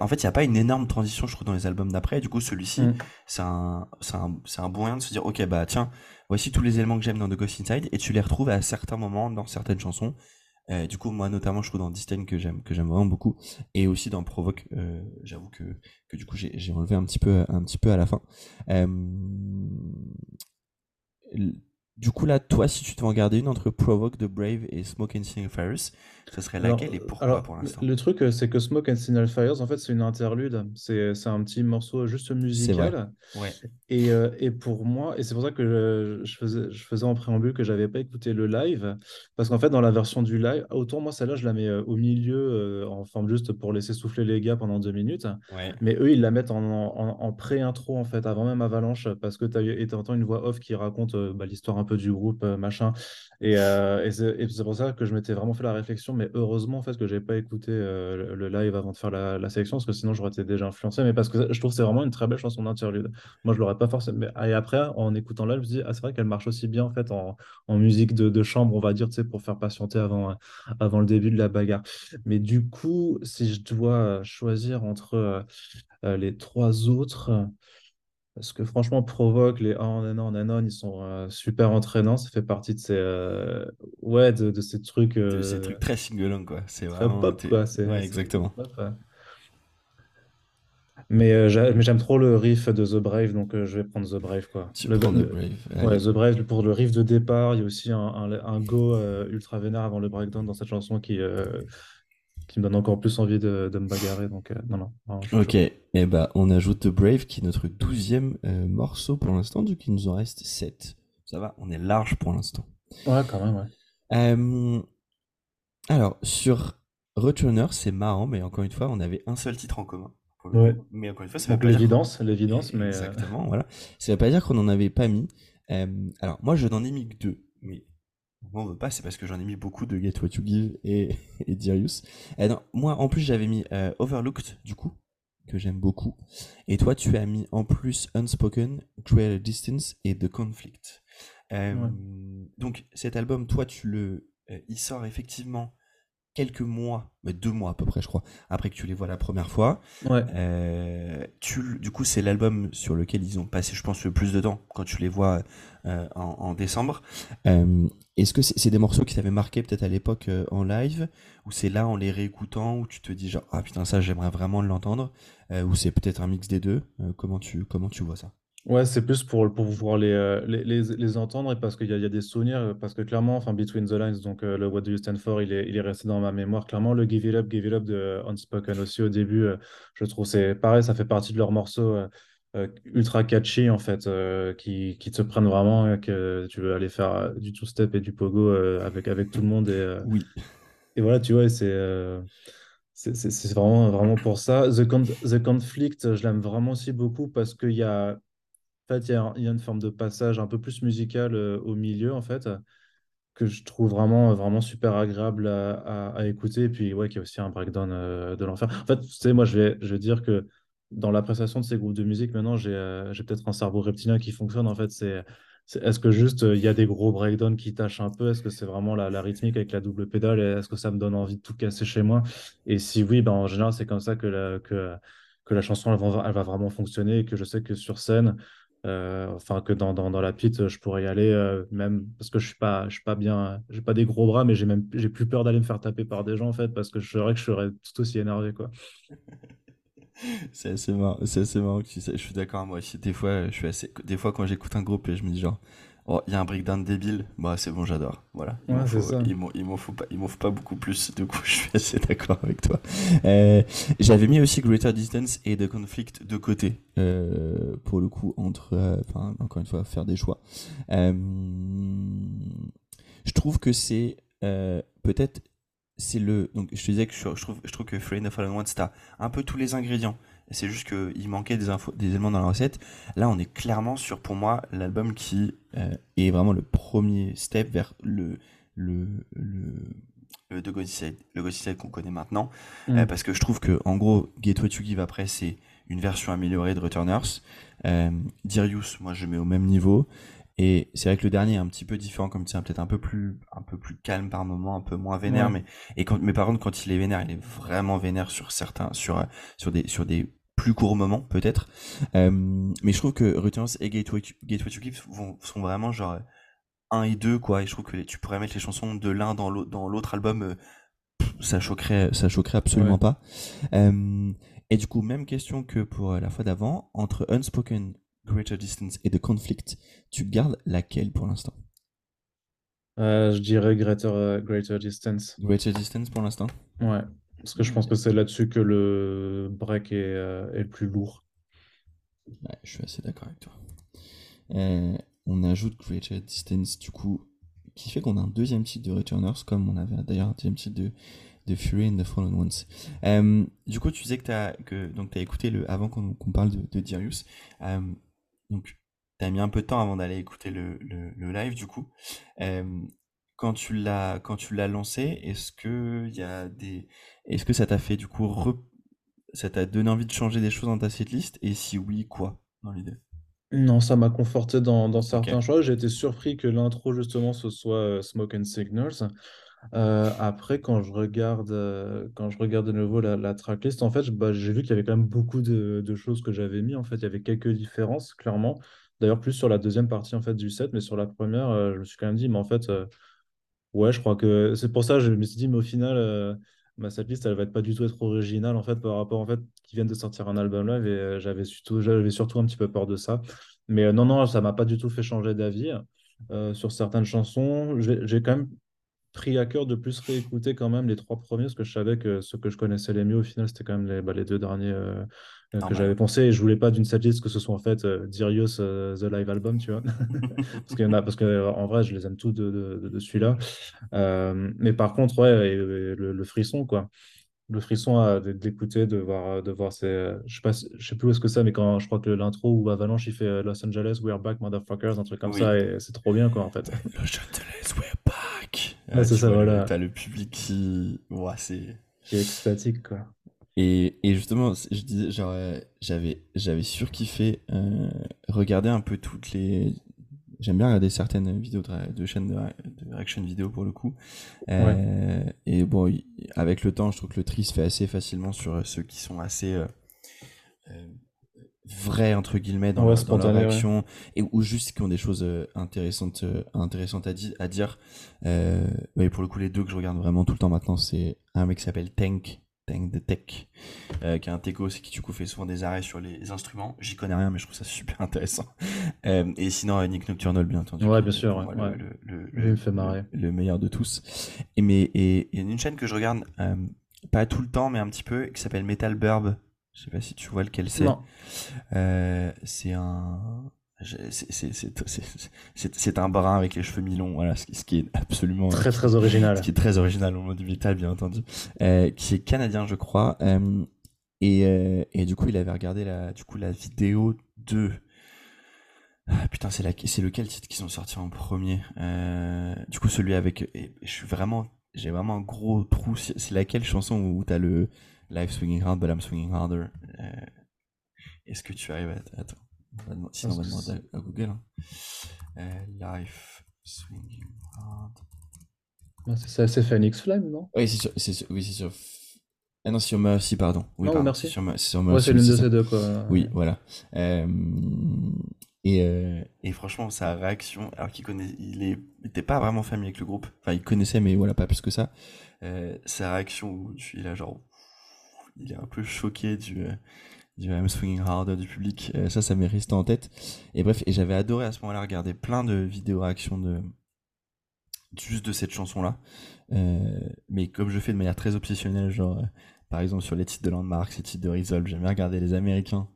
en fait, il n'y a pas une énorme transition, je trouve, dans les albums d'après. Du coup, celui-ci, mm. c'est un, un, un, bon moyen de se dire, ok, bah tiens, voici tous les éléments que j'aime dans The Ghost Inside, et tu les retrouves à certains moments dans certaines chansons. Euh, du coup, moi notamment, je trouve dans Disdain que j'aime vraiment beaucoup, et aussi dans Provoque, euh, j'avoue que, que du coup j'ai enlevé un petit peu un petit peu à la fin. Euh, du coup, là, toi, si tu te en garder une entre Provoke, The Brave et Smoke and Signal Fires, ce serait laquelle et pourquoi pour l'instant Le truc, euh, c'est que Smoke and Signal Fires, en fait, c'est une interlude. C'est un petit morceau juste musical. Ouais. Et, euh, et, pour moi, et c'est pour ça que je, faisais, je faisais en préambule que j'avais pas écouté le live, parce qu'en fait, dans la version du live, autant moi, celle-là, je la mets euh, au milieu, en forme juste pour laisser souffler les gars pendant deux minutes. Mais eux, ils la mettent en, en, pré-intro, en fait, avant même Avalanche, parce que tu entends une voix off qui raconte bah, l'histoire un peu du groupe, euh, machin. Et, euh, et c'est pour ça que je m'étais vraiment fait la réflexion, mais heureusement en fait que j'ai pas écouté euh, le live avant de faire la, sélection, parce que sinon j'aurais été déjà influencé. Mais parce que je trouve c'est vraiment une très belle chanson d'interlude. Moi je l'aurais pas forcément. Et après, en écoutant là, je me dis ah c'est vrai qu'elle marche aussi bien en fait en, musique de, de, chambre, on va dire, tu sais, pour faire patienter avant avant le début de la bagarre. Mais du coup, si je dois choisir entre les trois autres. Parce que franchement, Provoque, les on and on and on, ils sont euh, super entraînants. Ça fait partie de ces, euh, ouais, de, de, ces trucs. De ces euh, trucs très single quoi. C'est vraiment. pop, quoi. Ouais, exactement. Mais, j'aime trop le riff de The Brave, donc je vais prendre The Brave. Quoi. Tu le, The Brave. Ouais, The Brave, pour le riff de départ, il y a aussi un, un, un go ultra vénère avant le breakdown dans cette chanson qui, qui me donne encore plus envie de, me bagarrer. Donc, euh, non, non. ok, et eh bah, on ajoute The Brave qui est notre douzième euh, morceau pour l'instant, du coup, il nous en reste 7. Ça va, on est large pour l'instant. Ouais, quand même, ouais. Euh, alors, sur Returner, c'est marrant, mais encore une fois, on avait un seul titre en commun. Mais encore une fois, ça veut pas l'évidence, l'évidence, mais exactement, voilà. Ça veut pas dire qu'on n'en avait pas mis. alors, moi, je n'en ai mis que deux, mais moi, on veut pas, c'est parce que j'en ai mis beaucoup de Get What You Give et, et Darius. Et non, moi, en plus, j'avais mis euh, Overlooked, du coup, que j'aime beaucoup. Et toi, tu as mis en plus Unspoken, Cruel Distance et The Conflict. Euh, donc, cet album, toi, tu le, il sort effectivement quelques mois, mais deux mois à peu près, je crois, après que tu les vois la première fois. Ouais. Euh, tu, du coup, c'est l'album sur lequel ils ont passé, je pense, le plus de temps quand tu les vois euh, en, décembre. Euh, est-ce que c'est des morceaux qui t'avaient marqué peut-être à l'époque en live, ou c'est là en les réécoutant où tu te dis genre ah putain ça j'aimerais vraiment l'entendre, ou c'est peut-être un mix des deux. comment tu comment tu vois ça? Ouais, c'est plus pour, pour pouvoir les, euh, les, les, les entendre et parce qu'il y y a des souvenirs, parce que clairement, enfin, Between the Lines, donc euh, le What Do You Stand For, il est, il est resté dans ma mémoire. Clairement, le Give It Up, Give It Up de Unspoken aussi au début, euh, je trouve c'est pareil, ça fait partie de leurs morceaux ultra catchy en fait, qui, qui te prennent vraiment, que tu veux aller faire du two-step et du pogo avec, avec tout le monde. Et, Oui. et voilà, tu vois, c'est. C'est c'est- vraiment, vraiment pour ça. The, The Conflict, je l'aime vraiment aussi beaucoup parce qu'il y a, fait, il y a, une forme de passage un peu plus musical euh, au milieu, en fait, que je trouve vraiment, vraiment super agréable à, écouter. Et puis, ouais, qu'il y a aussi un breakdown euh, de l'enfer. En fait, tu sais, moi, je vais, je vais dire que dans l'appréciation de ces groupes de musique, maintenant, j'ai euh, peut-être un cerveau reptilien qui fonctionne. En fait, c'est, est-ce que juste il y a des gros breakdowns qui tâchent un peu? Est-ce que c'est vraiment la, rythmique avec la double pédale? Est-ce que ça me donne envie de tout casser chez moi? Et si oui, ben, en général, c'est comme ça que la, que la chanson, elle va, elle va vraiment fonctionner et que je sais que sur scène, euh, enfin, que dans, dans, dans, la pit, je pourrais y aller, euh, même parce que je suis pas, je suis pas bien, j'ai pas des gros bras, mais j'ai même, j'ai plus peur d'aller me faire taper par des gens, en fait, parce que je serais que je serais tout aussi énervé, quoi. c'est assez marrant, c'est assez marrant que je suis d'accord, moi aussi, des fois, je suis assez, des fois, quand j'écoute un groupe et je me dis genre, Oh, il y a un breakdown débile, bah c'est bon, j'adore. Voilà. Il m'en faut, pas, faut pas beaucoup plus. Du coup, je suis assez d'accord avec toi. Euh, j'avais mis aussi Greater Distance et The Conflict de côté euh, pour le coup entre, euh, enfin encore une fois, faire des choix. je trouve que c'est peut-être c'est le donc je te disais que je, trouve je trouve que Free of Fallen Ones t'as un peu tous les ingrédients c'est juste qu'il manquait des, infos, des éléments dans la recette. Là, on est clairement sur, pour moi, l'album qui euh, est vraiment le premier step vers le, le, le, le de le qu'on connaît maintenant. Mm. Euh, parce que je trouve que, en gros, Get What You Give après, c'est une version améliorée de Returners. Euh, Dirius, moi, je mets au même niveau. Et c'est vrai que le dernier est un petit peu différent, comme tu sais, peut-être un peu plus, un peu plus calme par moment, un peu moins vénère, mais et quand, mais par contre, quand il est vénère, il est vraiment vénère sur certains, sur, sur des, sur des plus court moment peut-être. Euh, mais je trouve que Returns et Gateway, Gateway to Keep sont vraiment genre 1 et 2 quoi. Et je trouve que tu pourrais mettre les chansons de l'un dans l'autre album, euh, ça choquerait, ça choquerait absolument pas. Euh, et du coup, même question que pour la fois d'avant, entre Unspoken, Greater Distance et The Conflict, tu gardes laquelle pour l'instant? Je dirais Greater, Greater Distance. Greater Distance pour l'instant Ouais. Parce que je pense que c'est là-dessus que le break est, euh, le plus lourd. Ouais, je suis assez d'accord avec toi. Euh, on ajoute Greater Distance, du coup, qui fait qu'on a un deuxième titre de Returners, comme on avait d'ailleurs un deuxième titre de, Fury and the Fallen Ones. Euh, du coup, tu disais que tu as, écouté le, avant qu'on parle de, de donc, tu as mis un peu de temps avant d'aller écouter le, le, live, du coup quand tu l'as quand tu l'as lancé, est-ce que il y a des est-ce que ça t'a fait du coup ça t'a donné envie de changer des choses dans ta setlist? Et si oui, quoi dans l'idée? Non, ça m'a conforté dans, dans certains choix. J'ai été surpris que l'intro justement ce soit euh, Smoke and Signals. Euh, après, quand je regarde, euh, quand je regarde de nouveau la, la tracklist, en fait, bah, j'ai vu qu'il y avait quand même beaucoup de, de choses que j'avais mis. En fait, il y avait quelques différences, clairement. D'ailleurs, plus sur la deuxième partie en fait du set, mais sur la première, je me suis quand même dit, mais en fait, Ouais, je crois que c'est pour ça que je me suis dit, mais au final, euh, ma setlist, elle va être pas du tout être originale en fait par rapport en fait qu'ils viennent de sortir un album live et euh, j'avais surtout, j'avais surtout un petit peu peur de ça. Mais euh, non, non, ça m'a pas du tout fait changer d'avis sur certaines chansons. J'ai quand même pris à cœur de plus réécouter quand même les trois premiers, parce que je savais que ceux que je connaissais les mieux, au final, c'était quand même les, bah, les deux derniers euh, euh, que j'avais pensé. Et je voulais pas d'une setlist que ce soit en fait euh, Dirius The Live Album, tu vois. parce qu'il y en a, parce que en vrai, je les aime tous de, de, de, celui-là. mais par contre, ouais, le, frisson, quoi le frisson d'écouter, de voir, de voir ces, je sais pas, je sais plus où est-ce que c'est, mais quand je crois que l'intro où Avalanche il fait Los Angeles, we're back, motherfuckers, un truc comme ça, et c'est trop bien, quoi, en fait. Los Angeles, we're back. Ouais, c'est ça, voilà. T'as le public qui, ouais, c'est. Qui est extatique, quoi. Et, et justement, je disais, genre, j'avais, j'avais surkiffé euh, regarder un peu toutes les. J'aime bien regarder certaines vidéos de, de chaînes de, action vidéo pour le coup. Et bon, avec le temps, je trouve que le tri se fait assez facilement sur ceux qui sont assez vrais entre guillemets dans, leur action et ou juste qui ont des choses intéressantes intéressantes à, à dire euh, pour le coup les deux que je regarde vraiment tout le temps maintenant c'est un mec qui s'appelle Tank de Tech, euh, qui est un techo, c'est qui du coup fait souvent des arrêts sur les instruments. J'y connais rien, mais je trouve ça super intéressant. Euh, et sinon, euh, Nick Nocturnal, bien entendu. Ouais, bien sûr. Le, fait marrer. Le, meilleur de tous. Et mais et il y a une chaîne que je regarde pas tout le temps, mais un petit peu, qui s'appelle Metal Burb. Je sais pas si tu vois lequel c'est. c'est un c'est un brun avec les cheveux mi-longs, voilà, ce qui, est absolument très très original. Ce qui est très original au monde du métal, bien entendu, euh, qui est canadien, je crois. Euh, et, euh, et, du coup, il avait regardé la, du coup, la vidéo de. Ah, putain, c'est lequel titre qui sont sortis en premier Du coup, celui avec. je suis vraiment, j'ai vraiment un gros trou. C'est laquelle chanson où t'as le Life swinging hard, but I'm swinging harder. Est-ce que tu arrives à attends Sinon, on va demander à, Google. Hein. Euh, life Swinging Hard. Ah, c'est Phoenix Flame, non? Oui, c'est sur, oui, sur. Ah non, c'est sur Mercy, pardon. Oui, non, pardon, merci. C'est sur, sur Mercy. Ouais, c'est l'une de ces deux, quoi. Oui, voilà. Euh, et, euh, et, franchement, sa réaction, alors qu'il connaît, il était pas vraiment familier avec le groupe. Enfin, il connaissait, mais voilà, pas plus que ça. Sa réaction où il a genre, il est un peu choqué du, du I'm Swinging Harder du public. Euh, ça, ça m'est resté en tête. Et bref, et j'avais adoré à ce moment-là regarder plein de vidéos réactions de juste de cette chanson-là. Euh, mais comme je fais de manière très obsessionnelle, genre euh, par exemple sur les titres de Landmark, les titres de Resolve, j'aime bien regarder les Américains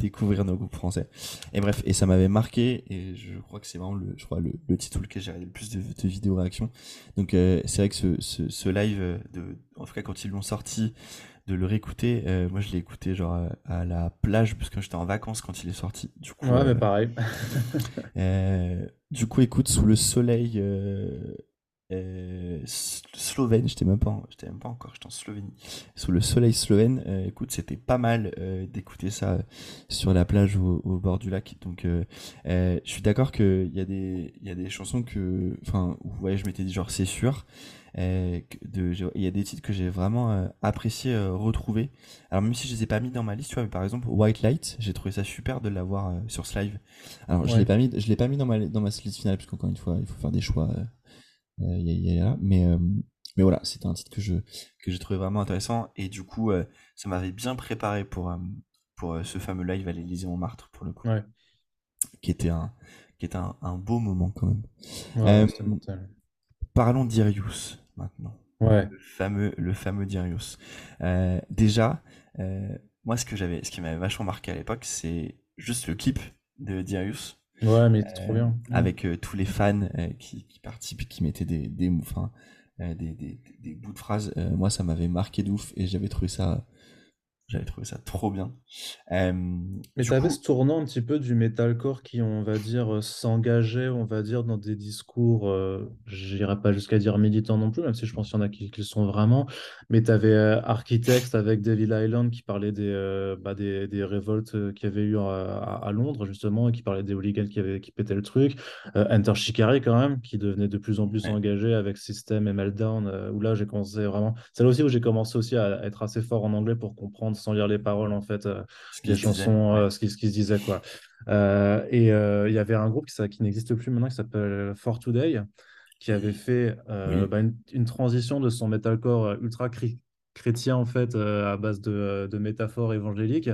découvrir nos groupes français. Et bref, et ça m'avait marqué, et je crois que c'est vraiment le, je crois, le, titre lequel j'ai regardé le plus de, vidéos réactions. Donc c'est vrai que ce, ce, ce, live, de, en tout cas quand ils l'ont sorti, de le réécouter. Euh, moi, je l'ai écouté genre à la plage parce que j'étais en vacances quand il est sorti. Du coup, ouais, mais euh, pareil. Euh, du coup, écoute, sous le soleil slovène, j'étais même pas, j'étais même pas encore, j'étais en Slovénie. Sous le soleil slovène, écoute, c'était pas mal d'écouter ça sur la plage au, au, bord du lac. Donc, je suis d'accord qu'il y a des, il y a des chansons que, enfin, ouais, je m'étais dit genre c'est sûr. Euh, il y a des titres que j'ai vraiment euh, apprécié euh, retrouver. Alors même si je les ai pas mis dans ma liste, tu vois, mais par exemple White Light, j'ai trouvé ça super de l'avoir sur ce live. Alors je l'ai pas mis, je l'ai pas mis dans ma dans ma liste finale parce qu'encore une fois, il faut faire des choix. y a, mais mais voilà, c'était un titre que je que j'ai trouvé vraiment intéressant et du coup ça m'avait bien préparé pour pour ce fameux live à l'Élysée Montmartre pour le coup. Qui était un qui était un, un beau moment quand même. Ouais, parlons d'Irius maintenant. Ouais. Le fameux, le fameux Darius. Euh, déjà, euh, moi, ce que j'avais, ce qui m'avait vachement marqué à l'époque, c'est juste le clip de Darius. Ouais, mais c'est trop bien. Euh, avec tous les fans qui, qui, participent, qui mettaient des, des, enfin, des, des, des, bouts de phrases. moi, ça m'avait marqué de ouf et j'avais trouvé ça j'avais trouvé ça trop bien. Mais ça avait ce tournant un petit peu du metalcore qui, on va dire, euh, s'engageait, on va dire, dans des discours, euh, j'irai pas jusqu'à dire militants non plus, même si je pense qu'il y en a qui, le sont vraiment. Mais tu avais euh, Architects avec Devil Island qui parlait des, euh, bah, des, des, révoltes qu'il y avait eu à, Londres, justement, et qui parlait des hooligans qui, avaient, qui pétaient le truc. Enter Shikari, quand même, qui devenait de plus en plus engagé avec System et Meltdown, où là, j'ai commencé vraiment. C'est là aussi où j'ai commencé aussi à être assez fort en anglais pour comprendre sans lire les paroles, en fait, euh, les chansons, euh, ce, qui, ce qui se disait, quoi. Euh, et il y avait un groupe qui, qui n'existe plus maintenant qui s'appelle For Today, qui avait fait bah, une, transition de son metalcore ultra chrétien en fait à base de, de métaphores évangéliques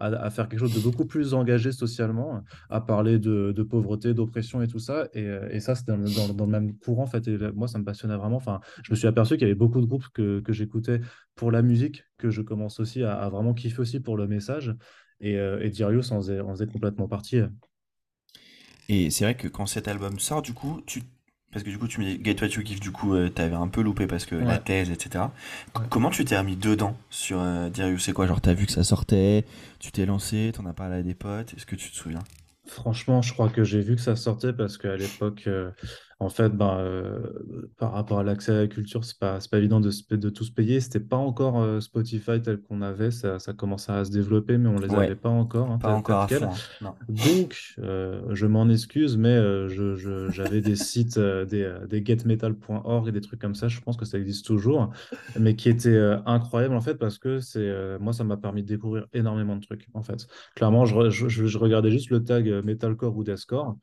à, faire quelque chose de beaucoup plus engagé socialement à parler de, pauvreté d'oppression et tout ça et, et ça c'était dans, le même courant en fait et moi ça me passionnait vraiment enfin je me suis aperçu qu'il y avait beaucoup de groupes que, que j'écoutais pour la musique que je commence aussi à, vraiment kiffer aussi pour le message. Et, euh, et Darius en faisait, faisait complètement partie. Et c'est vrai que quand cet album sort, du coup, tu parce que du coup, tu me dis Get What You Give, du coup, euh, t'avais un peu loupé parce que la thèse, etc. Comment tu t'es remis dedans sur euh, Darius C'est quoi Genre, t'as vu que ça sortait, tu t'es lancé, t'en as parlé à des potes, est-ce que tu te souviens? Franchement, je crois que j'ai vu que ça sortait parce qu'à l'époque, euh, en fait, ben, euh, par rapport à l'accès à la culture, c'est pas, pas évident de, tout se payer. C'était pas encore euh, Spotify tel qu'on avait, ça, ça commençait à se développer, mais on les Ouais, avait pas encore, hein, pas encore à fond, hein. Non. Donc, euh, je m'en excuse, mais j'avais des sites, des, des getmetal.org et des trucs comme ça, je pense que ça existe toujours, mais qui étaient incroyables en fait, parce que c'est, moi, ça m'a permis de découvrir énormément de trucs en fait. Clairement, je, je, je- regardais juste le tag metalcore ou deathcore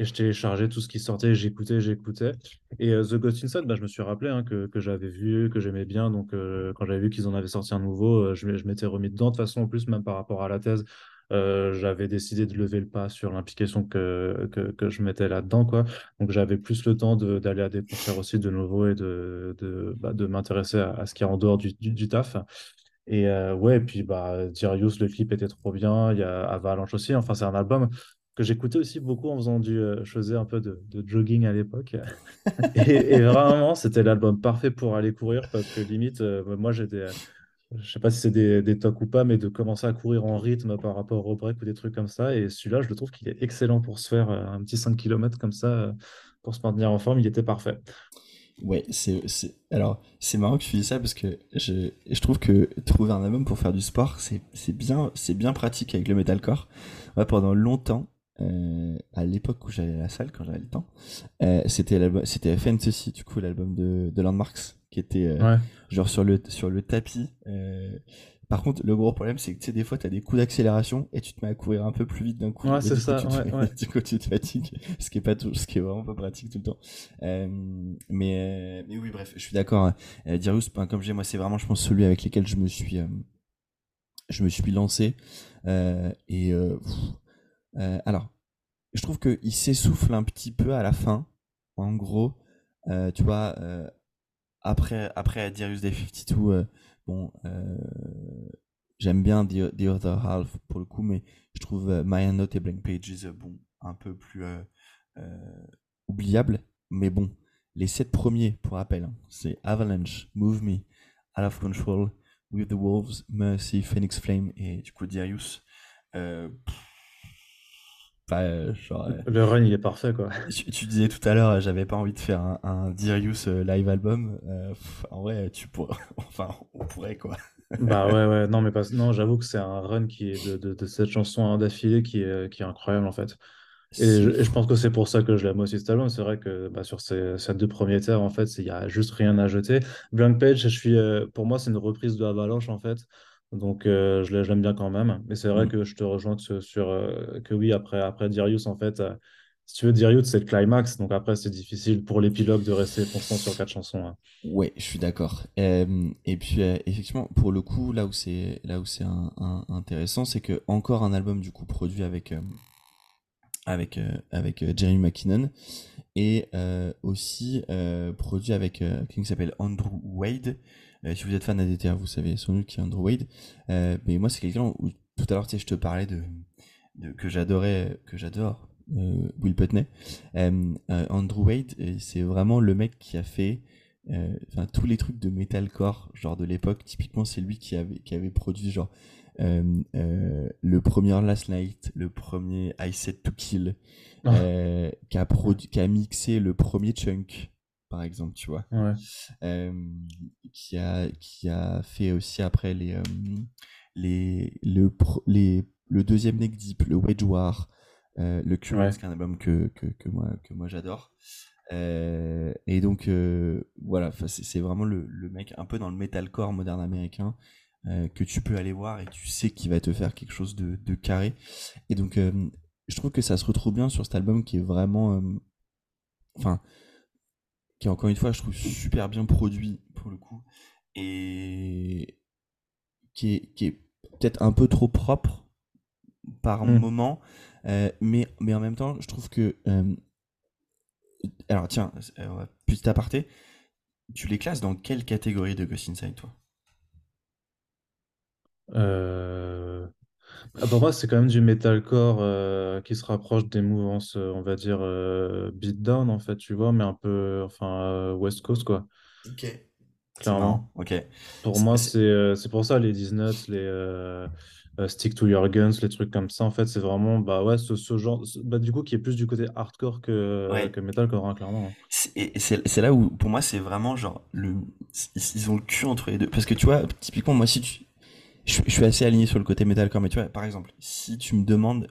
et je téléchargeais tout ce qui sortait, j'écoutais, j'écoutais. Et euh, The Ghost Inside, bah, je me suis rappelé hein, que, que j'avais vu, que j'aimais bien. Donc, euh, quand j'avais vu qu'ils en avaient sorti un nouveau, euh, je, m'étais remis dedans. De toute façon, en plus, même par rapport à la thèse, j'avais décidé de lever le pas sur l'implication que, que, je mettais là-dedans, quoi. Donc, j'avais plus le temps d'aller à des concerts aussi de nouveau et de, de, bah, de m'intéresser à, à ce qui est en dehors du, du, du taf. Et euh, ouais, et puis bah, Darius, le clip était trop bien. Il y a Avalanche aussi. Enfin, c'est un album que j'écoutais aussi beaucoup en faisant du. euh, je faisais un peu de, jogging à l'époque. Et, vraiment, c'était l'album parfait pour aller courir parce que limite, euh, moi, j'étais. euh, Je sais pas si c'est des, des tocs ou pas, mais de commencer à courir en rythme par rapport au break ou des trucs comme ça. Et celui-là, je le trouve qu'il est excellent pour se faire un petit 5 km comme ça, pour se maintenir en forme. Il était parfait. Ouais, c'est. Alors, c'est marrant que tu dis ça parce que je, je trouve que trouver un album pour faire du sport, c'est, bien, c'est bien pratique avec le metalcore. Pendant longtemps, euh, à l'époque où j'allais à la salle, quand j'avais le temps, euh, c'était c'était Fantasy, du coup, l'album de, de Landmarks, qui était euh, Ouais. genre sur le, sur le tapis. euh, Par contre, le gros problème, c'est que tu sais, des fois, tu as des coups d'accélération et tu te mets à courir un peu plus vite d'un coup. Ouais, c'est coup, ça, tu te- ouais, du coup, tu te fatigues, ce qui est pas tout, ce qui est vraiment pas pratique tout le temps. Euh, mais, mais oui, bref, je suis d'accord. Euh, Darius, comme j'ai, moi, c'est vraiment, je pense, celui avec lequel je me suis, euh, je me suis lancé. Euh, et pff, euh, alors, je trouve qu'il s'essouffle un petit peu à la fin. En gros, euh, tu vois, euh, après, après Darius Day 52, euh, bon, j'aime bien The, The Other Half pour le coup, mais je trouve My Note et Blank Pages, bon, un peu plus oubliable. Mais bon, les sept premiers, pour rappel, hein, c'est Avalanche, Move Me, Out of Control, With the Wolves, Mercy, Phoenix Flame et du coup Darius. Pff, euh, genre, euh, Le run, il est parfait, quoi. tu, tu disais tout à l'heure, j'avais pas envie de faire un, un Darius euh, live album. Euh, pff, en vrai, tu pourrais, enfin, on pourrait quoi. Bah ouais, ouais, non, mais pas... non, j'avoue que c'est un run qui est de, de, de cette chanson d'affilée qui est, qui est incroyable en fait. Et je, et je fou. pense que c'est pour ça que je l'aime aussi cet album. C'est vrai que bah, sur ces, ces deux premiers tiers, en fait, il y a juste rien à jeter. Blank Page, je suis, euh, pour moi, c'est une reprise de Avalanche en fait. Donc euh, je l'ai- je l'aime bien quand même. Mais c'est vrai Mm. que je te rejoins que sur euh, que oui, après, après Darius, en fait, euh, si tu veux, Darius, c'est le climax. Donc après, c'est difficile pour l'épilogue de rester constant sur quatre chansons. hein. Ouais, je suis d'accord. Et puis euh, effectivement, pour le coup, là où c'est là où c'est intéressant, c'est que encore un album du coup produit avec avec avec Jeremy McKinnon et aussi produit avec quelqu'un qui s'appelle Andrew Wade. Euh, si vous êtes fan d'ADTR, vous savez son nom qui est Andrew Wade. Euh, mais moi, c'est quelqu'un où tout à l'heure, tu sais, je te parlais de, de- que j'adorais, que j'adore, euh, Will Putney. Andrew Wade, c'est vraiment le mec qui a fait enfin, tous les trucs de metalcore, genre de l'époque. Typiquement, c'est lui qui avait, qui avait produit genre le premier Last Night, le premier I Said to Kill, Ah. qui, a produ- qui a mixé le premier Chunk, par exemple, tu vois. Ouais. Euh, qui, a, qui a fait aussi après les, euh, les, le, les, le deuxième Neck Deep, le Wedge War, euh, le Curious, Ouais. qui est un album que, que, que moi, que moi j'adore. Euh, et donc, euh, voilà, c'est vraiment le, le mec un peu dans le metalcore moderne américain que tu peux aller voir et tu sais qu'il va te faire quelque chose de, de carré. Et donc, je trouve que ça se retrouve bien sur cet album qui est vraiment. Enfin, qui est encore une fois, je trouve super bien produit pour le coup. Et qui est, qui est peut-être un peu trop propre par Mm. moment. euh, mais, mais en même temps, je trouve que. euh, alors, tiens, euh, petit aparté, tu les classes dans quelle catégorie de Ghost Inside, toi? Euh, ah, pour moi, c'est quand même du metalcore euh, qui se rapproche des mouvances, euh, on va dire, euh, beatdown, en fait, tu vois, mais un peu, enfin, euh, West Coast, quoi, Ok. C'est clairement. ok. Pour C'est- moi, c'est- c'est euh, c'est pour ça, les Disnuts, les, Stick to Your Guns, les trucs comme ça. En fait, c'est vraiment bah ouais, ce, ce genre, bah, du coup, qui est plus du côté hardcore que, que metalcore, hein, clairement. Hein. Et c'est là où, pour moi, c'est vraiment genre, le, ils ont le cul entre les deux. Parce que tu vois, typiquement, moi, si tu. Je, suis assez aligné sur le côté metalcore, mais tu vois, par exemple, si tu me demandes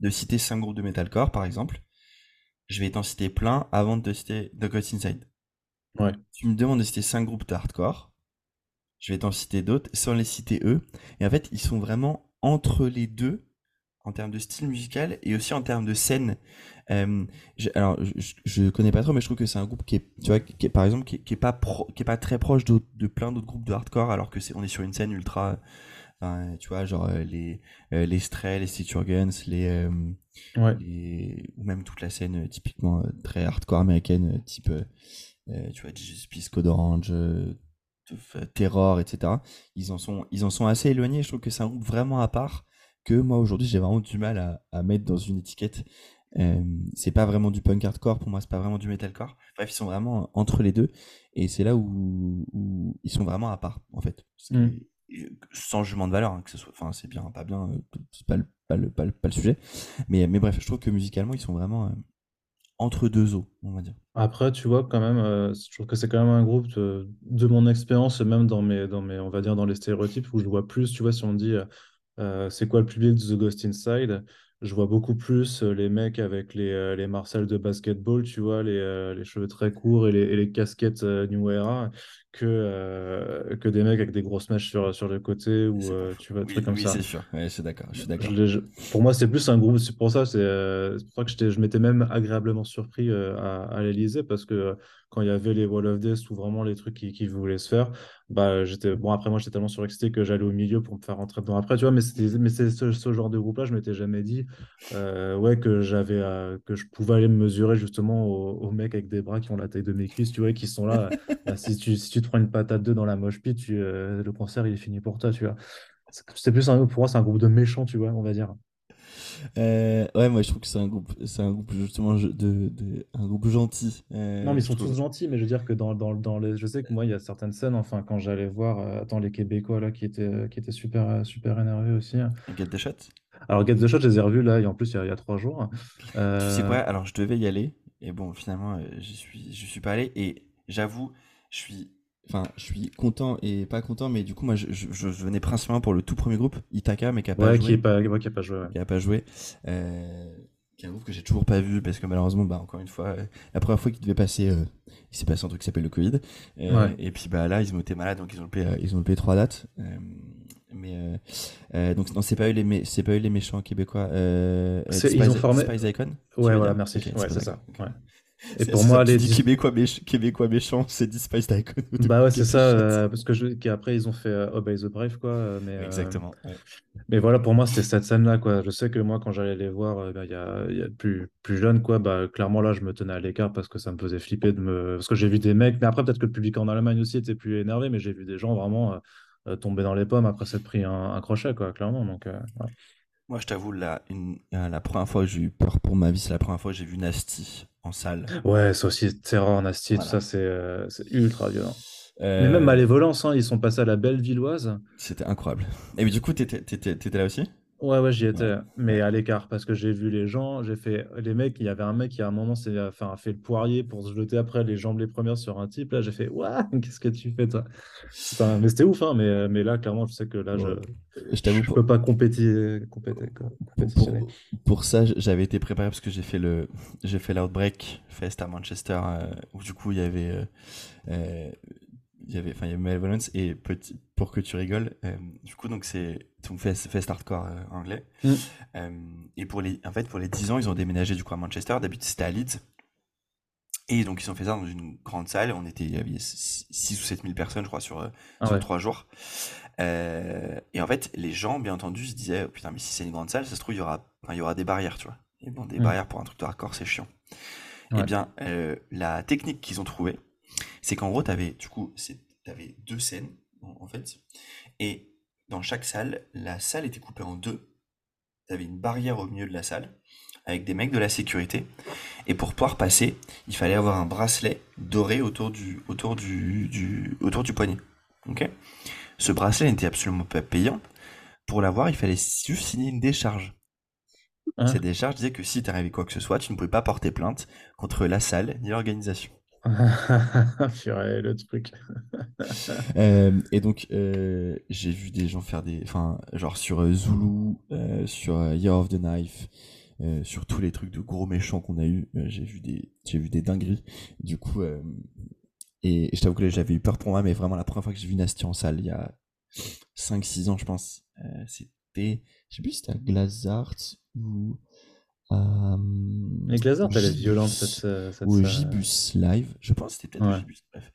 de citer 5 groupes de metalcore, par exemple, je vais t'en citer plein avant de te citer The Ghost Inside. Ouais. Tu me demandes de citer 5 groupes de hardcore, je vais t'en citer d'autres sans les citer eux. Et en fait, ils sont vraiment entre les deux en termes de style musical et aussi en termes de scène. Euh, alors, je, ne connais pas trop, mais je trouve que c'est un groupe qui est, tu vois, qui est, par exemple, qui est, pas qui est pas très proche de, plein d'autres groupes de hardcore, alors que c'est, on est sur une scène ultra, tu vois, genre euh, les euh, les Stray, les Stitch Guns, les, ou même toute la scène typiquement très hardcore américaine, type, tu vois, Jesus Peace, Code Orange. Terror, etc. Ils en sont, ils en sont assez éloignés. Je trouve que c'est un groupe vraiment à part que moi aujourd'hui j'ai vraiment du mal à, mettre dans une étiquette. Euh, c'est pas vraiment du punk hardcore pour moi, c'est pas vraiment du metalcore. Bref, ils sont vraiment entre les deux et c'est là où, ils sont vraiment à part en fait. Sans jugement de valeur, hein, que ce soit, enfin c'est bien, pas bien, euh, c'est pas le, pas le, pas le, sujet. Mais, mais bref, je trouve que musicalement ils sont vraiment euh, entre deux eaux, on va dire. Après, tu vois, quand même, je trouve que c'est quand même un groupe de, mon expérience, même dans mes, dans mes, on va dire, dans les stéréotypes, où je vois plus, tu vois, si on dit euh, c'est quoi le public de The Ghost Inside je vois beaucoup plus euh, les mecs avec les, euh, les Marcel de basketball, tu vois, les, les cheveux très courts et les, et les casquettes New Era, que, que des mecs avec des grosses mèches sur, sur le côté ou tu vois, des trucs comme oui, ça. c'est sûr, ouais, c'est d'accord. Je suis d'accord. pour moi, c'est plus un groupe, c'est pour ça, c'est pour ça que je m'étais même agréablement surpris à, à l'Elysée parce que quand il y avait les Wall of Death ou vraiment les trucs qui, qui voulaient se faire, bah j'étais bon après moi j'étais tellement surexcité que j'allais au milieu pour me faire rentrer dedans après tu vois mais c'était mais c'est ce, genre de groupe là je m'étais jamais dit euh, ouais que j'avais euh, que je pouvais aller me mesurer justement aux, mecs avec des bras qui ont la taille de mes cuisses tu vois qui sont là bah, si tu si tu te prends une patate d'eux dans la moche pit tu, euh, le concert il est fini pour toi tu vois c'est plus un, pour moi c'est un groupe de méchants tu vois on va dire euh, ouais, moi je trouve que c'est un groupe, c'est un groupe justement de, de, un groupe gentil. Euh, non, mais ils sont tous gentils, mais je veux dire que dans, dans, dans les, je sais que moi il y a certaines scènes, enfin quand j'allais voir, euh, attends les Québécois là qui étaient, qui étaient super, super énervés aussi. Hein. Get the Shot? Alors Get the Shot, je les ai revus là, et en plus il y a, il y a trois jours. Tu sais quoi? Alors je devais y aller, et bon finalement je suis, je suis pas allé, et j'avoue, je suis Enfin, je suis content et pas content, mais du coup, moi, je, je, venais principalement pour le tout premier groupe, Itaka, mais qui a pas joué. Qui est pas, qui a pas joué. Qui a pas joué. Euh, qui est un groupe que j'ai toujours pas vu parce que malheureusement, bah, encore une fois, euh, la première fois qu'il devait passer, euh, il s'est passé un truc qui s'appelle le Covid. Euh, et puis, bah, là, ils ont été malades, donc ils ont loupé, ils ont loupé trois dates. mais donc non c'est pas eux les c'est pas eux les méchants québécois Spice, ils ont formé Spice Icon ouais voilà merci ouais c'est ça. Et pour moi, les Québécois, Québécois méchants, c'est Spice Icon. Bah ouais, c'est ça, euh, parce que je... qu'après ils ont fait euh, Obey the Brave, quoi. Euh, mais, Exactement. Mais voilà, pour moi, c'était cette scène-là, quoi. Je sais que moi, quand j'allais les voir, bah, il y, a, y a plus, plus jeune, quoi, bah, clairement, là, je me tenais à l'écart parce que ça me faisait flipper de me. Parce que j'ai vu des mecs, mais après, peut-être que le public en Allemagne aussi était plus énervé, mais j'ai vu des gens vraiment tomber dans les pommes après s'être pris un, crochet, quoi, clairement. Donc, Moi, je t'avoue, la, une... la première fois que j'ai eu peur pour ma vie, c'est la première fois que j'ai vu Nasty en salle. Ouais, c'est aussi Terror, Nasty, tout ça, c'est euh, ultra violent. Mais même Malévolence, hein, ils sont passés à la belle villoise. C'était incroyable. Et du coup, t'étais là aussi? Ouais, ouais, j'y étais, mais à l'écart, parce que j'ai vu les gens, j'ai fait les mecs, il y avait un mec qui à un moment s'est enfin, fait le poirier pour se jeter après les jambes les premières sur un type, là j'ai fait, Ouah, qu'est-ce que tu fais toi? Mais c'était ouf, hein, mais, mais là, clairement, je sais que là, je, je, peux pas compétir, quoi, pour, ça, j'avais été préparé parce que j'ai fait le j'ai fait l'Outbreak Fest à Manchester, euh, où du coup, il y avait... Euh, euh, il y avait enfin il y avait Malevolence et petit pour que tu rigoles euh, du coup donc c'est donc fest, fest hardcore euh, anglais. Mm. euh, et pour les en fait pour les 10 ans ils ont déménagé du coup à Manchester. D'habitude c'était à Leeds. Et donc ils ont fait ça dans une grande salle. On était il y avait 6 ou 7 000 personnes je crois sur, ah sur 3 jours. Et en fait les gens bien entendu se disaient oh, putain mais si c'est une grande salle ça se trouve il y aura il y aura des barrières tu vois. Et bon des mm. barrières pour un truc de hardcore c'est chiant. Et eh bien la technique qu'ils ont trouvée c'est qu'en gros, tu avais, du coup, avais deux scènes, en, fait, et dans chaque salle, la salle était coupée en deux. Tu avais une barrière au milieu de la salle, avec des mecs de la sécurité, et pour pouvoir passer, il fallait avoir un bracelet doré autour du, autour du, du autour du poignet. Ok? Ce bracelet n'était absolument pas payant, pour l'avoir, il fallait juste signer une décharge. Hein? Cette décharge disait que si t'arrivait quoi que ce soit, tu ne pouvais pas porter plainte contre la salle ni l'organisation. Purée, le truc. Euh, et donc, euh, j'ai vu des gens faire des. Enfin, genre sur euh, Zulu, sur Year of the Knife, sur tous les trucs de gros méchants qu'on a eu, j'ai vu des, vu des dingueries. Du coup, euh, et je t'avoue que j'avais eu peur pour moi, mais vraiment la première fois que j'ai vu Nasty en salle, il y a 5-6 ans, je pense, c'était, je sais plus si c'était à Glazart ou Glazart, elle est Gibus- violente, cette. euh, cette ou Gibus Live, je pense que c'était peut-être Ouais. Gibus, bref.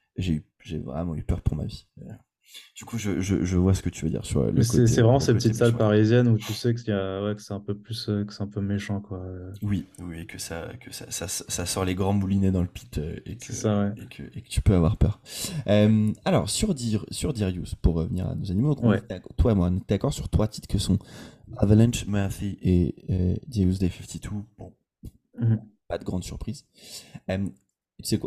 J'ai vraiment eu peur pour ma vie. Euh, Du coup, je, je, je vois ce que tu veux dire sur le c'est vraiment ces petites salles parisiennes où tu sais y a, ouais, que c'est un peu plus, euh, que c'est un peu méchant, quoi. Euh, Oui, oui, que ça, que ça, ça, ça sort les grands moulinets dans le pit euh, et que, ça, ouais. et que, et que tu peux avoir peur. Euh, alors, sur, sur Dirius, pour revenir à nos animaux, Ouais. toi et moi, on est d'accord sur trois titres que sont Avalanche, Murphy et euh, Dirius Day 52. Bon, Mhm. pas de grande surprise. Euh,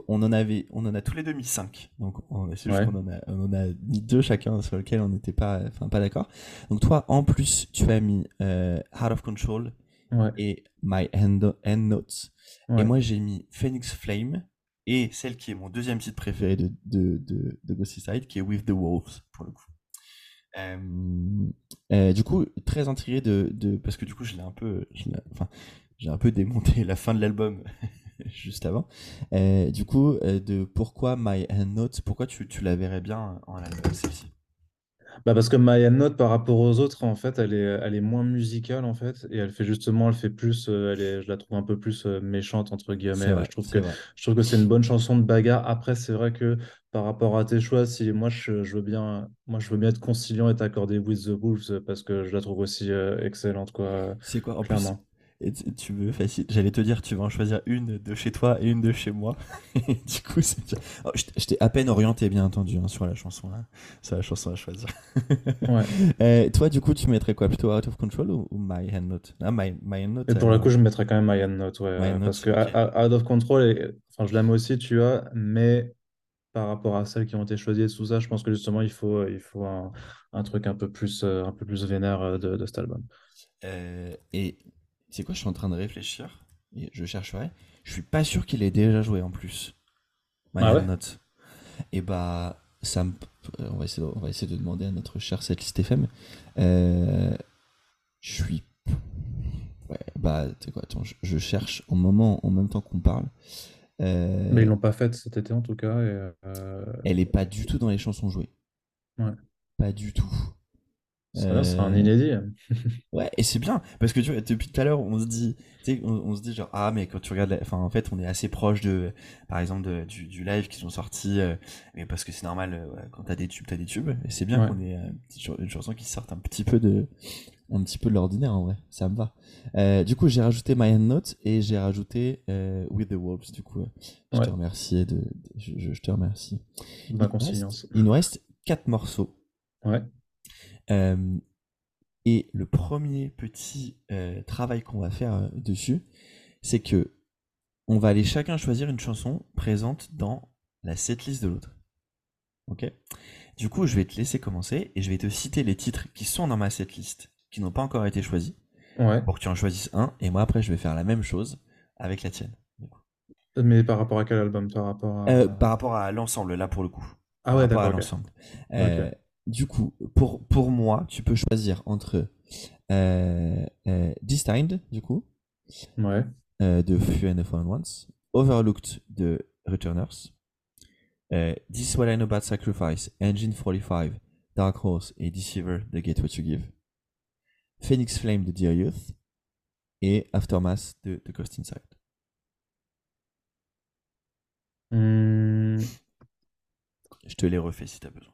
on en avait, on en a tous les deux mis 5. Donc, on, c'est juste Ouais. qu'on en a, on en a mis deux chacun sur lequel on n'était pas, enfin, pas d'accord. Donc, toi, en plus, tu as mis euh, Heart of Control Ouais, et My End, End Notes. ouais. Et moi, j'ai mis Phoenix Flame et celle qui est mon deuxième titre préféré de, de, de, de Ghosty Side, qui est With the Wolves, pour le coup. Euh, euh, du coup, très intrigué de. Parce que du coup, je l'ai un peu. Enfin, j'ai un peu démonté la fin de l'album juste avant. Euh, du coup, de pourquoi My Notes, pourquoi tu, tu la verrais bien en album, celle-ci? Bah parce que My Note par rapport aux autres, en fait, elle est, elle est moins musicale, en fait, et elle fait justement, elle fait plus, euh, elle est, je la trouve un peu plus euh, méchante, entre guillemets. C'est vrai, je trouve c'est que, vrai. je trouve que c'est une bonne chanson de bagarre. Après, c'est vrai que par rapport à tes choix, si moi, je, je veux bien, moi, je veux bien être conciliant et t'accorder With the Wolves, parce que je la trouve aussi euh, excellente, quoi, C'est quoi? En plus, clairement. Et tu veux facile. J'allais te dire, tu vas en choisir une de chez toi et une de chez moi. Et du coup, c'est Oh, je t'ai- à peine orienté, bien entendu, hein, sur la chanson, là. Sur la chanson à choisir. Ouais. Euh, toi, du coup, tu mettrais quoi Plutôt Out of Control ou, My Hand Note? Ah, My, My Hand Note. Et pour euh, le coup, je mettrais quand même My Note, ouais, My Note, parce que Out of Control, est- enfin, je l'aime aussi, tu vois, mais par rapport à celles qui ont été choisies tout ça, je pense que justement, il faut, il faut un, un truc un peu plus, euh, un peu plus vénère de, de cet album. euh, et c'est quoi Je suis en train de réfléchir. Et je chercherai. Je suis pas sûr qu'il ait déjà joué en plus. Ah ouais Note. Et bah, ça me... euh, on, va essayer de, on va essayer de demander à notre cher setlist FM. Euh, je suis. Ouais, bah, tu quoi, attends, je, je cherche en, moment, en même temps qu'on parle. Euh, Mais ils l'ont pas faite cet été en tout cas. Et, euh, Elle est pas du tout dans les chansons jouées. Ouais. Pas du tout. Ça sera un Euh, inédit. Ouais, et c'est bien, parce que tu vois, depuis tout à l'heure, on se dit, on, on se dit genre, ah, mais quand tu regardes, la- enfin, en fait, on est assez proche de, par exemple, de- du, du live qui sont sortis, euh, mais parce que c'est normal, euh, quand t'as des tubes, t'as des tubes, et c'est bien Ouais. qu'on ait euh, une chanson qui sorte un petit peu de, un petit peu de l'ordinaire, en vrai, ça me va. Du coup, j'ai rajouté My Hand Note et j'ai rajouté With the Wolves, du coup, je Ouais. te remercie de, je, je- je te remercie. Il nous reste- il nous reste quatre morceaux. Ouais. Euh, et le premier petit euh, travail qu'on va faire dessus, c'est que on va aller chacun choisir une chanson présente dans la setlist de l'autre. Ok? Du coup, je vais te laisser commencer et je vais te citer les titres qui sont dans ma setlist, qui n'ont pas encore été choisis, Ouais. pour que tu en choisisses un. Et moi, après, je vais faire la même chose avec la tienne. Mais par rapport à quel album? Par rapport à... Euh, par rapport à l'ensemble, là pour le coup. Ah par ouais, rapport à d'accord. ok. l'ensemble. Euh, Du coup, pour, pour moi, tu peux choisir entre euh, euh, Destined, du coup, Ouais. euh, de Few and the Fallen Ones, Overlooked de Returners, euh, This is What I Know About Sacrifice, Engine 45, Dark Horse et Deceiver de Get What You Give, Phoenix Flame de Dear Youth et Aftermath de The Ghost Inside. Hmm, Je te les refais si tu as besoin.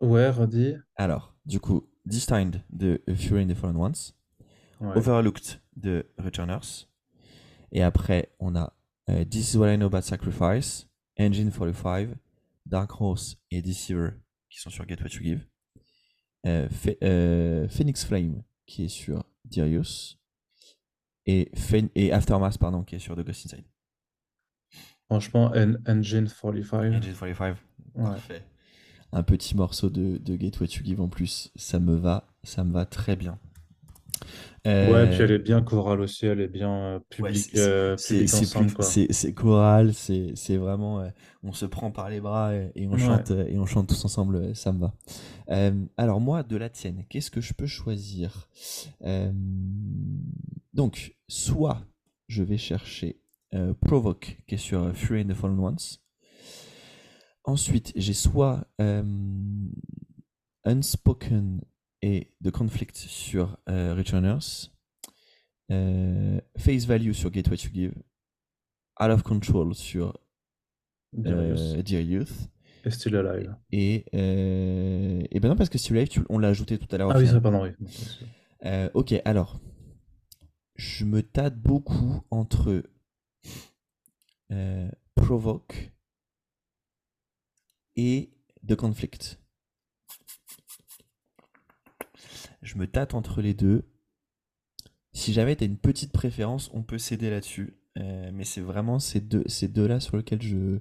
Ouais, redis. Alors, du coup, Destined de Fury and the Fallen Ones, Ouais. Overlooked de Returners. Et après, on a euh, This is What I Know About Sacrifice, Engine 45, Dark Horse et Deceiver qui sont sur Get What You Give. Euh, euh, Phoenix Flame qui est sur Darius. Et, et Aftermath, pardon, qui est sur The Ghost Inside. Franchement, En- Engine 45. Engine 45, Ouais. parfait. Un petit morceau de, de Get What You Give en plus, ça me va ça me va très bien. Ouais, puis elle est bien chorale aussi, elle est bien publique, c'est choral, c'est vraiment, on se prend par les bras et, on chante et on chante tous ensemble, ça me va. alors moi, de la tienne, qu'est-ce que je peux choisir? Donc, soit je vais chercher Provoke, qui est sur Fury and the Fallen Ones. Ensuite, j'ai soit Unspoken et The Conflict sur euh, Returners, euh, Face Value sur Get What You Give, Out of Control sur Dear euh, Youth. Et Still Alive. Et, et ben non, parce que Still Alive, on l'a ajouté tout à l'heure. Ah oui, ça, pardon, oui. ok, alors, je me tâte beaucoup entre Provoke et The Conflict. Je me tâte entre les deux. Si jamais tu as une petite préférence, on peut céder là-dessus. Euh, mais c'est vraiment ces deux, ces deux-là sur lesquels je,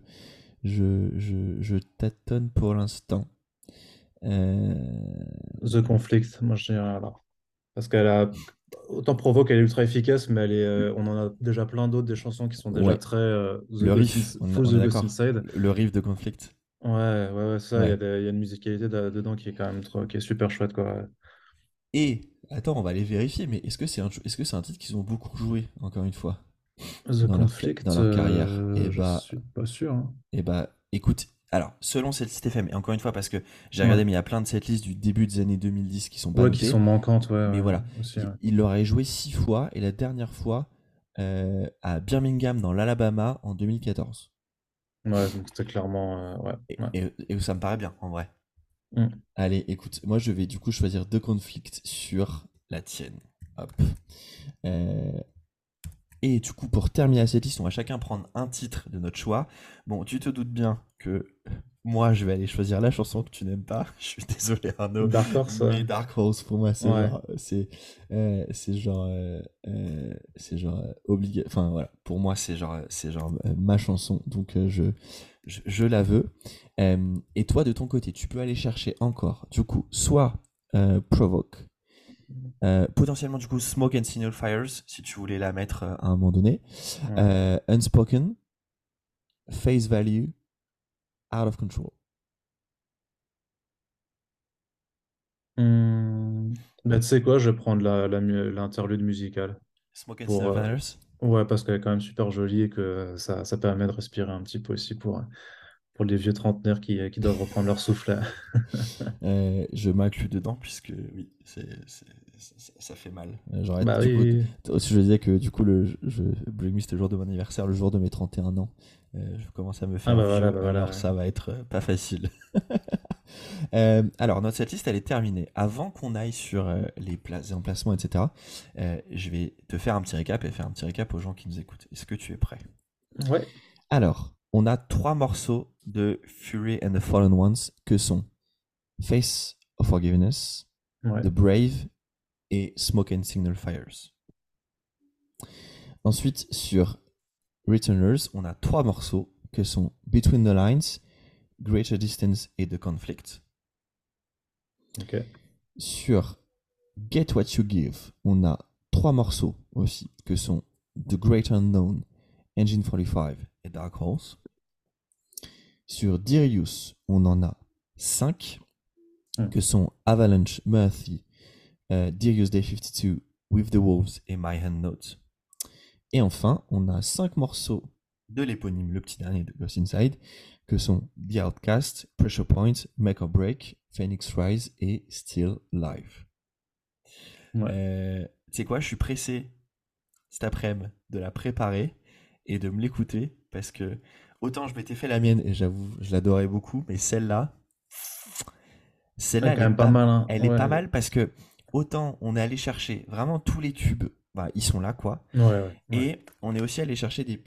je, je, tâtonne pour l'instant. Euh, The Conflict, moi je dirais alors. Parce qu'elle a. Autant provoque, elle est ultra efficace, mais elle est, euh, on en a déjà plein d'autres, des chansons qui sont déjà très. le riff, Le riff de Conflict. Ouais, ouais, ouais, ça, il y, a une musicalité dedans qui est quand même trop, qui est super chouette, quoi. Et, attends, on va aller vérifier, mais est-ce que c'est un, est-ce que c'est un titre qu'ils ont beaucoup joué, encore une fois? The dans Conflict, leur, dans leur carrière euh, Et bah, je suis pas sûr. Hein. Et bah, écoute, alors, selon cette liste FM, et encore une fois, parce que j'ai regardé, mais il y a plein de cette liste du début des années 2010 qui sont pas ouais, qui sont manquantes, ouais. Mais voilà, il, l'aurait joué six fois, et la dernière fois euh, à Birmingham, dans l'Alabama, en 2014. Ouais, donc c'était clairement. Euh, ouais, et, et, ça me paraît bien, en vrai. Mm. Allez, écoute, moi je vais du coup choisir deux conflicts sur la tienne. Hop. Euh, et du coup, pour terminer cette liste, on va chacun prendre un titre de notre choix. Bon, tu te doutes bien que moi, je vais aller choisir la chanson que tu n'aimes pas. Je suis désolé, Arnaud. Dark Horse. Mais Dark Horse, pour moi, c'est genre, c'est, euh, c'est genre, euh, c'est genre obligé. Enfin voilà, pour moi, c'est genre, c'est genre ma chanson. Donc je, je, la veux. Euh, et toi, de ton côté, tu peux aller chercher encore, du coup, soit euh, Provoke, euh, potentiellement, du coup, Smoke and Signal Fires, si tu voulais la mettre à un moment donné, Unspoken, Face Value, Out of Control. Bah, tu sais quoi, je vais prendre l'interlude la, musicale. Smoke and Fires Ouais, parce qu'elle est quand même super jolie et que ça, ça permet de respirer un petit peu aussi pour, pour les vieux trentenaires qui, qui doivent reprendre leur souffle. Euh, je m'inclus dedans puisque oui, c'est, ça, fait mal. Euh, bah oui. je disais que du coup, le, je, Bring Me, c'était le jour de mon anniversaire, le jour de mes 31 ans. Euh, je commence à me faire ah bah bah alors ça va être pas facile. Euh, alors, notre setlist, elle est terminée. Avant qu'on aille sur euh, les places et emplacements, etc., euh, je vais te faire un petit récap et faire un petit récap aux gens qui nous écoutent. Est-ce que tu es prêt? Ouais. Alors, on a trois morceaux de Fury and the Fallen Ones que sont Face of Forgiveness, The Brave et Smoke and Signal Fires. Ensuite, sur Returners, on a trois morceaux que sont Between the Lines, Greater Distance et The Conflict. Sur Get What You Give, on a trois morceaux aussi, que sont The Great Unknown, Engine 45 et Dark Horse. Sur Dirius, on en a cinq, que sont Avalanche, Murphy, uh, Dirius Day 52, With the Wolves et My Hand Note. Et enfin, on a cinq morceaux de l'éponyme, le petit dernier de Ghost Inside, que sont The Outcast, Pressure Point, Make or Break, Phoenix Rise et Still Live. Euh, tu sais quoi, je suis pressé cet après-midi de la préparer et de me l'écouter parce que autant je m'étais fait la mienne et j'avoue, je l'adorais beaucoup, mais celle-là, celle-là, elle, est pas, mal, hein. elle est pas mal parce que autant on est allé chercher vraiment tous les tubes, bah, ils sont là quoi. et on est aussi allé chercher des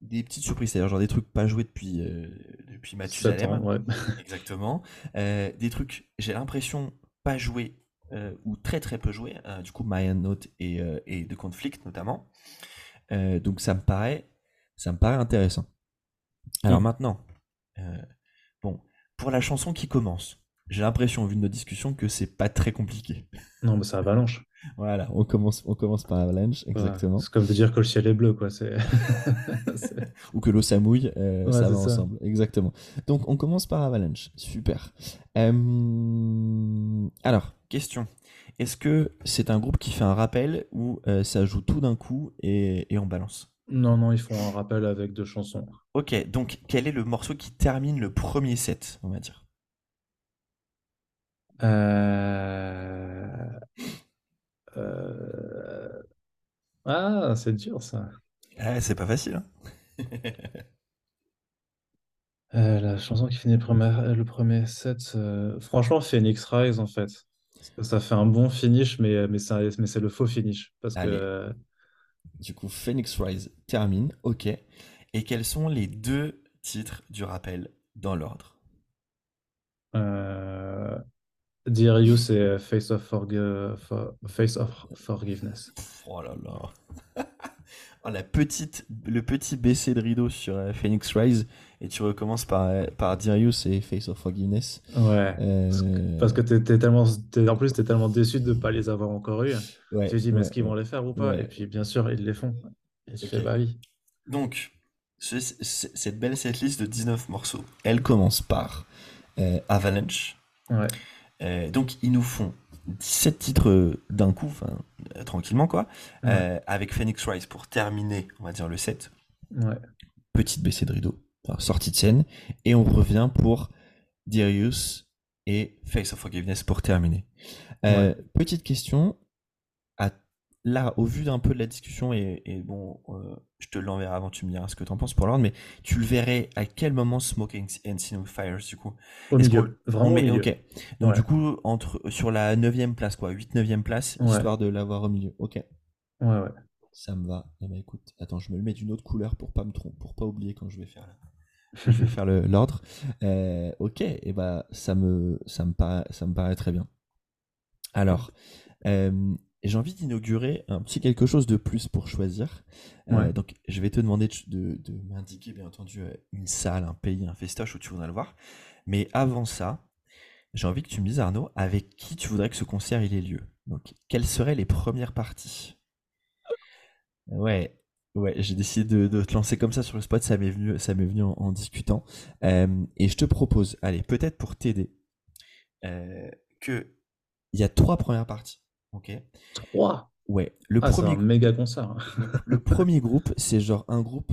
des petites surprises, c'est-à-dire genre des trucs pas joués depuis, euh, depuis Mathusalem. Exactement. Euh, des trucs, j'ai l'impression, pas joués euh, ou très très peu joués, du coup My Note et, et de Conflict notamment. donc ça me paraît, ça me paraît intéressant. Alors mm. maintenant, bon, pour la chanson qui commence, j'ai l'impression, vu de nos discussions, que c'est pas très compliqué. Non, mais c'est Avalanche. Voilà, on commence, on commence par Avalanche, exactement. c'est comme de dire que le ciel est bleu, quoi. Ou que l'eau s'amouille, euh, ça va ensemble, exactement. Donc, on commence par Avalanche, super. Euh, alors, question. Est-ce que c'est un groupe qui fait un rappel ou euh, ça joue tout d'un coup et, et on balance? Non, non, ils font un rappel avec deux chansons. Ok, donc quel est le morceau qui termine le premier set, on va dire? Euh... Euh... Ah, c'est dur ça. Ah, c'est pas facile. Hein. euh, la chanson qui finit le premier, le premier set, euh... franchement, Phoenix Rise en fait. Ça fait un bon finish, mais, mais, mais c'est le faux finish. Parce que... Du coup, Phoenix Rise termine, ok. Et quels sont les deux titres du rappel dans l'ordre? Euh... Dear You, c'est Face of, Face of Forgiveness. Oh là là. oh, la petite, le petit baissé de rideau sur euh, Phoenix Rise et tu recommences par, euh, par Dear You, c'est Face of Forgiveness. Ouais. Euh, parce que t'es, tellement, en plus, t'es tellement déçu de ne pas les avoir encore eu. tu te dis, mais est-ce qu'ils vont les faire ou pas? Et puis, bien sûr, ils les font. Et tu fais, bah oui. Donc, cette belle setlist de 19 morceaux, elle commence par Avalanche. Ouais. Euh, donc ils nous font 17 titres d'un coup, euh, tranquillement quoi, euh, avec Phoenix Rise pour terminer, on va dire le set. Petite baissée de rideau, sortie de scène, et on revient pour Darius et Face of Forgiveness pour terminer. Petite question, là, au vu d'un peu de la discussion, et, bon, euh, je te l'enverrai avant, tu me diras ce que tu en penses pour l'ordre, mais tu le verrais à quel moment Smoking and Sin Fires, du coup? Au milieu, vraiment au milieu. Ok. Donc, du coup, entre, sur la 9 place, quoi, 8-9 place, histoire de l'avoir au milieu. Ok. Ouais, ouais. Ça me va. Eh ben, écoute, attends, je me le mets d'une autre couleur pour pas me tromper, pour pas oublier quand je vais faire je vais faire l'ordre. Euh, ok, et eh ben ça me ça me paraît ça me paraît très bien. Alors, euh, j'ai envie d'inaugurer un petit quelque chose de plus pour choisir. Euh, donc, je vais te demander de, m'indiquer, bien entendu, euh, une salle, un pays, un festoche où tu voudrais le voir. Mais avant ça, j'ai envie que tu me dises, Arnaud, avec qui tu voudrais que ce concert il ait lieu. Donc, quelles seraient les premières parties? Ouais, ouais, j'ai décidé de, te lancer comme ça sur le spot. Ça m'est venu, ça m'est venu en, discutant. Euh, et je te propose, allez, peut-être pour t'aider, que il y a trois premières parties. Ok. Trois Ouais. Le ah, premier... un méga concert. Hein. le premier groupe, c'est genre un groupe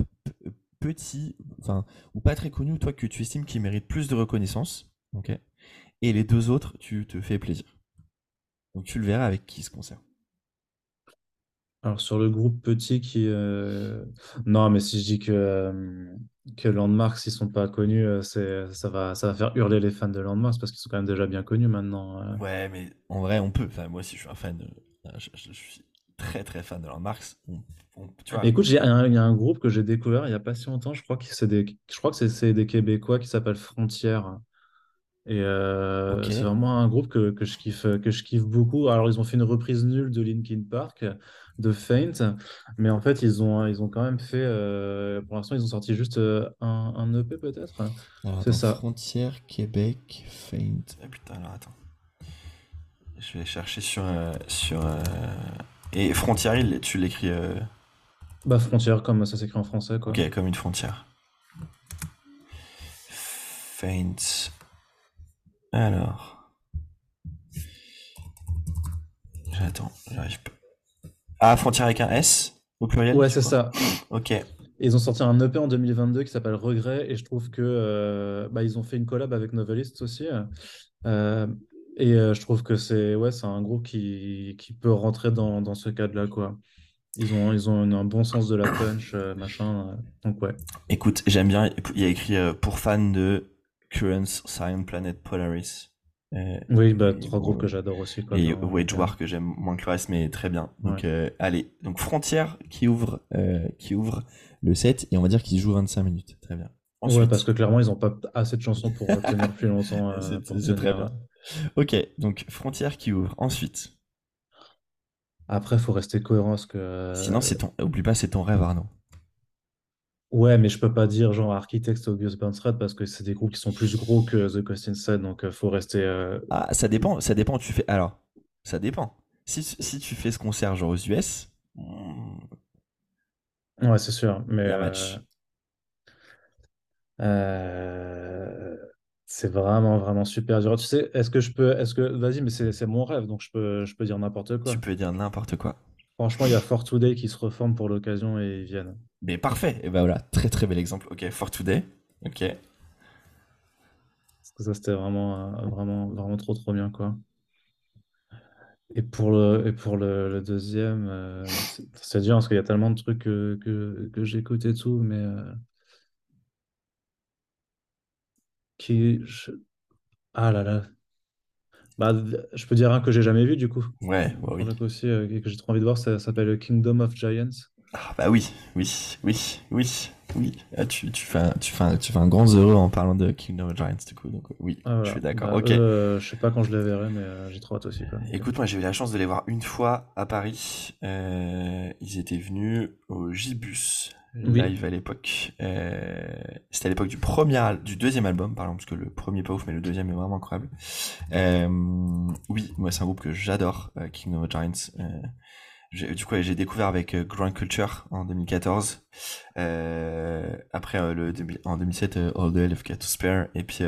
petit, enfin, ou pas très connu, toi, que tu estimes qui mérite plus de reconnaissance. Ok? Et les deux autres, tu te fais plaisir. Donc tu le verras avec qui ce concert. Alors sur le groupe petit qui... Euh, non, mais si je dis que, euh, que Landmarks, ils sont pas connus, euh, c'est, ça, va, ça va faire hurler les fans de Landmarks parce qu'ils sont quand même déjà bien connus maintenant. Ouais, mais en vrai, on peut. Enfin, moi aussi, je suis un fan. Je, suis très très fan de Landmarks. Écoute, il y a un groupe que j'ai découvert il n'y a pas si longtemps. Je crois que c'est des, je crois que c'est, des Québécois qui s'appellent Frontières. Et euh, c'est vraiment un groupe que, que, je kiffe, que je kiffe beaucoup. Alors, ils ont fait une reprise nulle de Linkin Park, de Faint, mais en fait, ils ont, ils ont quand même fait. Euh, pour l'instant, ils ont sorti juste euh, un, un EP, peut-être? C'est ça. Frontière, Québec, Faint. Ah putain, alors attends. Je vais chercher sur. sur Et Frontière, tu l'écris. Bah, frontière, comme ça s'écrit en français, quoi. Ok, comme une frontière. Faint. Alors. J'attends, j'arrive pas. Ah, frontière avec un S au pluriel Ouais, c'est ça. ok. Ils ont sorti un EP en 2022 qui s'appelle Regret et je trouve que euh, bah, ils ont fait une collab avec Novelists aussi. Euh, et euh, je trouve que c'est ouais, c'est un groupe qui, qui peut rentrer dans, dans ce cadre-là. quoi. Ils ont, ils ont un bon sens de la punch, machin. donc ouais. Écoute, j'aime bien. Il y a écrit pour fans de Currents, Cyan Planet, Polaris. Euh, oui, bah, trois groupes que j'adore aussi. Quoi, et Wage War que j'aime moins que le reste, mais très bien. Donc, euh, allez, donc Frontière qui ouvre, euh, qui ouvre le set et on va dire qu'il joue 25 minutes. Très bien. Ouais, parce que clairement, ils n'ont pas assez de chansons pour tenir plus longtemps. c'est très bien. Ok, donc Frontière qui ouvre. Ensuite. Après, il faut rester cohérent. que... Sinon, c'est ton... oublie pas, c'est ton rêve, Arnaud. Ouais, mais je peux pas dire genre Architects Gus Red parce que c'est des groupes qui sont plus gros que The Ghost Inside, donc il faut rester. Ah, ça dépend, ça dépend. Tu fais alors, ça dépend. Si, si tu fais ce concert genre aux US. Hmm. Ouais, c'est sûr, mais. match. Euh, c'est vraiment, vraiment super dur. Tu sais, est-ce que je peux. Est-ce que. Vas-y, mais c'est mon rêve, donc je peux, je peux dire n'importe quoi. Tu peux dire n'importe quoi. Franchement, il y a For Today qui se reforme pour l'occasion et ils viennent. Mais parfait. Et ben voilà, très très bel exemple. Ok, For Today. Ok. Parce que ça, c'était vraiment, vraiment, vraiment trop, trop bien, quoi. Et pour le, et pour le, deuxième, euh, c'est dur parce qu'il y a tellement de trucs que, que, que j'écoute et tout, mais. Euh, qui. Ah là là. Bah, je peux dire un que j'ai jamais vu du coup. Ouais, oui. aussi, euh, que j'ai trop envie de voir, ça s'appelle Kingdom of Giants. Ah bah oui, oui, oui, oui, oui. Ah, tu, tu, fais un, tu, fais un, tu fais un grand heureux en parlant de Kingdom of Giants du coup, donc oui, ah, je suis d'accord. Bah, ok. Euh, je sais pas quand je les verrai, mais euh, j'ai trop hâte aussi. Écoute, moi j'ai eu la chance de les voir une fois à Paris. ils étaient venus au Gibus live à l'époque. Euh, c'était à l'époque du premier, du deuxième album, par exemple, parce que le premier pas ouf, mais le deuxième est vraiment incroyable. Euh, oui, moi c'est un groupe que j'adore, euh, King of Giants. Du coup, j'ai découvert avec Grand Culture en 2014. après, le, en 2007, All the Hell of Cat to Spare. Et puis,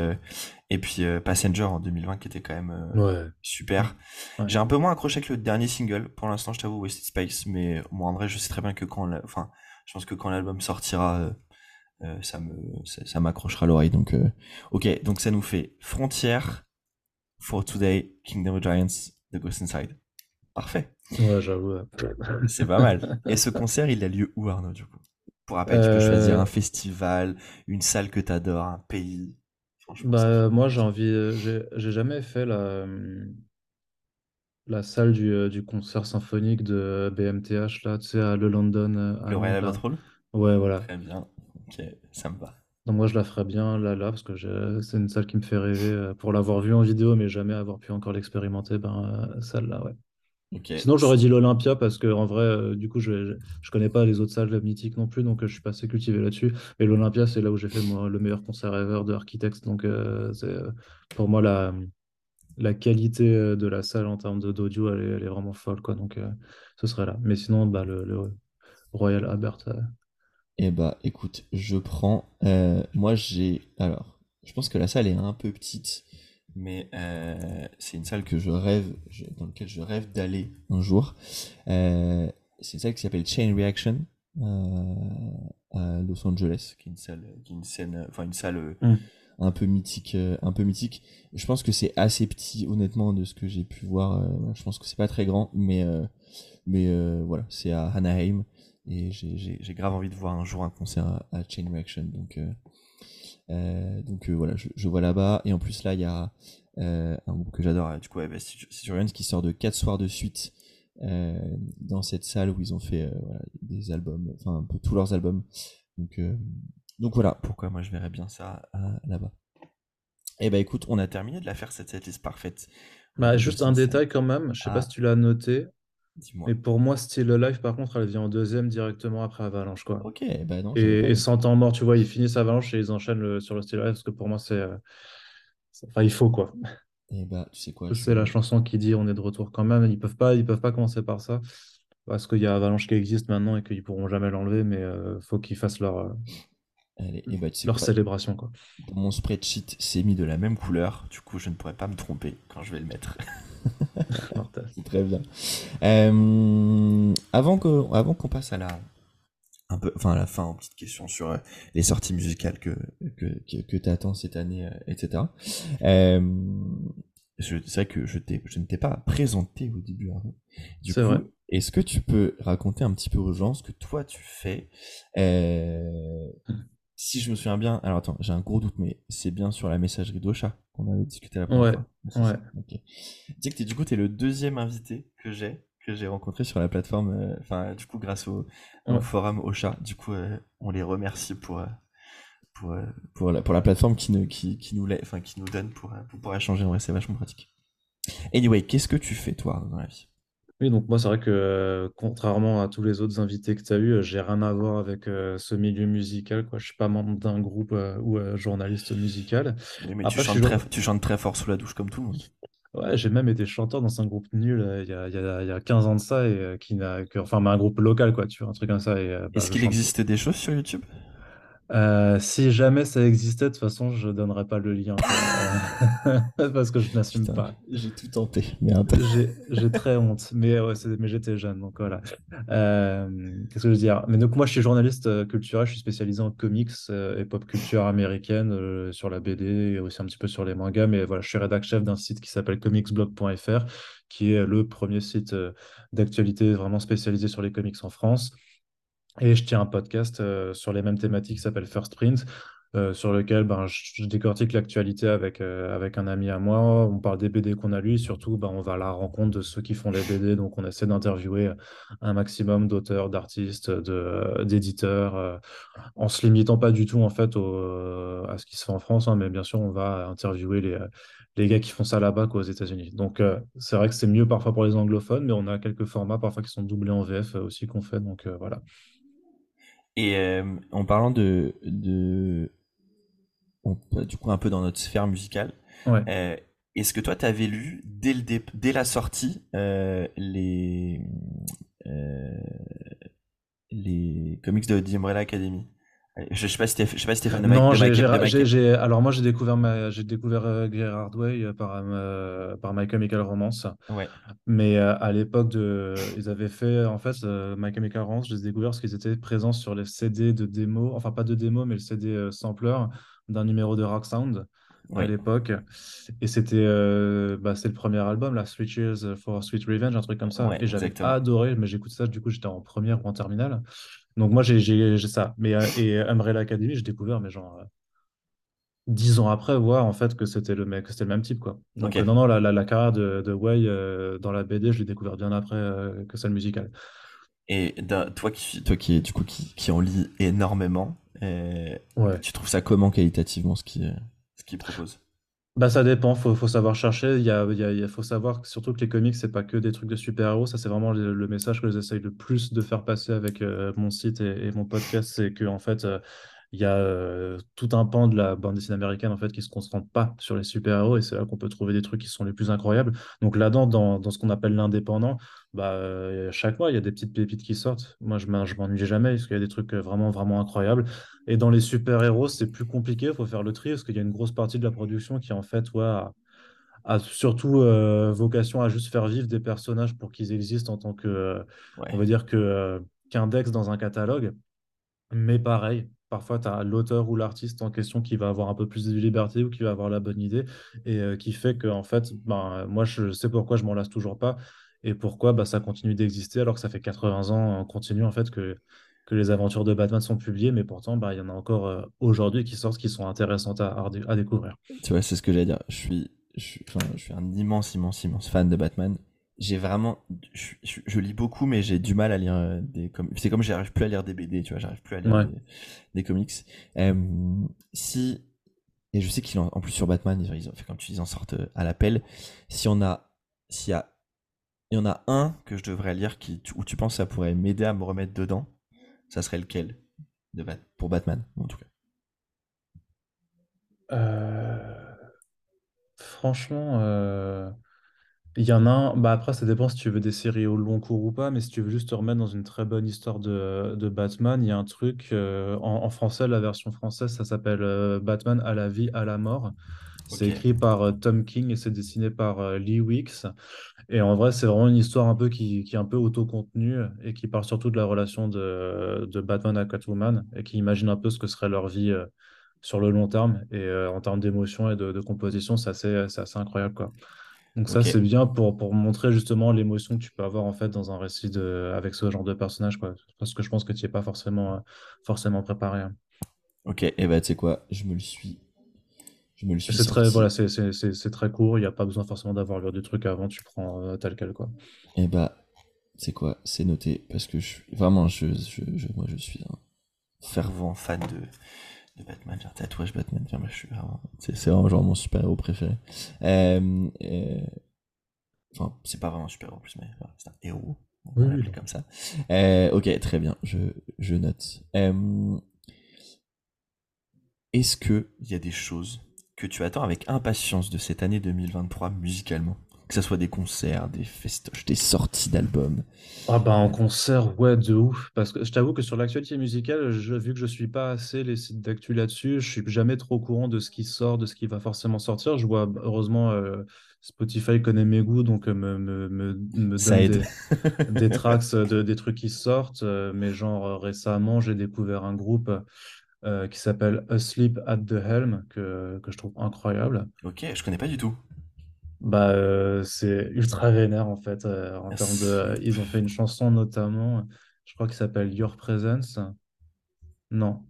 et puis Passenger en 2020, qui était quand même super. J'ai un peu moins accroché avec le dernier single. Pour l'instant, je t'avoue, Wasted Space. Mais moi, en vrai, je sais très bien que quand... Enfin, je pense que quand l'album sortira, euh, euh, ça me ça, m'accrochera l'oreille. Donc, euh, ok, donc ça nous fait Frontière, For Today, Kingdom of Giants, The Ghost Inside. Parfait. Ouais, j'avoue. C'est pas mal. Et ce concert, il a lieu où, Arnaud, du coup? Pour rappel, tu peux choisir un festival, une salle que tu adores, un pays? Bah, moi, j'ai envie. J'ai jamais fait la la salle du, euh, du concert symphonique de BMTH, là, tu sais, à le London. Euh, le Royal Albert Hall? Ouais, voilà. Très bien. Ok, ça me va. Donc moi, je la ferais bien là, là, parce que c'est une salle qui me fait rêver euh, pour l'avoir vue en vidéo, mais jamais avoir pu encore l'expérimenter, ben, celle-là, ouais. Sinon, j'aurais dit l'Olympia parce que en vrai, du coup, je, je, connais pas les autres salles mythiques non plus, donc je suis pas assez cultivé là-dessus. Et l'Olympia, c'est là où j'ai fait moi, le meilleur concert ever de Architects, donc c'est pour moi la, la qualité euh, de la salle en termes d'audio, elle, elle, est vraiment folle. Quoi. Donc, euh, ce serait là. Mais sinon, bah, le, Royal Albert. Euh. Eh bah, écoute, je prends. moi, j'ai. Alors, je pense que la salle est un peu petite, mais c'est une salle que je rêve, dans laquelle je rêve d'aller un jour. c'est une salle qui s'appelle Chain Reaction à Los Angeles, qui est une salle, qui est une scène, enfin une salle. Mmh un peu mythique euh, un peu mythique je pense que c'est assez petit honnêtement de ce que j'ai pu voir euh, je pense que c'est pas très grand mais euh, mais voilà c'est à Anaheim et j'ai grave envie de voir un jour un concert à, Chain Reaction donc donc voilà je, vois là-bas et en plus là il y a un groupe que j'adore du coup ouais, bah, qui sort de quatre soirs de suite dans cette salle où ils ont fait des albums enfin un peu tous leurs albums donc donc voilà pourquoi moi je verrais bien ça euh, là-bas. Et eh bah écoute, on a terminé de la faire cette setlist parfaite. Bah, juste un détail quand même, je sais pas ah. si tu l'as noté. Mais pour moi, Still Life, par contre, elle vient en deuxième directement après Avalanche. Quoi. Ok, bah non. Et, et sans temps mort, tu vois, ils finissent Avalanche et ils enchaînent sur le Still Life parce que pour moi, c'est. Euh, enfin, il faut quoi. Et eh bah, tu sais quoi. C'est la chanson qui dit on est de retour quand même. Ils peuvent pas, ils peuvent pas commencer par ça parce qu'il y a Avalanche qui existe maintenant et qu'ils pourront jamais l'enlever, mais euh, faut qu'ils fassent leur, et eh ben, Leur célébration, quoi. Mon spreadsheet s'est mis de la même couleur, du coup, je ne pourrais pas me tromper quand je vais le mettre. Très bien. Euh, avant qu'on avant qu'on passe à la, un peu, enfin à la fin, en petite question sur euh, les sorties musicales que, que, que, tu attends cette année, euh, etc. c'est vrai que je, je ne t'ai pas présenté au début. Du coup, vrai. Est-ce que tu peux raconter un petit peu aux gens ce que toi tu fais si je me souviens bien, alors attends, j'ai un gros doute, mais c'est bien sur la messagerie d'Ocha qu'on avait discuté la première fois. Ouais. Okay. Que es, du coup, tu es le deuxième invité que j'ai que j'ai rencontré sur la plateforme, euh, enfin, du coup, grâce au, forum Ocha. Du coup, euh, on les remercie pour, euh, pour, pour, la, pour la plateforme qui, ne, qui, qui, nous, enfin, qui nous donne pour, pour pouvoir échanger. En vrai, c'est vachement pratique. Anyway, qu'est-ce que tu fais, toi, dans la vie? Oui, donc moi, c'est vrai que euh, contrairement à tous les autres invités que tu as eu, euh, j'ai rien à voir avec euh, ce milieu musical, quoi. Je suis pas membre d'un groupe ou journaliste musical. mais Après, chantes très, jour- tu chantes très fort sous la douche comme tout le monde. Ouais, j'ai même été chanteur dans un groupe nul il y a, il y a, il y a 15 ans de ça, et qui n'a que, enfin, mais un groupe local, quoi, tu vois, un truc comme ça, et bah, Est-ce je qu'il chante. existe des choses sur YouTube? Euh, si jamais ça existait, de toute façon, je donnerais pas le lien. Euh, Parce que je n'assume pas. j'ai tout tenté. Merde. J'ai très honte, mais, ouais, c'est- mais j'étais jeune, donc voilà. Euh, qu'est-ce que je veux dire? Mais donc moi, je suis journaliste culturel, je suis spécialisé en comics et pop culture américaine sur la BD et aussi un petit peu sur les mangas. Mais voilà, je suis rédac chef d'un site qui s'appelle comicsblog.fr, qui est le premier site d'actualité vraiment spécialisé sur les comics en France. Et je tiens un podcast euh, sur les mêmes thématiques qui s'appelle First Print, euh, sur lequel ben, je, décortique l'actualité avec, euh, avec un ami à moi. On parle des BD qu'on a et surtout ben, on va à la rencontre de ceux qui font les BD. Donc on essaie d'interviewer un maximum d'auteurs, d'artistes, d'éditeurs, en se limitant pas du tout en fait à ce qui se fait en France, hein, mais bien sûr on va interviewer les, les gars qui font ça là-bas qu'aux États-Unis. Donc c'est vrai que c'est mieux parfois pour les anglophones, mais on a quelques formats parfois qui sont doublés en VF aussi qu'on fait. Donc voilà. Et euh, en parlant de, de on- bah, du coup un peu dans notre sphère musicale, Ouais. euh, est-ce que toi t'avais lu dès le dé- dès la sortie euh, les les comics de The Umbrella Academy? Euh, Je, je sais pas si si t'es fan de, Mike- Non, de de alors moi j'ai découvert ma, découvert euh, Gerard Way euh, par euh, par My Chemical Romance, Ouais, mais euh, à l'époque de, ils avaient fait en fait euh, My Chemical Romance, je les ai découverts parce qu'ils étaient présents sur les CD de démo, enfin pas de démo mais le CD euh, sampler d'un numéro de Rock Sound à l'époque, et c'était euh, bah, le premier album, là, Sweet Years for Sweet Revenge, un truc comme ça, ouais, et j'avais adoré, mais j'écoutais ça du coup j'étais en première ou en terminale. Donc moi j'ai ça. Mais euh, et Umbrella Academy, j'ai découvert mais genre euh, dix ans après voir en fait que c'était le mec, que le même type quoi. Donc euh, non non la, la, la carrière de, de Way euh, dans la BD, je l'ai découvert bien après euh, que celle musicale. Et toi qui toi qui du coup qui, qui en lis énormément, euh, Ouais. tu trouves ça comment qualitativement ce qui ce qu'il propose? Bah ça dépend, faut, faut savoir chercher. Il y a, y faut savoir surtout que les comics, c'est pas que des trucs de super-héros. Ça, c'est vraiment le, message que j'essaye le plus de faire passer avec euh, mon site et, et mon podcast. C'est que en fait, euh, il y a euh, tout un pan de la bande dessinée américaine en fait, qui se concentre pas sur les super-héros. Et c'est là qu'on peut trouver des trucs qui sont les plus incroyables. Donc là-dedans, dans, dans ce qu'on appelle l'indépendant, bah, euh, chaque mois, il y a des petites pépites qui sortent. Moi, je m'en- je m'ennuie jamais parce qu'il y a des trucs euh, vraiment, vraiment incroyables. Et dans les super-héros, c'est plus compliqué, il faut faire le tri, parce qu'il y a une grosse partie de la production qui, en fait, ouais, a, a surtout euh, vocation à juste faire vivre des personnages pour qu'ils existent en tant que, euh, on va dire, que, euh, qu'index dans un catalogue. Mais pareil, parfois, tu as l'auteur ou l'artiste en question qui va avoir un peu plus de liberté ou qui va avoir la bonne idée et qui fait que, en fait, ben, moi, je sais pourquoi je m'en lasse toujours pas et pourquoi? Bah, ça continue d'exister alors que ça fait 80 ans en continu, en fait, que, que les aventures de Batman sont publiées, mais pourtant, bah, il y en a encore euh, aujourd'hui qui sortent qui sont intéressantes à, à découvrir. tu vois, c'est ce que j'allais dire. Je suis je suis enfin, je suis un immense immense immense fan de Batman. J'ai vraiment je, je, je lis beaucoup mais j'ai du mal à lire euh, des comme c'est comme j'arrive plus à lire des BD, tu vois, j'arrive plus à lire Ouais. des, des comics. Euh, si et je sais qu'ils en, en plus sur Batman, ils, ont comme tu dis, ils en sortent euh, à l'appel. Si on a s'il y a il y en a un que je devrais lire où tu penses ça pourrait m'aider à me remettre dedans, ça serait lequel pour Batman, en tout cas? Euh, Franchement, euh, il y en a un. Bah après, ça dépend si tu veux des séries au long cours ou pas, mais si tu veux juste te remettre dans une très bonne histoire de, Batman, il y a un truc euh, en, français, la version française, ça s'appelle Batman à la vie, à la mort. C'est écrit par euh, Tom King et c'est dessiné par euh, Lee Weeks. Et en vrai, c'est vraiment une histoire un peu qui, qui est un peu auto-contenue et qui parle surtout de la relation de, de Batman à Catwoman et qui imagine un peu ce que serait leur vie euh, sur le long terme. Et euh, en termes d'émotion et de, de composition, c'est assez, incroyable, quoi. Donc ça, c'est bien pour, pour montrer justement l'émotion que tu peux avoir en fait dans un récit de, avec ce genre de personnage, quoi. Parce que je pense que tu n'y es pas forcément, euh, forcément préparé. hein. Ok, et bah tu sais quoi, je me le suis. Je me le Et suis C'est très, voilà, c'est c'est- c'est- c'est très court, il n'y a pas besoin forcément d'avoir lu des trucs avant, tu prends euh, tel quel, quoi. Et bah, c'est quoi, c'est noté parce que je suis vraiment, je, je, je- moi je suis un fervent fan de, de Batman. J'ai un tatouage Batman. Enfin, je suis vraiment, c'est c'est vraiment genre mon super héros préféré. Euh, euh, Enfin, c'est pas vraiment un super-héros en plus, mais c'est un héros. On oui, oui. comme ça. ok, très bien, je, je note. Est-ce qu'il y a des choses que tu attends avec impatience de cette année 2023 musicalement que ce soit des concerts, des festoches, des sorties d'albums. Ah bah en concert, ouais, de ouf. Parce que je t'avoue que sur l'actualité musicale, je, vu que je suis pas assez les sites d'actu là-dessus, je suis jamais trop au courant de ce qui sort, de ce qui va forcément sortir. Je vois, heureusement, euh, Spotify connaît mes goûts, donc euh, me, me, me, me donne des, des, tracks, de, des trucs qui sortent. Euh, mais genre récemment, j'ai découvert un groupe qui s'appelle Asleep at the Helm, que, que je trouve incroyable. Ok, je connais pas du tout. Bah, euh, c'est ultra vénère en fait. Euh, en termes de, ils ont fait une chanson notamment, je crois qu'il s'appelle Your Presence. Non.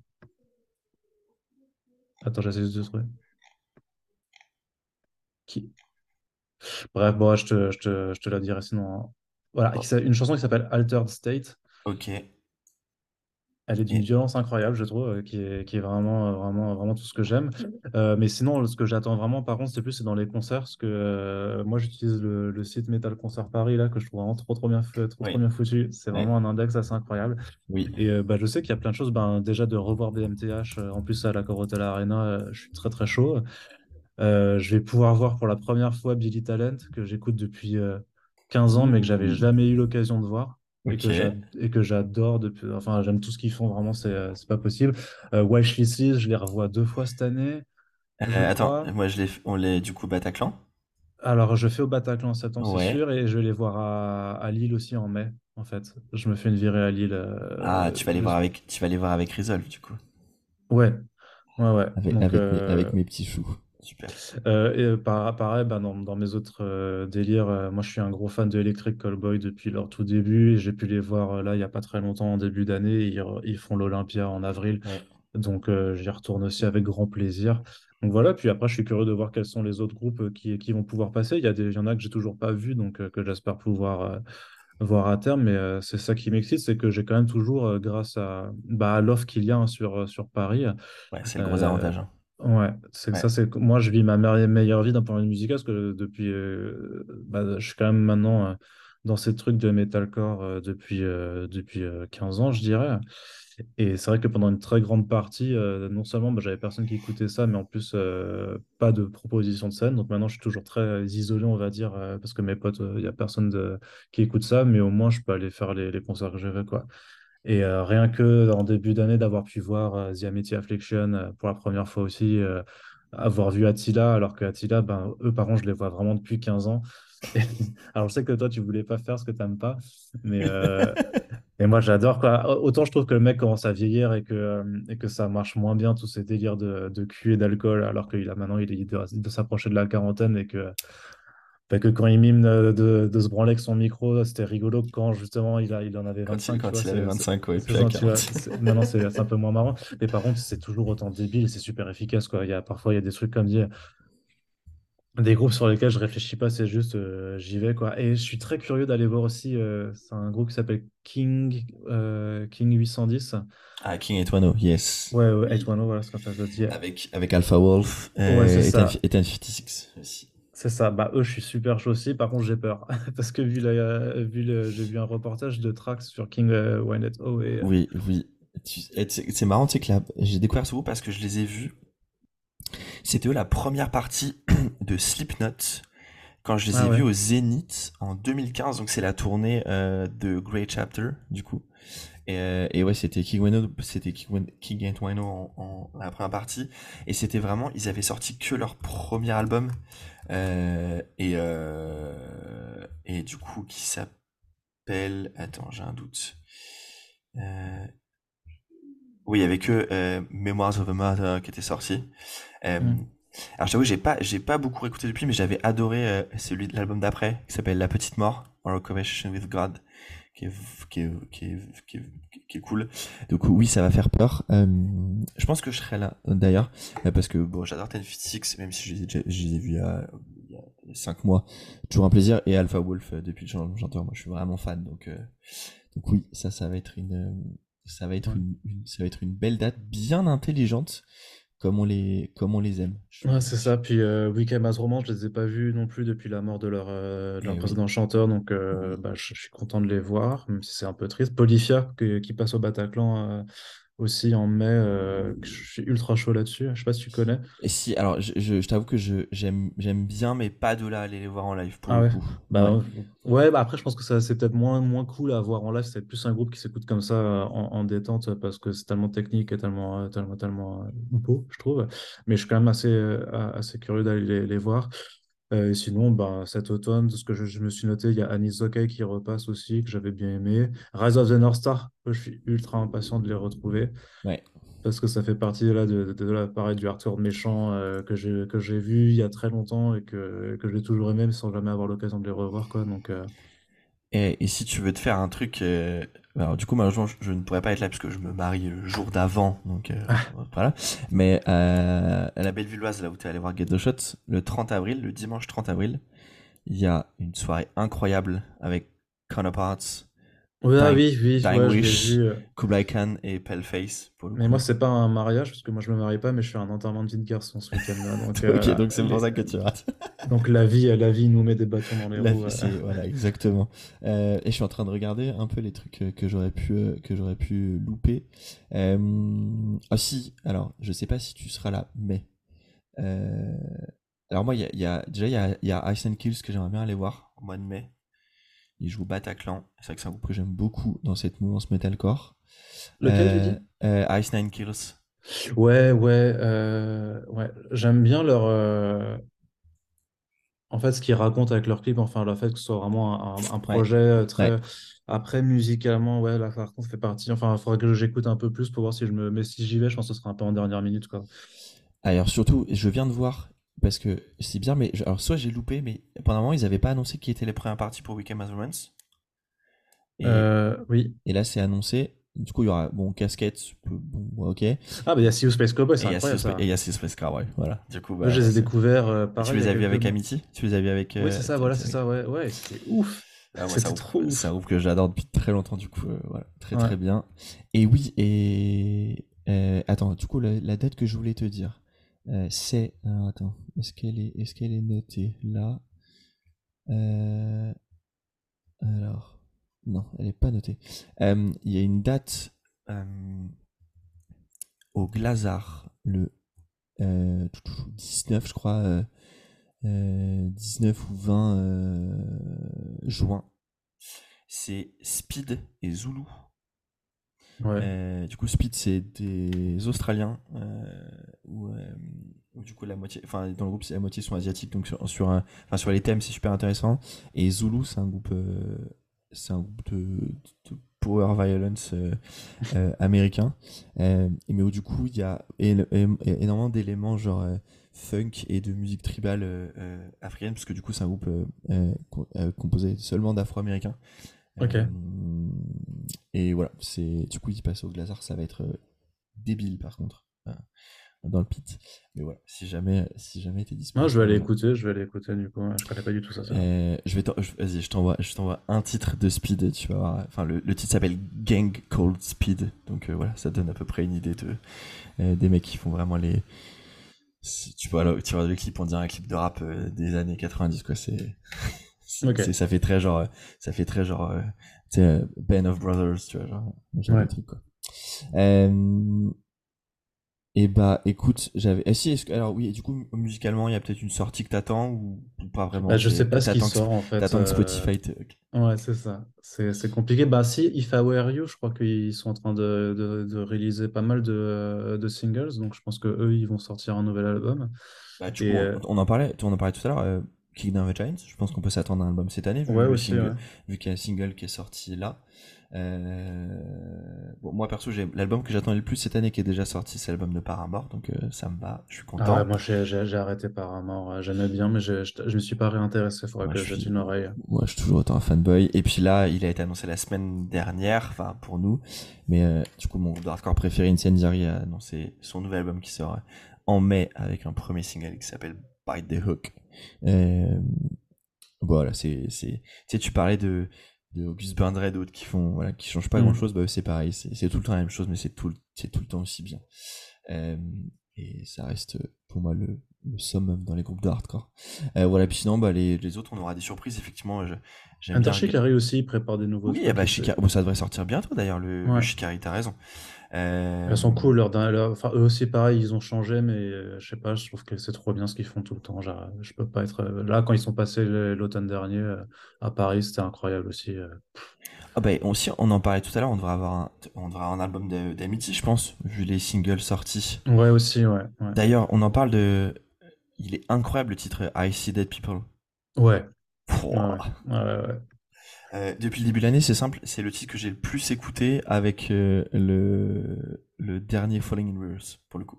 Attends, j'essaie de trouver. Qui? Bref, bon, je te, je te, je te la dirai sinon. Hein. Voilà, une chanson qui s'appelle Altered State. Ok. Elle est d'une violence incroyable, je trouve, euh, qui est, qui est vraiment, euh, vraiment, vraiment tout ce que j'aime. Euh, mais sinon, ce que j'attends vraiment, par contre, c'est plus dans les concerts, que moi, j'utilise le, site Metal Concert Paris, là, que je trouve vraiment trop, trop bien, trop, trop bien foutu. C'est vraiment un index assez incroyable. Oui. Et bah, je sais qu'il y a plein de choses. Ben, déjà, de revoir BMTH, en plus à la Corotel Arena, je suis très, très chaud. je vais pouvoir voir pour la première fois Billy Talent, que j'écoute depuis 15 ans, mais que j'avais jamais eu l'occasion de voir et que j'adore depuis enfin j'aime tout ce qu'ils font vraiment c'est euh, c'est pas possible. Euh, Wish je les revois deux fois cette année euh, attends moi je les on les du coup Bataclan? Alors je fais au Bataclan en septembre c'est sûr et je vais les voir à, à, Lille aussi en mai en fait. Je me fais une virée à Lille euh, ah tu vas les voir avec tu vas les voir avec Resolve du coup. Ouais. Ouais ouais. Avec, avec, mes, avec mes petits choux Super. Euh, et euh, pareil, bah, dans, dans, mes autres euh, délires, moi je suis un gros fan de Electric Callboy depuis leur tout début et j'ai pu les voir là il n'y a pas très longtemps en début d'année. Ils, ils, font l'Olympia en avril, donc j'y retourne aussi avec grand plaisir. Donc voilà, puis après je suis curieux de voir quels sont les autres groupes qui, qui vont pouvoir passer. Il y, a des, il y en a que j'ai toujours pas vu, donc que j'espère pouvoir voir à terme, mais c'est ça qui m'excite, c'est que j'ai quand même toujours, grâce à, bah, à l'offre qu'il y a hein, sur, sur Paris. Ouais, c'est le gros avantage. Hein. Ouais, c'est que ça, c'est moi je vis ma meilleure vie d'un point de vue musical parce que depuis, euh, bah, je suis quand même maintenant euh, dans ces trucs de metalcore euh, depuis, depuis 15 ans, je dirais. Et c'est vrai que pendant une très grande partie, non seulement bah, j'avais personne qui écoutait ça, mais en plus pas de proposition de scène. Donc maintenant, je suis toujours très isolé, on va dire, parce que mes potes, il n'y a personne de... qui écoute ça, mais au moins je peux aller faire les, les concerts que je veux, quoi. Et euh, rien que en début d'année, d'avoir pu voir euh, The Amity Affliction euh, pour la première fois aussi, avoir vu Attila, alors que Attila, ben, eux, par contre, je les vois vraiment depuis 15 ans. alors, je sais que toi, tu voulais pas faire ce que tu n'aimes pas, mais et moi, j'adore. Quoi. Autant je trouve que le mec commence à vieillir et que, et que ça marche moins bien, tous ces délires de, de cul et d'alcool, alors qu'il a maintenant, il, il doit s'approcher de la quarantaine et que que quand il mime de, de, se branler avec son micro, c'était rigolo quand justement il, a, il en avait 25. Quand, il avait 25, ouais, maintenant c'est un peu moins marrant. Mais par contre, c'est toujours autant débile et c'est super efficace. Quoi. Il y a, parfois, il y a des trucs comme dire des groupes sur lesquels je réfléchis pas, c'est juste euh, j'y vais. quoi. Et je suis très curieux d'aller voir aussi, euh, c'est un groupe qui s'appelle King, euh, King 810. Ah, King 810, yes. Ouais, ouais 810, voilà ce que ça dire. Avec, avec Alpha Wolf et, et 56 aussi. C'est ça. Bah, eux, je suis super chaud aussi. Par contre, j'ai peur. Parce que vu, la, vu le, j'ai vu un reportage de Trax sur King euh, O. Et... Euh, oui, oui. C'est marrant, sais que j'ai découvert ce groupe parce que je les ai vus. C'était eux la première partie de Slipknot quand je les ah ai vus au Zénith en 2015. Donc, c'est la tournée euh, de Great Chapter, du coup. Et, euh, et ouais, c'était King Wano, c'était King, King Wano en, en, la première partie. Et c'était vraiment, ils avaient sorti que leur premier album. Euh, et, euh, et du coup, qui s'appelle. Attends, j'ai un doute. Euh, oui, avec eux, Memoirs of a Mother qui était sorti. Euh, mm. Alors, j'avoue, j'ai pas, j'ai pas beaucoup écouté depuis, mais j'avais adoré celui de l'album d'après, qui s'appelle La Petite Mort, Our Conversation with God, qui est, qui est, qui est, qui est, qui est cool. Donc oui, ça va faire peur. Euh, je pense que je serai là d'ailleurs euh, parce que bon, j'adore Ten Six, même si je les ai, je les ai vus il y, a, il y a 5 mois. Toujours un plaisir. Et Alpha Wolf euh, depuis le chanteur, moi je suis vraiment fan. Donc donc oui, ça ça va être une ça va être une, ça va être une belle date bien intelligente comme on les, comme on les aime. Ouais, c'est ça. Puis euh, Weekend Mass Romance, je les ai pas vus non plus depuis la mort de leur, euh, de leur eh précédent chanteur, donc euh, bah, je, suis content de les voir, même si c'est un peu triste. Polyphia, qui passe au Bataclan aussi en mai. Euh, je suis ultra chaud là-dessus. Je sais pas si tu connais. Et si, alors je, je, t'avoue que j'aime bien, mais pas de là aller les voir en live pour ah le ouais. coup. Bah, ouais. bah après, je pense que c'est peut-être moins, moins cool à voir en live. C'est plus un groupe qui s'écoute comme ça en, en, détente parce que c'est tellement technique et tellement, tellement, tellement euh, beau, je trouve. Mais je suis quand même assez, euh, assez curieux d'aller les, les, voir. Euh, et sinon, ben, cet automne, ce que je, me suis noté, il y a Anis Zokai qui repasse aussi, que j'avais bien aimé. Rise of the North Star, je suis ultra impatient de les retrouver. Ouais. Parce que ça fait partie là, de, de, l'appareil du hardcore méchant euh, que j'ai vu il y a très longtemps et que, que j'ai toujours aimé, mais sans jamais avoir l'occasion de les revoir. Quoi, donc, euh, et, si tu veux te faire un truc, euh, alors du coup malheureusement je, ne pourrais pas être là puisque je me marie le jour d'avant, donc euh, ah. voilà. Mais euh, à la Bellevilloise, là où tu es allé voir Get the Shot, le 30 avril, le dimanche 30 avril, il y a une soirée incroyable avec Counterparts, ah oui, oui, ouais, Wish, vu, Kublai Khan et Paleface. mais moi, c'est pas un mariage, parce que moi, je me marie pas, mais je fais un enterrement de vie de garçon ce week-end-là. Donc, ok, donc c'est pour ça que tu rates. donc la vie, la vie nous met des bâtons dans les roues. Voilà, exactement. Euh, et je suis en train de regarder un peu les trucs que j'aurais pu, que j'aurais pu louper. Euh... Ah si, alors, je sais pas si tu seras là, mais... Euh... Alors moi, y y a, déjà, il y a, y a Ice and Kills que j'aimerais bien aller voir au mois de mai. Il joue Bataclan. C'est vrai que c'est un groupe que j'aime beaucoup dans cette mouvance metalcore. Lequel tu dis euh, euh, Ice Nine Kills. Ouais, ouais, euh, ouais. J'aime bien leur. En fait, ce qu'ils racontent avec leur clip, enfin, le fait que ce soit vraiment un, projet très. Après, musicalement, ouais, là, par contre, fait partie. Enfin, il faudrait que j'écoute un peu plus pour voir si je me. Mais si j'y vais, je pense que ce sera un peu en dernière minute, quoi. Alors, surtout, je viens de voir, parce que c'est bien, mais alors soit j'ai loupé, mais pendant un moment ils n'avaient pas annoncé qui étaient les premières parties pour Weekend Measurements. Et, euh, oui. Et là c'est annoncé. Du coup il y aura bon casquette, bon, ok. Ah bah il y a Sea Space Cowboy, c'est incroyable ça. Et il y a Sea Space Cowboy, voilà. Du coup, bah, je les ai découverts euh, pareil. Tu les as vus avec Amity? Tu les as vus avec. oui c'est ça, euh, voilà c'est ça, ouais, ouais, c'était ouf. Ah, c'est trop ouf. C'est un groupe que j'adore depuis très longtemps, du coup, voilà, très très bien. Et oui, et attends, du coup la date que je voulais te dire. Euh, c'est. attends, est-ce qu'elle est, est, qu'elle est notée là? Euh, Alors, non, elle n'est pas notée. Euh, il y a une date au Glazar le 19, je crois, 19 ou 20 juin. C'est Speed et Zulu. Ouais. du coup, Speed, c'est des Australiens où, du coup la moitié, enfin dans le groupe, la moitié sont asiatiques, donc sur, sur, enfin, sur les thèmes, c'est super intéressant. Et Zulu, c'est un groupe, c'est un groupe de, power violence américain. mais où du coup, il y a énormément d'éléments genre funk et de musique tribale africaine, parce que du coup, c'est un groupe composé seulement d'afro-américains. Ok. et voilà, c'est du coup, il passe au Glazar, ça va être débile par contre dans le pit. Mais voilà, si jamais, si jamais t'es disponible. Non, je vais aller écouter, je vais aller écouter du coup. Je connais pas du tout ça. Euh, je vais, vas-y, je t'envoie, je t'envoie un titre de Speed. Tu vas voir. Enfin, le, titre s'appelle Gang Cold Speed. Donc euh, voilà, ça donne à peu près une idée de euh, des mecs qui font vraiment les. Tu vois, tu vois le clip, on dirait un clip de rap des années 90 quoi. C'est. Ça fait très genre, ça fait très genre, tu sais, Band of Brothers, tu vois, genre, ouais. truc quoi. Euh, et bah écoute, j'avais. Eh, si, Alors oui, du coup, musicalement, il y a peut-être une sortie que t'attends ou... pas vraiment bah, Je sais pas ce qui sort en fait. T'attends que Spotify Ouais, c'est ça. C'est compliqué. Bah si, If I Were You, je crois qu'ils sont en train de, de, de, réaliser pas mal de, de singles, donc je pense que eux, ils vont sortir un nouvel album. Bah, du coup, euh, on, en parlait, on en parlait tout à l'heure. Euh, Kingdom of the Giants, je pense qu'on peut s'attendre à un album cette année, vu, ouais, aussi, vu qu'il y a un single qui est sorti là. Euh, bon, moi perso, j'ai l'album que j'attendais le plus cette année qui est déjà sorti, c'est l'album de Paramore, donc euh, ça me va, je suis content. Ah moi j'ai arrêté Paramore, j'aimais bien, mais je, je, me suis pas réintéressé, faudrait que je jette une oreille. Moi je suis toujours autant un fanboy, et puis là, il a été annoncé la semaine dernière, enfin pour nous, mais euh, du coup, mon hardcore préféré, Incendiary, a annoncé son nouvel album qui sort en mai avec un premier single qui s'appelle Bite the Hook. Voilà, c'est, c'est, tu parlais de de August Burns et d'autres qui font voilà qui changent pas mm. grand chose bah c'est pareil c'est tout le temps la même chose mais c'est tout c'est tout le temps aussi bien euh, et ça reste pour moi le, le summum dans les groupes de hardcore. Euh, voilà, puis sinon, bah, les, les, autres, on aura des surprises, effectivement. Inter Shikari aussi prépare des nouveaux Oui, eh bah, bon, ça devrait sortir bientôt d'ailleurs, le, ouais. Shikari, t'as raison. Euh... Elles sont cool, leur, leur... Enfin, eux aussi, pareil, ils ont changé, mais euh, je sais pas, je trouve que c'est trop bien ce qu'ils font tout le temps. Genre, je peux pas être. Euh, là, quand ils sont passés l'automne dernier euh, à Paris, c'était incroyable aussi. Ah bah, aussi, on en parlait tout à l'heure, on devrait avoir un, on devrait avoir un album d'Amity, je pense, vu les singles sortis. Ouais, aussi, ouais. ouais. D'ailleurs, on en parle de. Il est incroyable le titre I See Dead People. Ouais. Ouais, ouais, ouais. Euh, depuis le début de l'année, c'est simple, c'est le titre que j'ai le plus écouté avec euh, le, le dernier Falling in Reverse, pour le coup.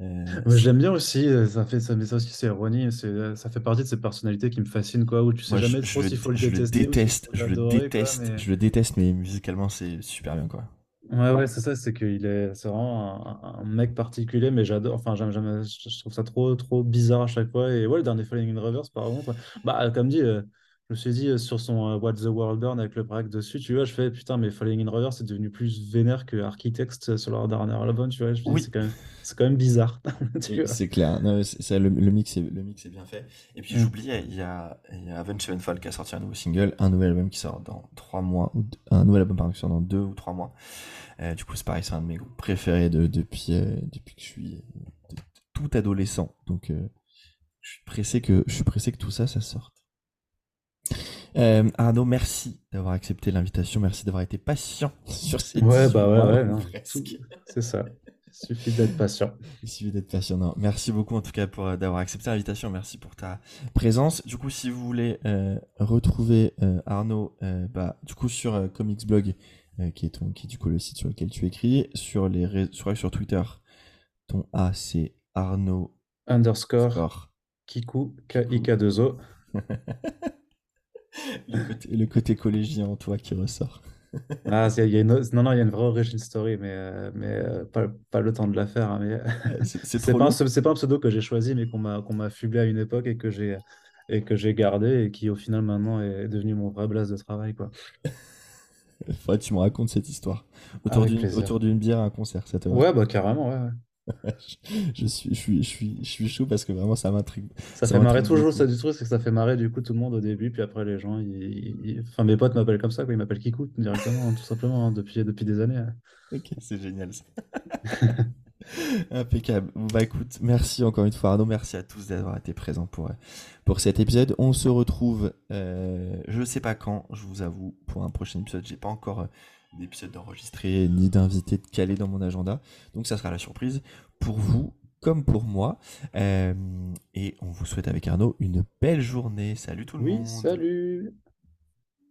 Euh, je l'aime bien aussi, ça fait ça, mais ça aussi c'est ironie, ça fait partie de ces personnalités qui me fascinent quoi, où tu sais Moi, jamais je, trop s'il faut le je détester. Le déteste, je le déteste, quoi, mais... je le déteste, mais musicalement c'est super bien quoi. Ouais, ouais, c'est ça, c'est qu'il est, c'est vraiment un, un mec particulier, mais j'adore, enfin, j'aime, j'aime- je trouve ça trop, trop bizarre à chaque fois. Et ouais, le dernier Falling in Reverse, par contre, bah, comme dit, euh, je me suis dit euh, sur son euh, What the World Burn avec le break dessus, tu vois, je fais putain, mais Falling in Reverse, c'est devenu plus vénère que Architects euh, sur leur dernier album, tu vois. Je Oui. c'est quand même, c'est quand même bizarre. C'est clair, non, c'est- ça, le, le mix est, le mix est bien fait. Et puis Mm. j'oubliais, il y a, il y a Avenged Sevenfold qui a sorti un nouveau single, un nouvel album qui sort dans trois mois, ou un nouvel album pardon, qui sort dans deux ou trois mois. Euh, du coup, c'est pareil, c'est un de mes groupes préférés de, depuis, euh, depuis que je suis de- de tout adolescent. Donc, euh, je suis pressé que, je suis pressé que tout ça, ça sorte. Euh, Arnaud, merci d'avoir accepté l'invitation, merci d'avoir été patient sur cette Ouais, bah ouais, ouais, c'est ça. Il suffit d'être patient. Il suffit d'être patient. Non, Merci beaucoup en tout cas pour euh, d'avoir accepté l'invitation. Merci pour ta présence. Du coup, si vous voulez euh, retrouver euh, Arnaud, bah, du coup sur Comics Blog, qui est ton, qui est du coup le site sur lequel tu écris, sur les ré- sur, sur Twitter, ton A c'est Arnaud Underscore Score. Kiku, K-I-K-2-O. Le côté, le côté collégien en toi qui ressort. Ah, il y a une... Non, non, il y a une vraie origin story, mais, euh, mais euh, pas, pas le temps de la faire. hein, mais... C'est pas, un pas un pseudo que j'ai choisi, mais qu'on m'a m'a fublé à une époque et que j'ai et que j'ai gardé et qui au final maintenant est devenu mon vrai blase de travail, quoi. Faudrait que tu me racontes cette histoire. Autour d'une plaisir. autour d'une bière à un concert, ça te va? Ouais, bah carrément, ouais, ouais. je, suis, je, suis, je, suis, je suis chaud parce que vraiment ça m'intrigue. Ça Ça fait marrer toujours, beaucoup. ça du truc, c'est que ça fait marrer du coup tout le monde au début, puis après les gens, ils, ils- enfin mes potes m'appellent comme ça, quoi, ils m'appellent Kikou directement, hein, tout simplement, hein, depuis, depuis des années. hein. Ok, c'est génial ça. Impeccable. Bah écoute, merci encore une fois Arnaud, merci à tous d'avoir été présents pour, euh, pour cet épisode. On se retrouve, euh, je sais pas quand, je vous avoue, pour un prochain épisode. J'ai pas encore euh, d'épisode d'enregistré ni d'invité de calé dans mon agenda, donc ça sera la surprise pour vous comme pour moi. Euh, et on vous souhaite avec Arnaud une belle journée. Salut tout le Oui, monde. salut!